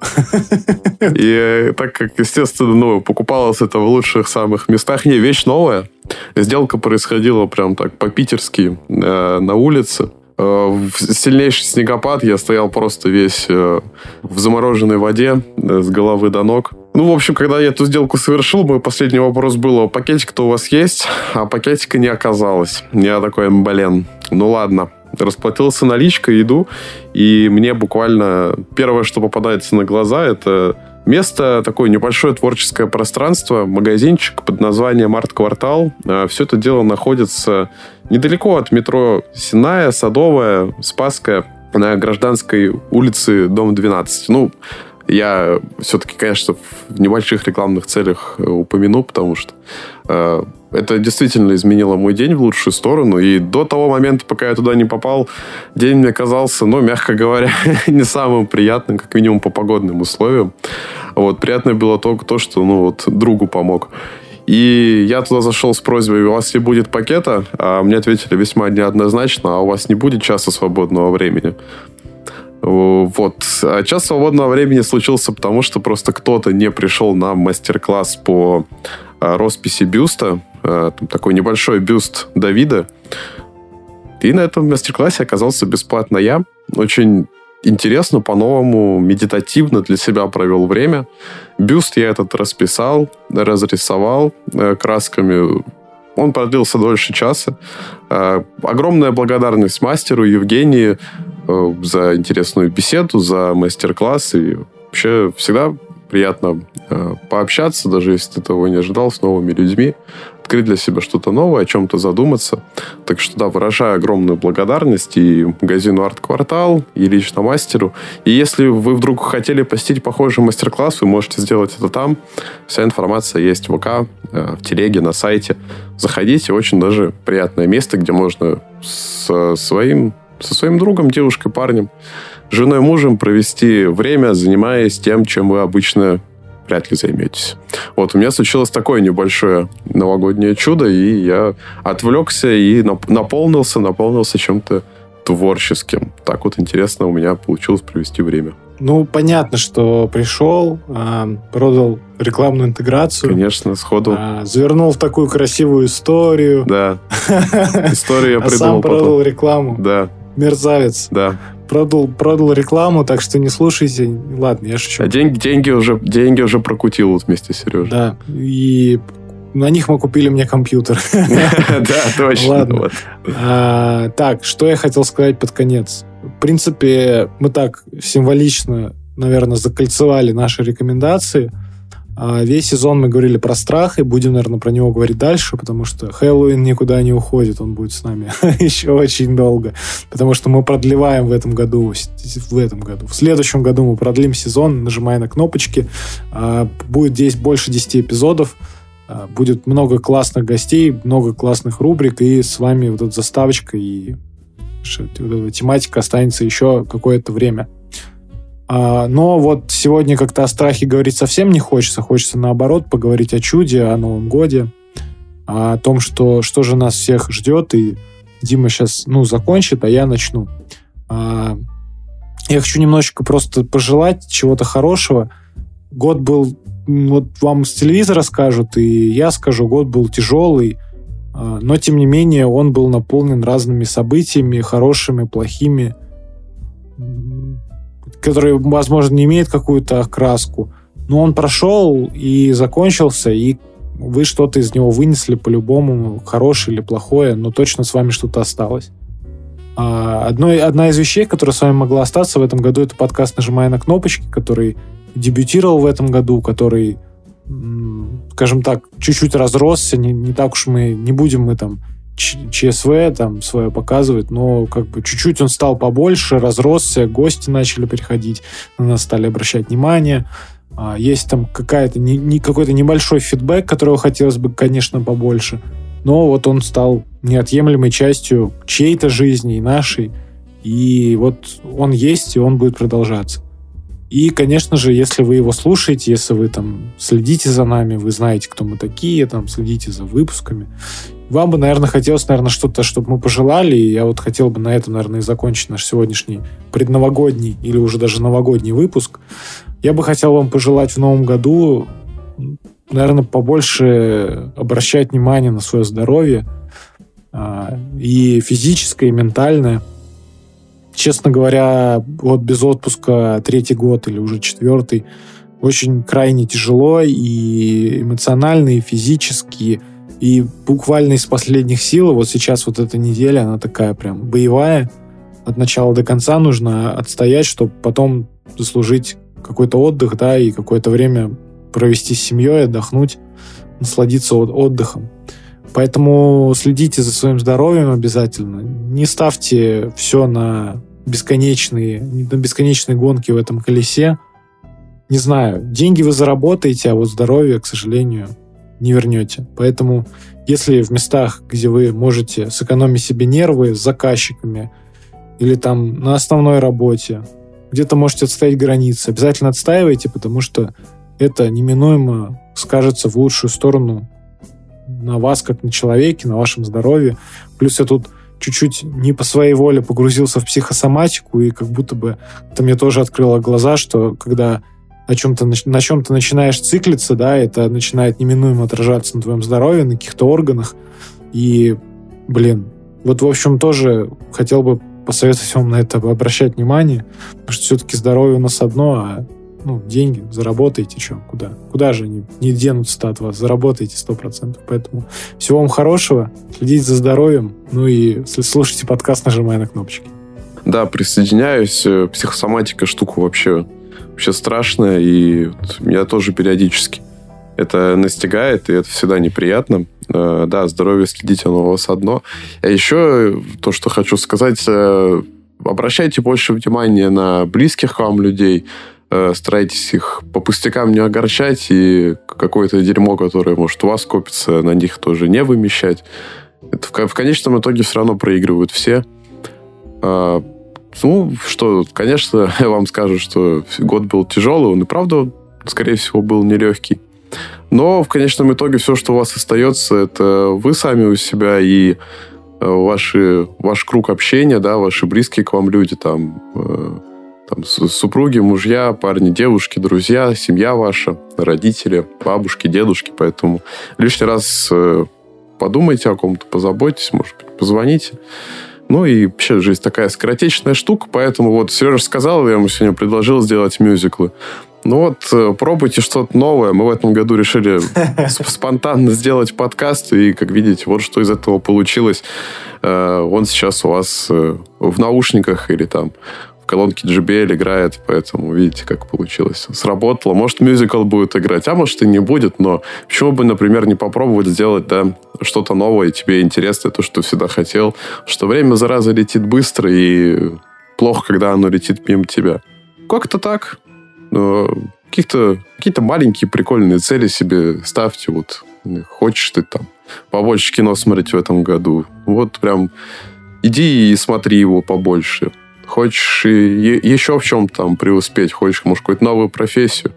И так как, естественно, ну, покупалось это в лучших самых местах. Не, вещь новая. Сделка происходила прям так по-питерски э, на улице. Э, в сильнейший снегопад я стоял просто весь э, в замороженной воде э, с головы до ног. Ну, в общем, когда я эту сделку совершил, мой последний вопрос был, пакетик-то у вас есть? А пакетика не оказалось. Я такой, блин, ну ладно. Расплатился наличкой, иду, и мне буквально первое, что попадается на глаза, это Место такое небольшое творческое пространство, магазинчик под названием «Арт-квартал». А, Все это дело находится недалеко от метро Синая, Садовая, Спасская, на Гражданской улице, дом 12. Ну, я все-таки, конечно, в небольших рекламных целях э, упомяну, потому что э, это действительно изменило мой день в лучшую сторону. И до того момента, пока я туда не попал, день мне казался, ну, мягко говоря, (laughs) не самым приятным, как минимум по погодным условиям. Вот, приятное было только то, что, ну, вот, другу помог. И я туда зашел с просьбой, у вас не будет пакета, а мне ответили весьма неоднозначно, а у вас не будет часа свободного времени. Вот. А час свободного времени случился потому, что просто кто-то не пришел на мастер-класс по а, росписи бюста. А, там такой небольшой бюст Давида. И на этом мастер-классе оказался бесплатно я. Очень интересно, по-новому, медитативно для себя провел время. Бюст я этот расписал, разрисовал э, красками. Он продлился дольше часа. Э, огромная благодарность мастеру Евгении Э, за интересную беседу, за мастер-класс. И вообще всегда приятно э, пообщаться, даже если ты того не ожидал, с новыми людьми, открыть для себя что-то новое, о чем-то задуматься. Так что, да, выражаю огромную благодарность и магазину «Арт-квартал», и лично мастеру. И если вы вдруг хотели посетить похожий мастер-класс, вы можете сделать это там. Вся информация есть в ВК, э, в телеге, на сайте. Заходите, очень даже приятное место, где можно с своим со своим другом, девушкой, парнем, женой, мужем провести время, занимаясь тем, чем вы обычно вряд ли займетесь. Вот, у меня случилось такое небольшое новогоднее чудо, и я отвлекся и наполнился, наполнился чем-то творческим. Так вот интересно у меня получилось провести время. Ну, понятно, что пришел, э, продал рекламную интеграцию. Конечно, сходу. Э, завернул в такую красивую историю. Да. (laughs) Историю я придумал А сам продал рекламу. Да. Мерзавец. Да. Продал, продал рекламу, так что не слушайте. Ладно, я шучу. А деньги, деньги, уже, деньги уже прокутил вот вместе с Сережей. Да. И на них мы купили мне компьютер. (laughs) Да, точно. Ладно. А, так, что я хотел сказать под конец. В принципе, мы так символично, наверное, закольцевали наши рекомендации – весь сезон мы говорили про страх, и будем, наверное, про него говорить дальше, потому что Хэллоуин никуда не уходит, он будет с нами (laughs) еще очень долго, потому что мы продлеваем в этом году, в этом году. В следующем году мы продлим сезон, нажимая на кнопочки. А, будет здесь больше 10 эпизодов, а, будет много классных гостей, много классных рубрик, и с вами вот эта заставочка и тематика останется еще какое-то время. А, но вот сегодня как-то о страхе говорить совсем не хочется. Хочется, наоборот, поговорить о чуде, о Новом Годе, о том, что, что же нас всех ждет. И Дима сейчас ну, закончит, а я начну. А, я хочу немножечко просто пожелать чего-то хорошего. Год был, вот вам с телевизора скажут, и я скажу, год был тяжелый, а, но тем не менее он был наполнен разными событиями, хорошими, плохими, которые, возможно, не имеют какую-то окраску, но он прошел и закончился, и вы что-то из него вынесли по-любому, хорошее или плохое, но точно с вами что-то осталось. А, одно, одна из вещей, которая с вами могла остаться в этом году, это подкаст «Нажимая на кнопочки», который дебютировал в этом году, который, скажем так, чуть-чуть разросся, не, не так уж мы, не будем мы там ЧСВ там свое показывать, но как бы чуть-чуть он стал побольше, разросся, гости начали приходить, на нас стали обращать внимание. А, есть там какая-то не, какой-то небольшой фидбэк, которого хотелось бы, конечно, побольше. Но вот он стал неотъемлемой частью чьей-то жизни и нашей. И вот он есть, и он будет продолжаться. И, конечно же, если вы его слушаете, если вы там следите за нами, вы знаете, кто мы такие, там следите за выпусками, вам бы, наверное, хотелось, наверное, что-то, чтобы мы пожелали, и я вот хотел бы на этом, наверное, и закончить наш сегодняшний предновогодний или уже даже новогодний выпуск. Я бы хотел вам пожелать в новом году, наверное, побольше обращать внимание на свое здоровье, а, и физическое, и ментальное – честно говоря, вот без отпуска третий год или уже четвертый очень крайне тяжело и эмоционально, и физически, и буквально из последних сил. Вот сейчас вот эта неделя, она такая прям боевая. От начала до конца нужно отстоять, чтобы потом заслужить какой-то отдых, да, и какое-то время провести с семьей, отдохнуть, насладиться отдыхом. Поэтому следите за своим здоровьем обязательно. Не ставьте все на бесконечные, на бесконечные гонки в этом колесе. Не знаю, деньги вы заработаете, а вот здоровье, к сожалению, не вернете. Поэтому, если в местах, где вы можете сэкономить себе нервы с заказчиками или там на основной работе, где-то можете отстоять границы, обязательно отстаивайте, потому что это неминуемо скажется в лучшую сторону на вас, как на человеке, на вашем здоровье. Плюс я тут чуть-чуть не по своей воле погрузился в психосоматику, и как будто бы это мне тоже открыло глаза, что когда на чем-то на чем-то начинаешь циклиться, да, это начинает неминуемо отражаться на твоем здоровье, на каких-то органах. И, блин, вот, в общем, тоже хотел бы посоветовать вам на это обращать внимание, потому что все-таки здоровье у нас одно, а ну, деньги, заработаете, что, куда? Куда же они не денутся от вас? Заработаете 100%. Поэтому всего вам хорошего, следите за здоровьем, ну и слушайте подкаст, нажимая на кнопочки. Да, присоединяюсь. Э, психосоматика штука вообще, вообще страшная, и вот меня тоже периодически это настигает, и это всегда неприятно. Э, да, здоровье следите, оно у вас одно. А еще то, что хочу сказать, э, обращайте больше внимания на близких к вам людей, Э, старайтесь их по пустякам не огорчать и какое-то дерьмо, которое, может, у вас копится, на них тоже не вымещать. Это в, в конечном итоге все равно проигрывают все. Ну, что, конечно, (laughs) я вам скажу, что год был тяжелый, он и правда, скорее всего, был нелегкий. Но в конечном итоге все, что у вас остается, это вы сами у себя и э, ваши, ваш круг общения, да, ваши близкие к вам люди, там, э, там, супруги, мужья, парни, девушки, друзья, семья ваша, родители, бабушки, дедушки. Поэтому лишний раз э, подумайте о ком-то, позаботьтесь, может быть, позвоните. Ну и вообще жизнь такая скоротечная штука, поэтому вот Сережа сказал, я ему сегодня предложил сделать мюзиклы. Ну вот, э, пробуйте что-то новое. Мы в этом году решили (laughs) спонтанно сделать подкаст, и, как видите, вот что из этого получилось. Э, он сейчас у вас в наушниках или там колонке JBL играет, поэтому видите, как получилось. Сработало. Может, мюзикл будет играть, а может и не будет, но почему бы, например, не попробовать сделать да, что-то новое, тебе интересно, то, что всегда хотел, что время, зараза, летит быстро, и плохо, когда оно летит мимо тебя. Как-то так. Какие-то какие маленькие прикольные цели себе ставьте. Вот хочешь ты там побольше кино смотреть в этом году. Вот прям иди и смотри его побольше хочешь и еще в чем там преуспеть, хочешь, может, какую-то новую профессию,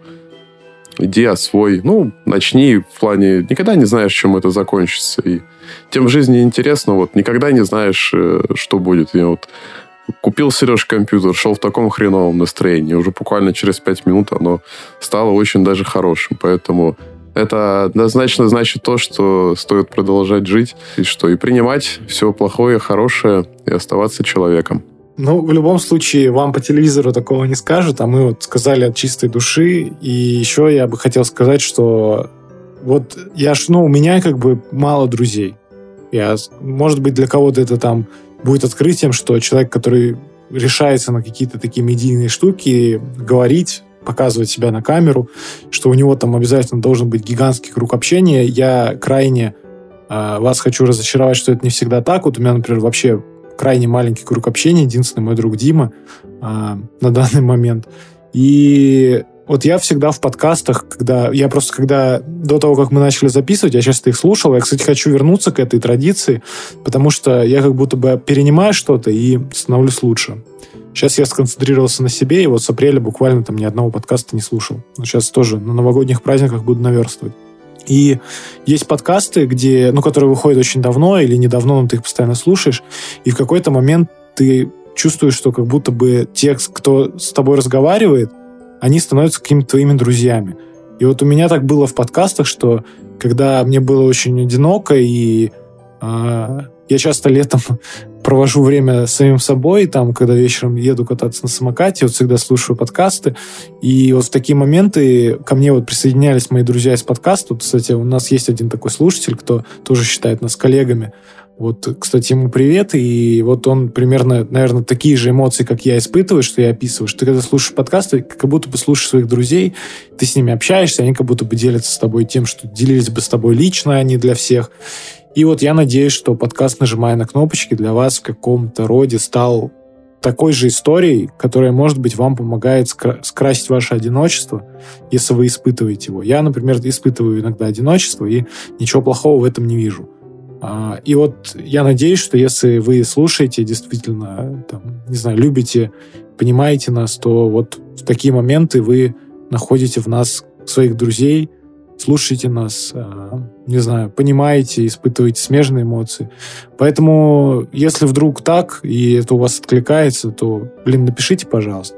иди освой. Ну, начни в плане... Никогда не знаешь, чем это закончится. И тем в жизни интересно, вот никогда не знаешь, э, что будет. И вот купил Сереж компьютер, шел в таком хреновом настроении. Уже буквально через пять минут оно стало очень даже хорошим. Поэтому это однозначно значит то, что стоит продолжать жить, и что и принимать все плохое, хорошее, и оставаться человеком. Ну, в любом случае, вам по телевизору такого не скажут, а мы вот сказали от чистой души. И еще я бы хотел сказать, что вот я ж, ну, у меня как бы мало друзей. Я, может быть, для кого-то это там будет открытием, что человек, который решается на какие-то такие медийные штуки, говорить, показывать себя на камеру, что у него там обязательно должен быть гигантский круг общения. Я крайне э, вас хочу разочаровать, что это не всегда так. Вот у меня, например, вообще крайне маленький круг общения, единственный мой друг Дима э, на данный момент. И вот я всегда в подкастах, когда я просто когда до того, как мы начали записывать, я часто их слушал. Я, кстати, хочу вернуться к этой традиции, потому что я как будто бы перенимаю что-то и становлюсь лучше. Сейчас я сконцентрировался на себе, и вот с апреля буквально там ни одного подкаста не слушал. Сейчас тоже на новогодних праздниках буду наверстывать. И есть подкасты, где, ну, которые выходят очень давно или недавно, но ты их постоянно слушаешь, и в какой-то момент ты чувствуешь, что как будто бы те, кто с тобой разговаривает, они становятся какими-то твоими друзьями. И вот у меня так было в подкастах, что когда мне было очень одиноко, и э, я часто летом провожу время самим собой, там, когда вечером еду кататься на самокате, вот всегда слушаю подкасты, и вот в такие моменты ко мне вот присоединялись мои друзья из подкаста. Вот, кстати, у нас есть один такой слушатель, кто тоже считает нас коллегами. Вот, кстати, ему привет, и вот он примерно, наверное, такие же эмоции, как я испытываю, что я описываю, что ты когда слушаешь подкасты, как будто бы слушаешь своих друзей, ты с ними общаешься, они как будто бы делятся с тобой тем, что делились бы с тобой лично, а не для всех. И вот я надеюсь, что подкаст «Нажимая на кнопочки» для вас в каком-то роде стал такой же историей, которая, может быть, вам помогает скра- скрасить ваше одиночество, если вы испытываете его. Я, например, испытываю иногда одиночество, и ничего плохого в этом не вижу. А, и вот я надеюсь, что если вы слушаете, действительно, там, не знаю, любите, понимаете нас, то вот в такие моменты вы находите в нас своих друзей, слушаете нас, а, не знаю, понимаете, испытываете смежные эмоции. Поэтому, если вдруг так, и это у вас откликается, то, блин, напишите, пожалуйста.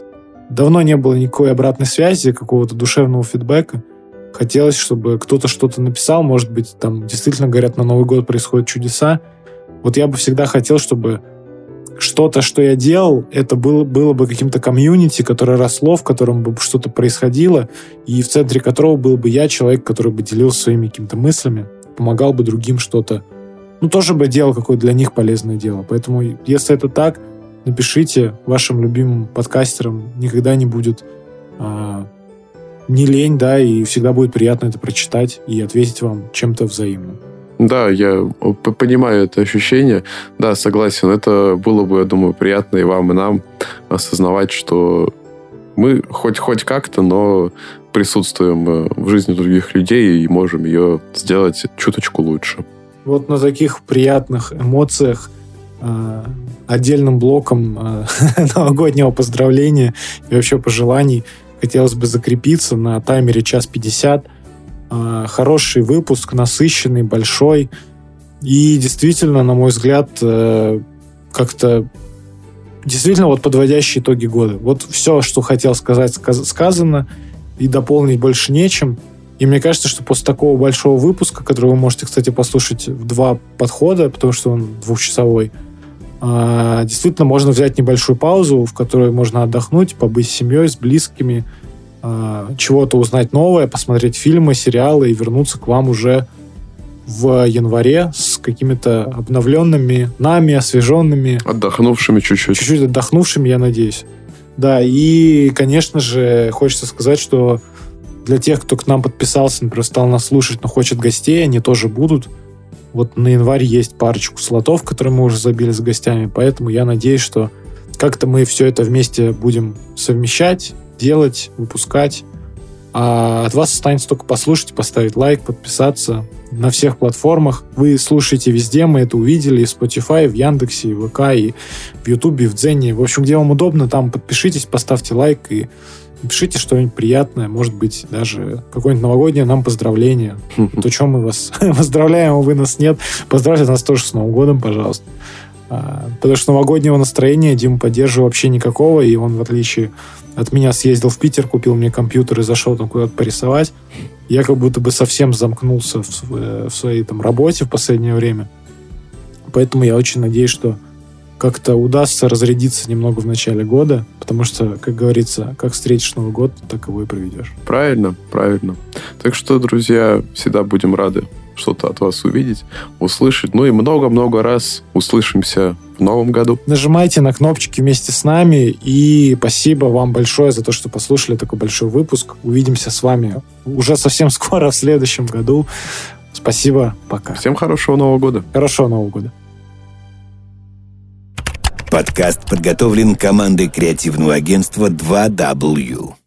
Давно не было никакой обратной связи, какого-то душевного фидбэка. Хотелось, чтобы кто-то что-то написал, может быть, там действительно, говорят, на Новый год происходят чудеса. Вот я бы всегда хотел, чтобы что-то, что я делал, это было, было бы каким-то комьюнити, которое росло, в котором бы что-то происходило, и в центре которого был бы я, человек, который бы делился своими какими-то мыслями, помогал бы другим что-то, ну, тоже бы делал какое-то для них полезное дело. Поэтому, если это так, напишите вашим любимым подкастерам, никогда не будет а, не лень, да, и всегда будет приятно это прочитать и ответить вам чем-то взаимным. Да, я понимаю это ощущение. Да, согласен. Это было бы, я думаю, приятно и вам, и нам осознавать, что мы хоть хоть как-то, но присутствуем э, в жизни других людей и можем ее сделать чуточку лучше. Вот на таких приятных эмоциях э, отдельным блоком э, (laughs) новогоднего поздравления и вообще пожеланий хотелось бы закрепиться на таймере час пятьдесят – хороший выпуск, насыщенный, большой. И действительно, на мой взгляд, э, как-то действительно вот подводящие итоги года. Вот все, что хотел сказать, сказано, и дополнить больше нечем. И мне кажется, что после такого большого выпуска, который вы можете, кстати, послушать в два подхода, потому что он двухчасовой, а, действительно можно взять небольшую паузу, в которой можно отдохнуть, побыть с семьей, с близкими, чего-то узнать новое, посмотреть фильмы, сериалы и вернуться к вам уже в январе с какими-то обновленными, нами, освеженными. Отдохнувшими чуть-чуть. Чуть-чуть отдохнувшими, я надеюсь. Да, и, конечно же, хочется сказать, что для тех, кто к нам подписался, например, стал нас слушать, но хочет гостей, они тоже будут. Вот на январь есть парочку слотов, которые мы уже забили с гостями, поэтому я надеюсь, что как-то мы все это вместе будем совмещать, делать, выпускать. А от вас останется только послушать, поставить лайк, подписаться на всех платформах. Вы слушаете везде, мы это увидели, и в Spotify, и в Яндексе, и в ВК, и в Ютубе, и в Дзене. В общем, где вам удобно, там подпишитесь, поставьте лайк и Пишите что-нибудь приятное, может быть, даже какое-нибудь новогоднее нам поздравление. То, чем мы вас (laughs) поздравляем, а вы нас нет. Поздравьте нас тоже с Новым годом, пожалуйста. А, потому что новогоднего настроения Дима поддерживал вообще никакого, и он, в отличие от меня, съездил в Питер, купил мне компьютер и зашел там куда-то порисовать. Я как будто бы совсем замкнулся в, э, в своей там работе в последнее время. Поэтому я очень надеюсь, что как-то удастся разрядиться немного в начале года, потому что, как говорится, как встретишь Новый год, так его и проведешь. Правильно, правильно. Так что, друзья, всегда будем рады что-то от вас увидеть, услышать. Ну и много-много раз услышимся в новом году. Нажимайте на кнопочки вместе с нами. И спасибо вам большое за то, что послушали такой большой выпуск. Увидимся с вами уже совсем (laughs) скоро в следующем году. Спасибо, пока. Всем хорошего Нового года. Хорошего Нового года. Подкаст подготовлен командой креативного агентства 2W.